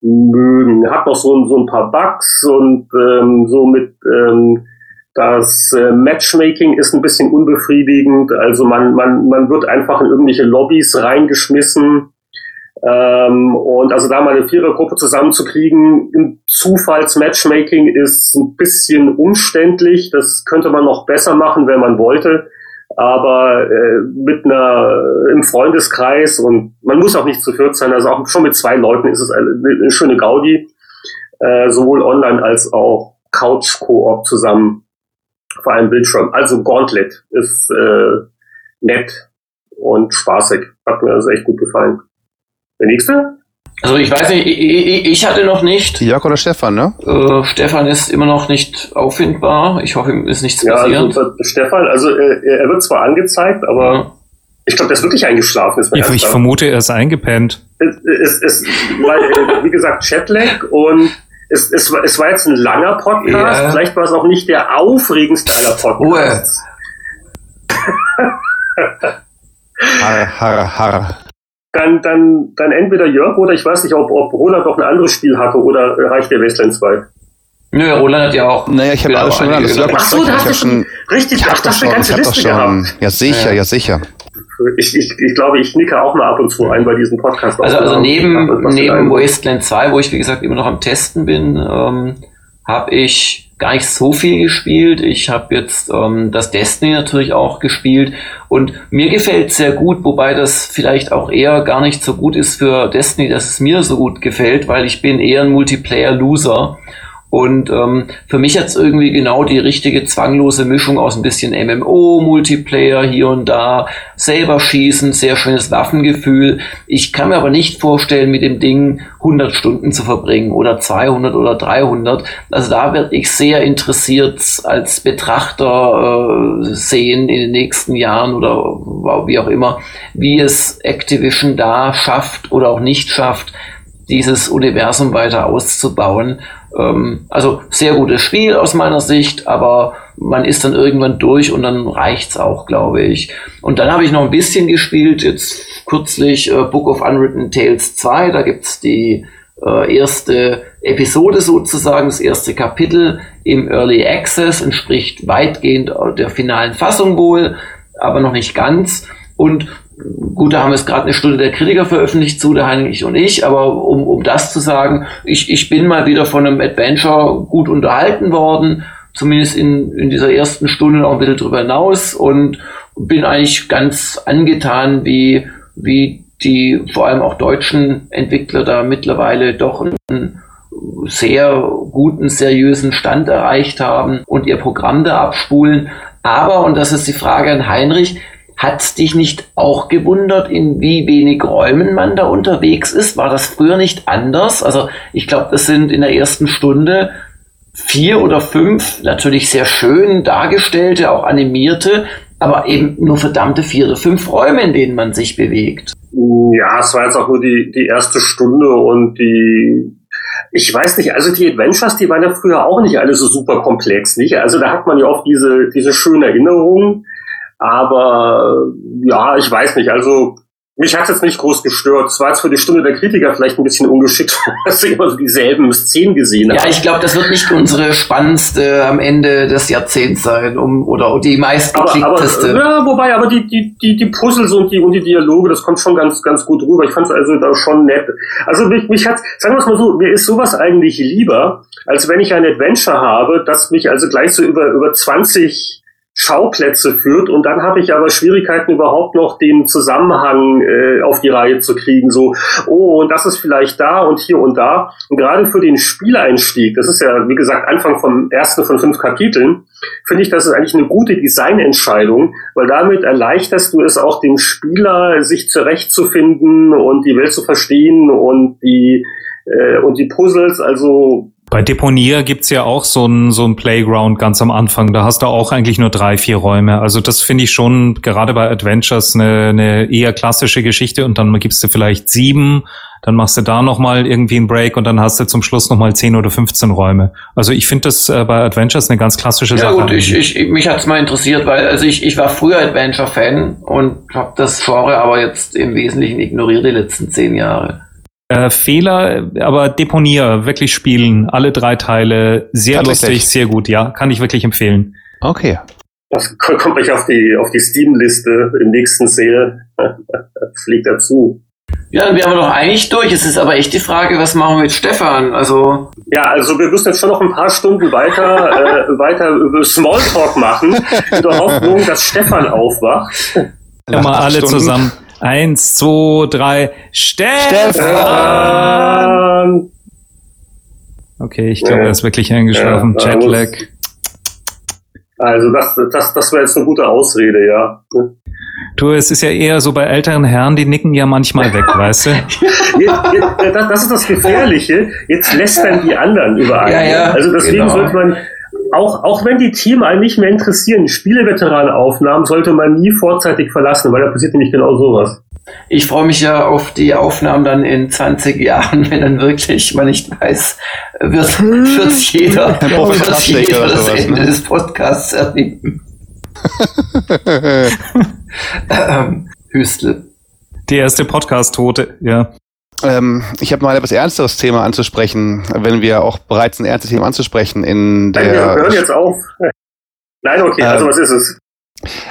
mögen. Hat noch so, so ein paar Bugs und ähm, so mit ähm, das äh, Matchmaking ist ein bisschen unbefriedigend. Also man, man, man wird einfach in irgendwelche Lobbys reingeschmissen. Ähm, und also da mal eine Vierergruppe zusammenzukriegen im Zufallsmatchmaking ist ein bisschen umständlich. Das könnte man noch besser machen, wenn man wollte aber äh, mit einer im Freundeskreis und man muss auch nicht zu viert sein, also auch schon mit zwei Leuten ist es eine, eine schöne Gaudi, äh, sowohl online als auch Couch-Koop zusammen vor einem Bildschirm. Also Gauntlet ist äh, nett und spaßig. Hat mir also echt gut gefallen. Der nächste? Also ich weiß nicht, ich, ich hatte noch nicht. Jörg oder Stefan, ne? Äh, Stefan ist immer noch nicht auffindbar. Ich hoffe, ihm ist nichts ja, passiert. Also, Stefan, also äh, er wird zwar angezeigt, aber ja. ich glaube, der ist wirklich eingeschlafen. Ist ich, ich vermute, er ist eingepennt. Es, es, es, weil, äh, wie gesagt, Chatlag und es, es, es war jetzt ein langer Podcast. Ja. Vielleicht war es auch nicht der aufregendste aller Podcasts. Ruhe. har, har, har. Dann, dann, dann entweder Jörg oder ich weiß nicht, ob, ob Roland noch ein anderes Spiel hatte oder reicht der Westland 2? Nö, Roland hat ja auch. Naja, ich habe alles schon genannt. Ach so, da hast du schon, richtig, ich ach, das eine ganze Liste schon, gehabt. Ja, sicher, ja, ja sicher. Ich, ich, ich glaube, ich nicke auch mal ab und zu ein bei diesem Podcast. Also, also neben, neben Wasteland 2, wo ich, wie gesagt, immer noch am Testen bin, ähm, habe ich gar nicht so viel gespielt. Ich habe jetzt ähm, das Destiny natürlich auch gespielt und mir gefällt sehr gut, wobei das vielleicht auch eher gar nicht so gut ist für Destiny, dass es mir so gut gefällt, weil ich bin eher ein Multiplayer-Loser und ähm, für mich hat's irgendwie genau die richtige zwanglose Mischung aus ein bisschen MMO, Multiplayer hier und da, selber schießen, sehr schönes Waffengefühl. Ich kann mir aber nicht vorstellen, mit dem Ding 100 Stunden zu verbringen oder 200 oder 300. Also da werde ich sehr interessiert als Betrachter äh, sehen in den nächsten Jahren oder wie auch immer, wie es Activision da schafft oder auch nicht schafft, dieses Universum weiter auszubauen. Ähm, also sehr gutes Spiel aus meiner Sicht, aber man ist dann irgendwann durch und dann reicht's auch, glaube ich. Und dann habe ich noch ein bisschen gespielt, jetzt kürzlich äh, Book of Unwritten Tales 2, da gibt's die äh, erste Episode sozusagen, das erste Kapitel im Early Access, entspricht weitgehend der finalen Fassung wohl, aber noch nicht ganz. Und gut, da haben wir es gerade eine Stunde der Kritiker veröffentlicht zu, der Heinrich und ich, aber um, um das zu sagen, ich, ich bin mal wieder von einem Adventure gut unterhalten worden, zumindest in, in dieser ersten Stunde noch ein bisschen drüber hinaus und bin eigentlich ganz angetan, wie, wie die vor allem auch deutschen Entwickler da mittlerweile doch einen sehr guten, seriösen Stand erreicht haben und ihr Programm da abspulen. Aber, und das ist die Frage an Heinrich, Hat's dich nicht auch gewundert, in wie wenig Räumen man da unterwegs ist? War das früher nicht anders? Also ich glaube, das sind in der ersten Stunde vier oder fünf natürlich sehr schön dargestellte, auch animierte, aber eben nur verdammte vier oder fünf Räume, in denen man sich bewegt. Ja, es war jetzt auch nur die, die erste Stunde und die ich weiß nicht, also die Adventures, die waren ja früher auch nicht alle so super komplex, nicht? Also da hat man ja auch diese, diese schönen Erinnerungen, aber ja, ich weiß nicht. Also mich hat es jetzt nicht groß gestört. Es war jetzt für die Stunde der Kritiker vielleicht ein bisschen ungeschickt, *laughs* dass sie immer so dieselben Szenen gesehen haben. Ja, ich glaube, das wird nicht unsere spannendste am Ende des Jahrzehnts sein, um oder die meistgeklickteste. Ja, wobei, aber die, die, die, die Puzzles und die, und die Dialoge, das kommt schon ganz, ganz gut rüber. Ich fand es also da schon nett. Also mich, mich hat, sagen wir es mal so, mir ist sowas eigentlich lieber, als wenn ich ein Adventure habe, das mich also gleich so über, über 20 Schauplätze führt und dann habe ich aber Schwierigkeiten überhaupt noch den Zusammenhang äh, auf die Reihe zu kriegen. So, oh, und das ist vielleicht da und hier und da. Und gerade für den Spieleinstieg, das ist ja wie gesagt Anfang vom ersten von fünf Kapiteln, finde ich, das ist eigentlich eine gute Designentscheidung, weil damit erleichterst du es auch dem Spieler, sich zurechtzufinden und die Welt zu verstehen und die äh, und die Puzzles. Also bei Deponier gibt's ja auch so ein, so ein Playground ganz am Anfang. Da hast du auch eigentlich nur drei, vier Räume. Also das finde ich schon gerade bei Adventures eine, eine eher klassische Geschichte und dann gibst du vielleicht sieben, dann machst du da nochmal irgendwie einen Break und dann hast du zum Schluss nochmal zehn oder 15 Räume. Also ich finde das äh, bei Adventures eine ganz klassische ja, Sache. Ja gut, ich, ich, mich hat's mal interessiert, weil also ich, ich war früher Adventure-Fan und habe das Genre aber jetzt im Wesentlichen ignoriert die letzten zehn Jahre. Äh, Fehler, aber Deponier, wirklich spielen, alle drei Teile, sehr lustig, sehr gut, ja, kann ich wirklich empfehlen. Okay. Das *laughs* kommt gleich auf die, auf die Steam-Liste im nächsten Sale, *laughs* fliegt dazu. Ja, dann wären wir doch eigentlich durch. Es ist aber echt die Frage, was machen wir mit Stefan? Also ja, also wir müssen jetzt schon noch ein paar Stunden weiter *laughs* äh, weiter über Smalltalk machen, in der Hoffnung, dass Stefan aufwacht. Ja, mal alle Stunden. zusammen. Eins, zwei, drei. Stefan! Stefan! Okay, ich glaube, ja. er ist wirklich eingeschlafen. Ja, Jetlag. Also das, das, das wäre jetzt eine gute Ausrede, ja. Du, es ist ja eher so bei älteren Herren, die nicken ja manchmal weg, *laughs* weißt du? Jetzt, jetzt, das ist das Gefährliche. Jetzt lässt dann die anderen überall. Ja, ja, also deswegen genau. sollte man auch, auch wenn die Themen einen nicht mehr interessieren, Spieleveteranenaufnahmen sollte man nie vorzeitig verlassen, weil da passiert nämlich genau sowas. Ich freue mich ja auf die Aufnahmen dann in 20 Jahren, wenn dann wirklich man nicht weiß, wird, wird jeder, wird jeder das sowas, Ende ne? des Podcasts erleben. *laughs* ähm, Hüstel. Die erste Podcast-Tote, ja. Ähm, ich habe mal etwas ernsteres Thema anzusprechen, wenn wir auch bereit sind, ernste Themen anzusprechen in der. Nein, wir hören jetzt auf. *laughs* Nein, okay, also was ist es?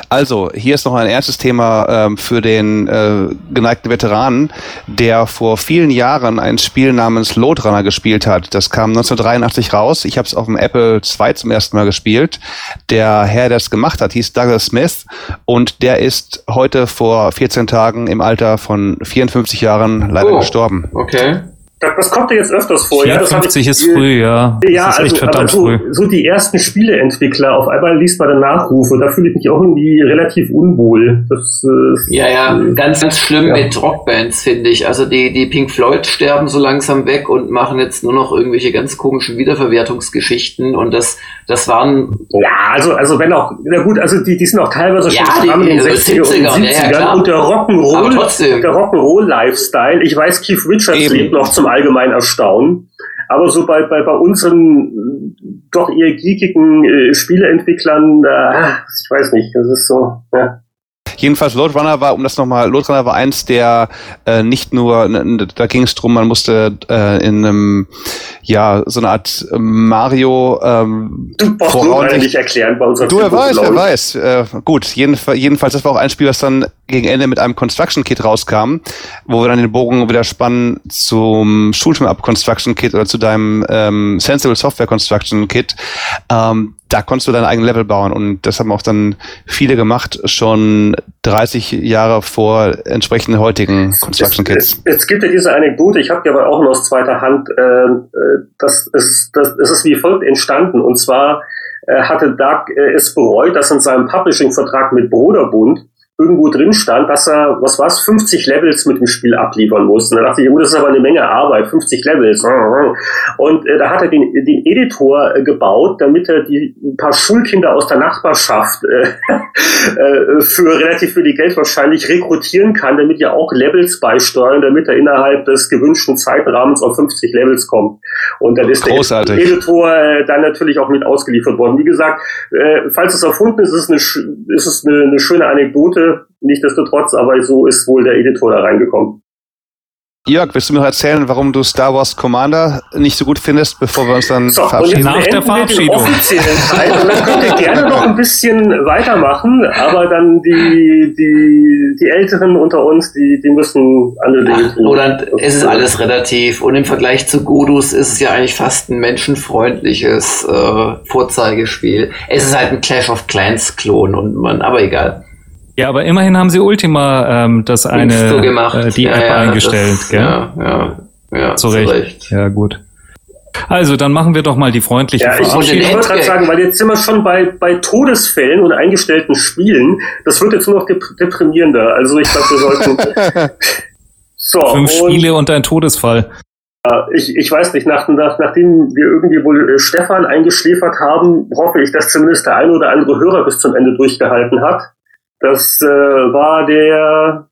Also, hier ist noch ein ernstes Thema ähm, für den äh, geneigten Veteranen, der vor vielen Jahren ein Spiel namens Loadrunner gespielt hat. Das kam 1983 raus. Ich habe es auf dem Apple II zum ersten Mal gespielt. Der Herr, der es gemacht hat, hieß Douglas Smith und der ist heute vor 14 Tagen im Alter von 54 Jahren leider Oh. gestorben. Okay. Das, das kommt ja jetzt öfters vor. ja, das 54 ich- ist früh, ja. Das Ja, ist echt also, aber verdammt so, früh. so die ersten Spieleentwickler, auf einmal liest man dann Nachrufe, da fühle ich mich auch irgendwie relativ unwohl. Das, äh, Ja, ja, äh, ganz, ganz schlimm Ja. mit Rockbands, finde ich. Also die, die Pink Floyd sterben so langsam weg und machen jetzt nur noch irgendwelche ganz komischen Wiederverwertungsgeschichten und das, das waren, Ja, also, also wenn auch, na gut, also die, die sind auch teilweise schon Ja, die- in den die 60er und 70er, ja, ja, 70ern klar. und der Rock'n'Roll, der Rock'n'Roll-Lifestyle, ich weiß, Keith Richards Eben. lebt noch zum allgemeinen Erstaunen, aber so bei, bei, bei unseren äh, doch eher geekigen äh, Spieleentwicklern, äh, ich weiß nicht, das ist so, ja. Jedenfalls Loadrunner war, um das nochmal, Loadrunner war eins der äh, nicht nur, da ging es drum, man musste äh, in einem, ja, so eine Art Mario ähm, Du brauchst leider nicht erklären bei unserem Du, Facebook, weiß, ich. weiß. Äh, gut, jedenfalls, jedenfalls, das war auch ein Spiel, was dann gegen Ende mit einem Construction Kit rauskam, wo wir dann den Bogen wieder spannen zum Shoot'em Up Construction Kit oder zu deinem ähm, Sensible Software Construction Kit. Ähm, da konntest du dein eigenes Level bauen und das haben auch dann viele gemacht, schon 30 Jahre vor entsprechenden heutigen Construction Es, Kits. es, es gibt ja diese Anekdote, ich habe die aber auch noch aus zweiter Hand, äh, äh, das, ist, das, es ist wie folgt entstanden. Und zwar äh, hatte Doug äh, es bereut, dass in seinem Publishing-Vertrag mit Broderbund irgendwo drin stand, dass er, was war's, 50 Levels mit dem Spiel abliefern muss. Und da dachte ich, oh, das ist aber eine Menge Arbeit, 50 Levels. Und äh, da hat er den, den Editor äh, gebaut, damit er die ein paar Schulkinder aus der Nachbarschaft äh, *laughs* äh, für relativ viel Geld wahrscheinlich rekrutieren kann, damit ja auch Levels beisteuern, damit er innerhalb des gewünschten Zeitrahmens auf 50 Levels kommt. Und dann ist Großartig. der Editor äh, dann natürlich auch mit ausgeliefert worden. Wie gesagt, äh, falls es erfunden ist, ist es eine, ist es eine, eine schöne Anekdote. Nichtsdestotrotz, aber so ist wohl der Editor da reingekommen. Jörg, willst du mir noch erzählen, warum du Star Wars Commander nicht so gut findest, bevor wir uns dann So, und verabschieden? jetzt Nach der den Verabschiedung. offiziellen Teil. Und dann könnt ihr gerne noch ein bisschen weitermachen, aber dann die, die, die Älteren unter uns, die, die müssen andere Dinge Ach, tun. Roland, es ist alles relativ und im Vergleich zu Godus ist es ja eigentlich fast ein menschenfreundliches äh, Vorzeigespiel. Es ist halt ein Clash of Clans Klon und man, aber egal. Ja, aber immerhin haben sie Ultima ähm, das eine so gemacht. Äh, die Ja, App ja, eingestellt, das, gell? Ja, ja, ja, Zu Recht. Ja, gut. Also, dann machen wir doch mal die freundliche Ja, ich, wollte gerade sagen, weil jetzt sind wir schon bei, bei Todesfällen und eingestellten Spielen. Das wird jetzt nur noch dep deprimierender. Also ich glaube, wir sollten. *laughs* So, Fünf und Spiele und ein Todesfall. ich, ich weiß nicht, nach, nach, nachdem wir irgendwie wohl äh, Stefan eingeschläfert haben, hoffe ich, dass zumindest der eine oder andere Hörer bis zum Ende durchgehalten hat. Das äh, war der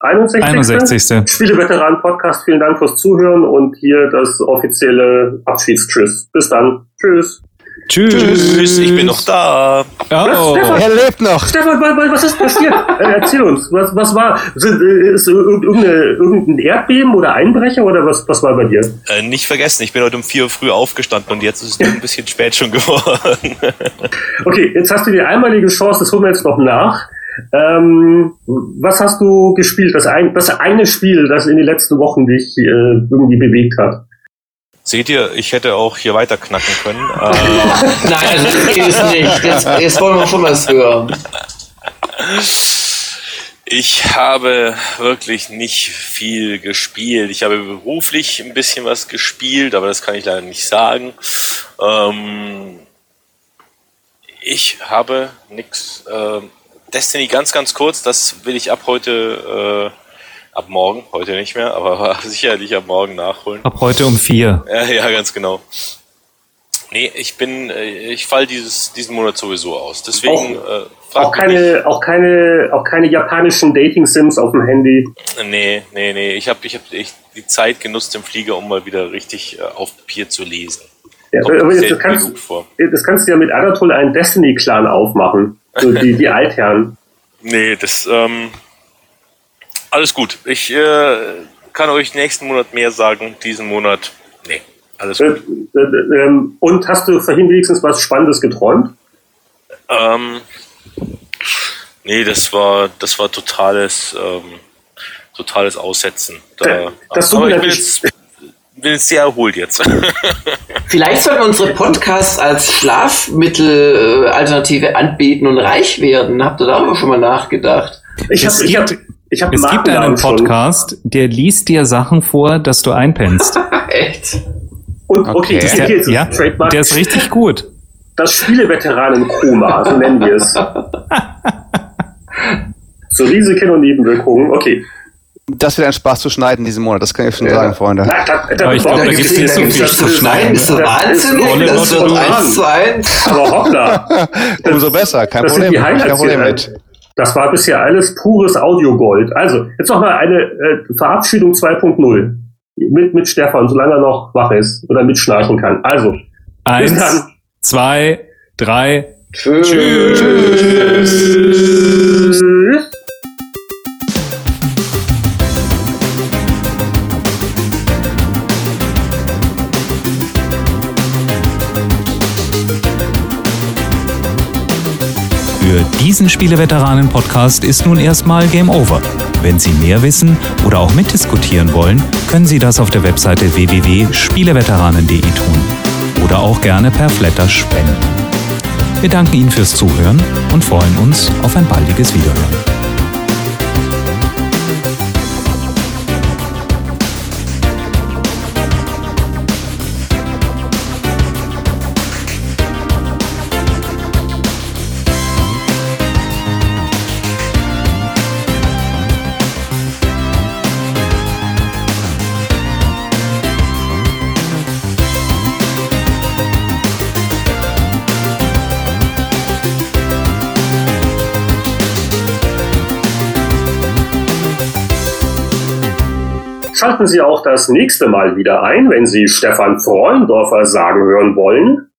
61. 61. Spieleveteran-Podcast. Vielen Dank fürs Zuhören und hier das offizielle Abschiedstschüss. Bis dann. Tschüss. Tschüss. Tschüss, ich bin noch da. Oh. Er lebt noch! Stefan, wa- wa- was ist passiert? *laughs* Äh, Erzähl uns, was, was war? Sind, äh, Ist irgendein Erdbeben oder Einbrecher oder was, was war bei dir? Äh, nicht vergessen, ich bin heute um 4 Uhr früh aufgestanden und jetzt ist es ein bisschen spät schon geworden. *laughs* Okay, jetzt hast du die einmalige Chance, das holen wir jetzt noch nach. Ähm, was hast du gespielt? Das, ein, das eine Spiel, das in den letzten Wochen dich äh, irgendwie bewegt hat. Seht ihr, ich hätte auch hier weiter knacken können. *laughs* Äh, Nein, also das geht es nicht. Jetzt, jetzt wollen wir schon was hören. Ich habe wirklich nicht viel gespielt. Ich habe beruflich ein bisschen was gespielt, aber das kann ich leider nicht sagen. Ähm, ich habe nix. Ähm, Destiny ganz, ganz kurz, das will ich ab heute, äh, ab morgen, heute nicht mehr, aber *laughs* sicherlich ab morgen nachholen. Ab heute um vier. Ja, ja, ganz genau. Nee, ich bin, äh, ich fall dieses, diesen Monat sowieso aus. Deswegen äh, Auch mich nicht. keine, auch keine, auch keine japanischen Dating-Sims auf dem Handy. Nee, nee, nee. Ich habe ich hab echt die Zeit genutzt im Flieger, um mal wieder richtig äh, auf Papier zu lesen. Ja, aber jetzt, das, kannst, das kannst du ja mit Anatol einen Destiny-Clan aufmachen. So *laughs* die, die Altherren. Nee, das, ähm, Alles gut. Ich äh, kann euch nächsten Monat mehr sagen. Diesen Monat, nee, alles Äh, gut. äh, ähm, und hast du vorhin wenigstens was Spannendes geträumt? Ähm, nee, das war, das war totales, ähm, totales Aussetzen. Da, Äh, das aber ich bin jetzt, bin jetzt sehr erholt jetzt. *laughs* Vielleicht sollten wir unsere Podcasts als Schlafmittel-Alternative anbieten und reich werden. Habt ihr darüber schon mal nachgedacht? Ich Es habe ich hab, ich hab Es gibt einen Magendarm schon. Podcast, der liest dir Sachen vor, dass du einpennst. *laughs* Echt? Und okay, Okay. das Der, geht jetzt ja, Trademark. der ist richtig gut. Das Spieleveteranen-Koma, so nennen wir es. *laughs* so Risiken und Nebenwirkungen. Okay. Das wird ein Spaß zu schneiden diesen Monat, das kann ich schon Ja. sagen, Freunde. Na, da, da, Aber ich glaub, da da gibt's nicht so viel das- zu schneiden. Nein, ist doch Das Wahnsinn. ist volle Das wird eins zu eins. Aber hoppla. *laughs* Umso besser, kein Das sind Problem. Kein Problem mit. Das war bisher alles pures Audiogold. Also, jetzt noch mal eine äh, Verabschiedung 2.0 mit, mit Stefan, solange er noch wach ist oder mitschnarchen kann. Also, bis Eins, dann. zwei, drei. Tschüss. Tschüss. Für diesen Spieleveteranen-Podcast ist nun erstmal Game Over. Wenn Sie mehr wissen oder auch mitdiskutieren wollen, können Sie das auf der Webseite www.spieleveteranen.de tun oder auch gerne per Flatter spenden. Wir danken Ihnen fürs Zuhören und freuen uns auf ein baldiges Wiederhören. Schalten Sie auch das nächste Mal wieder ein, wenn Sie Stefan Freundorfer sagen hören wollen.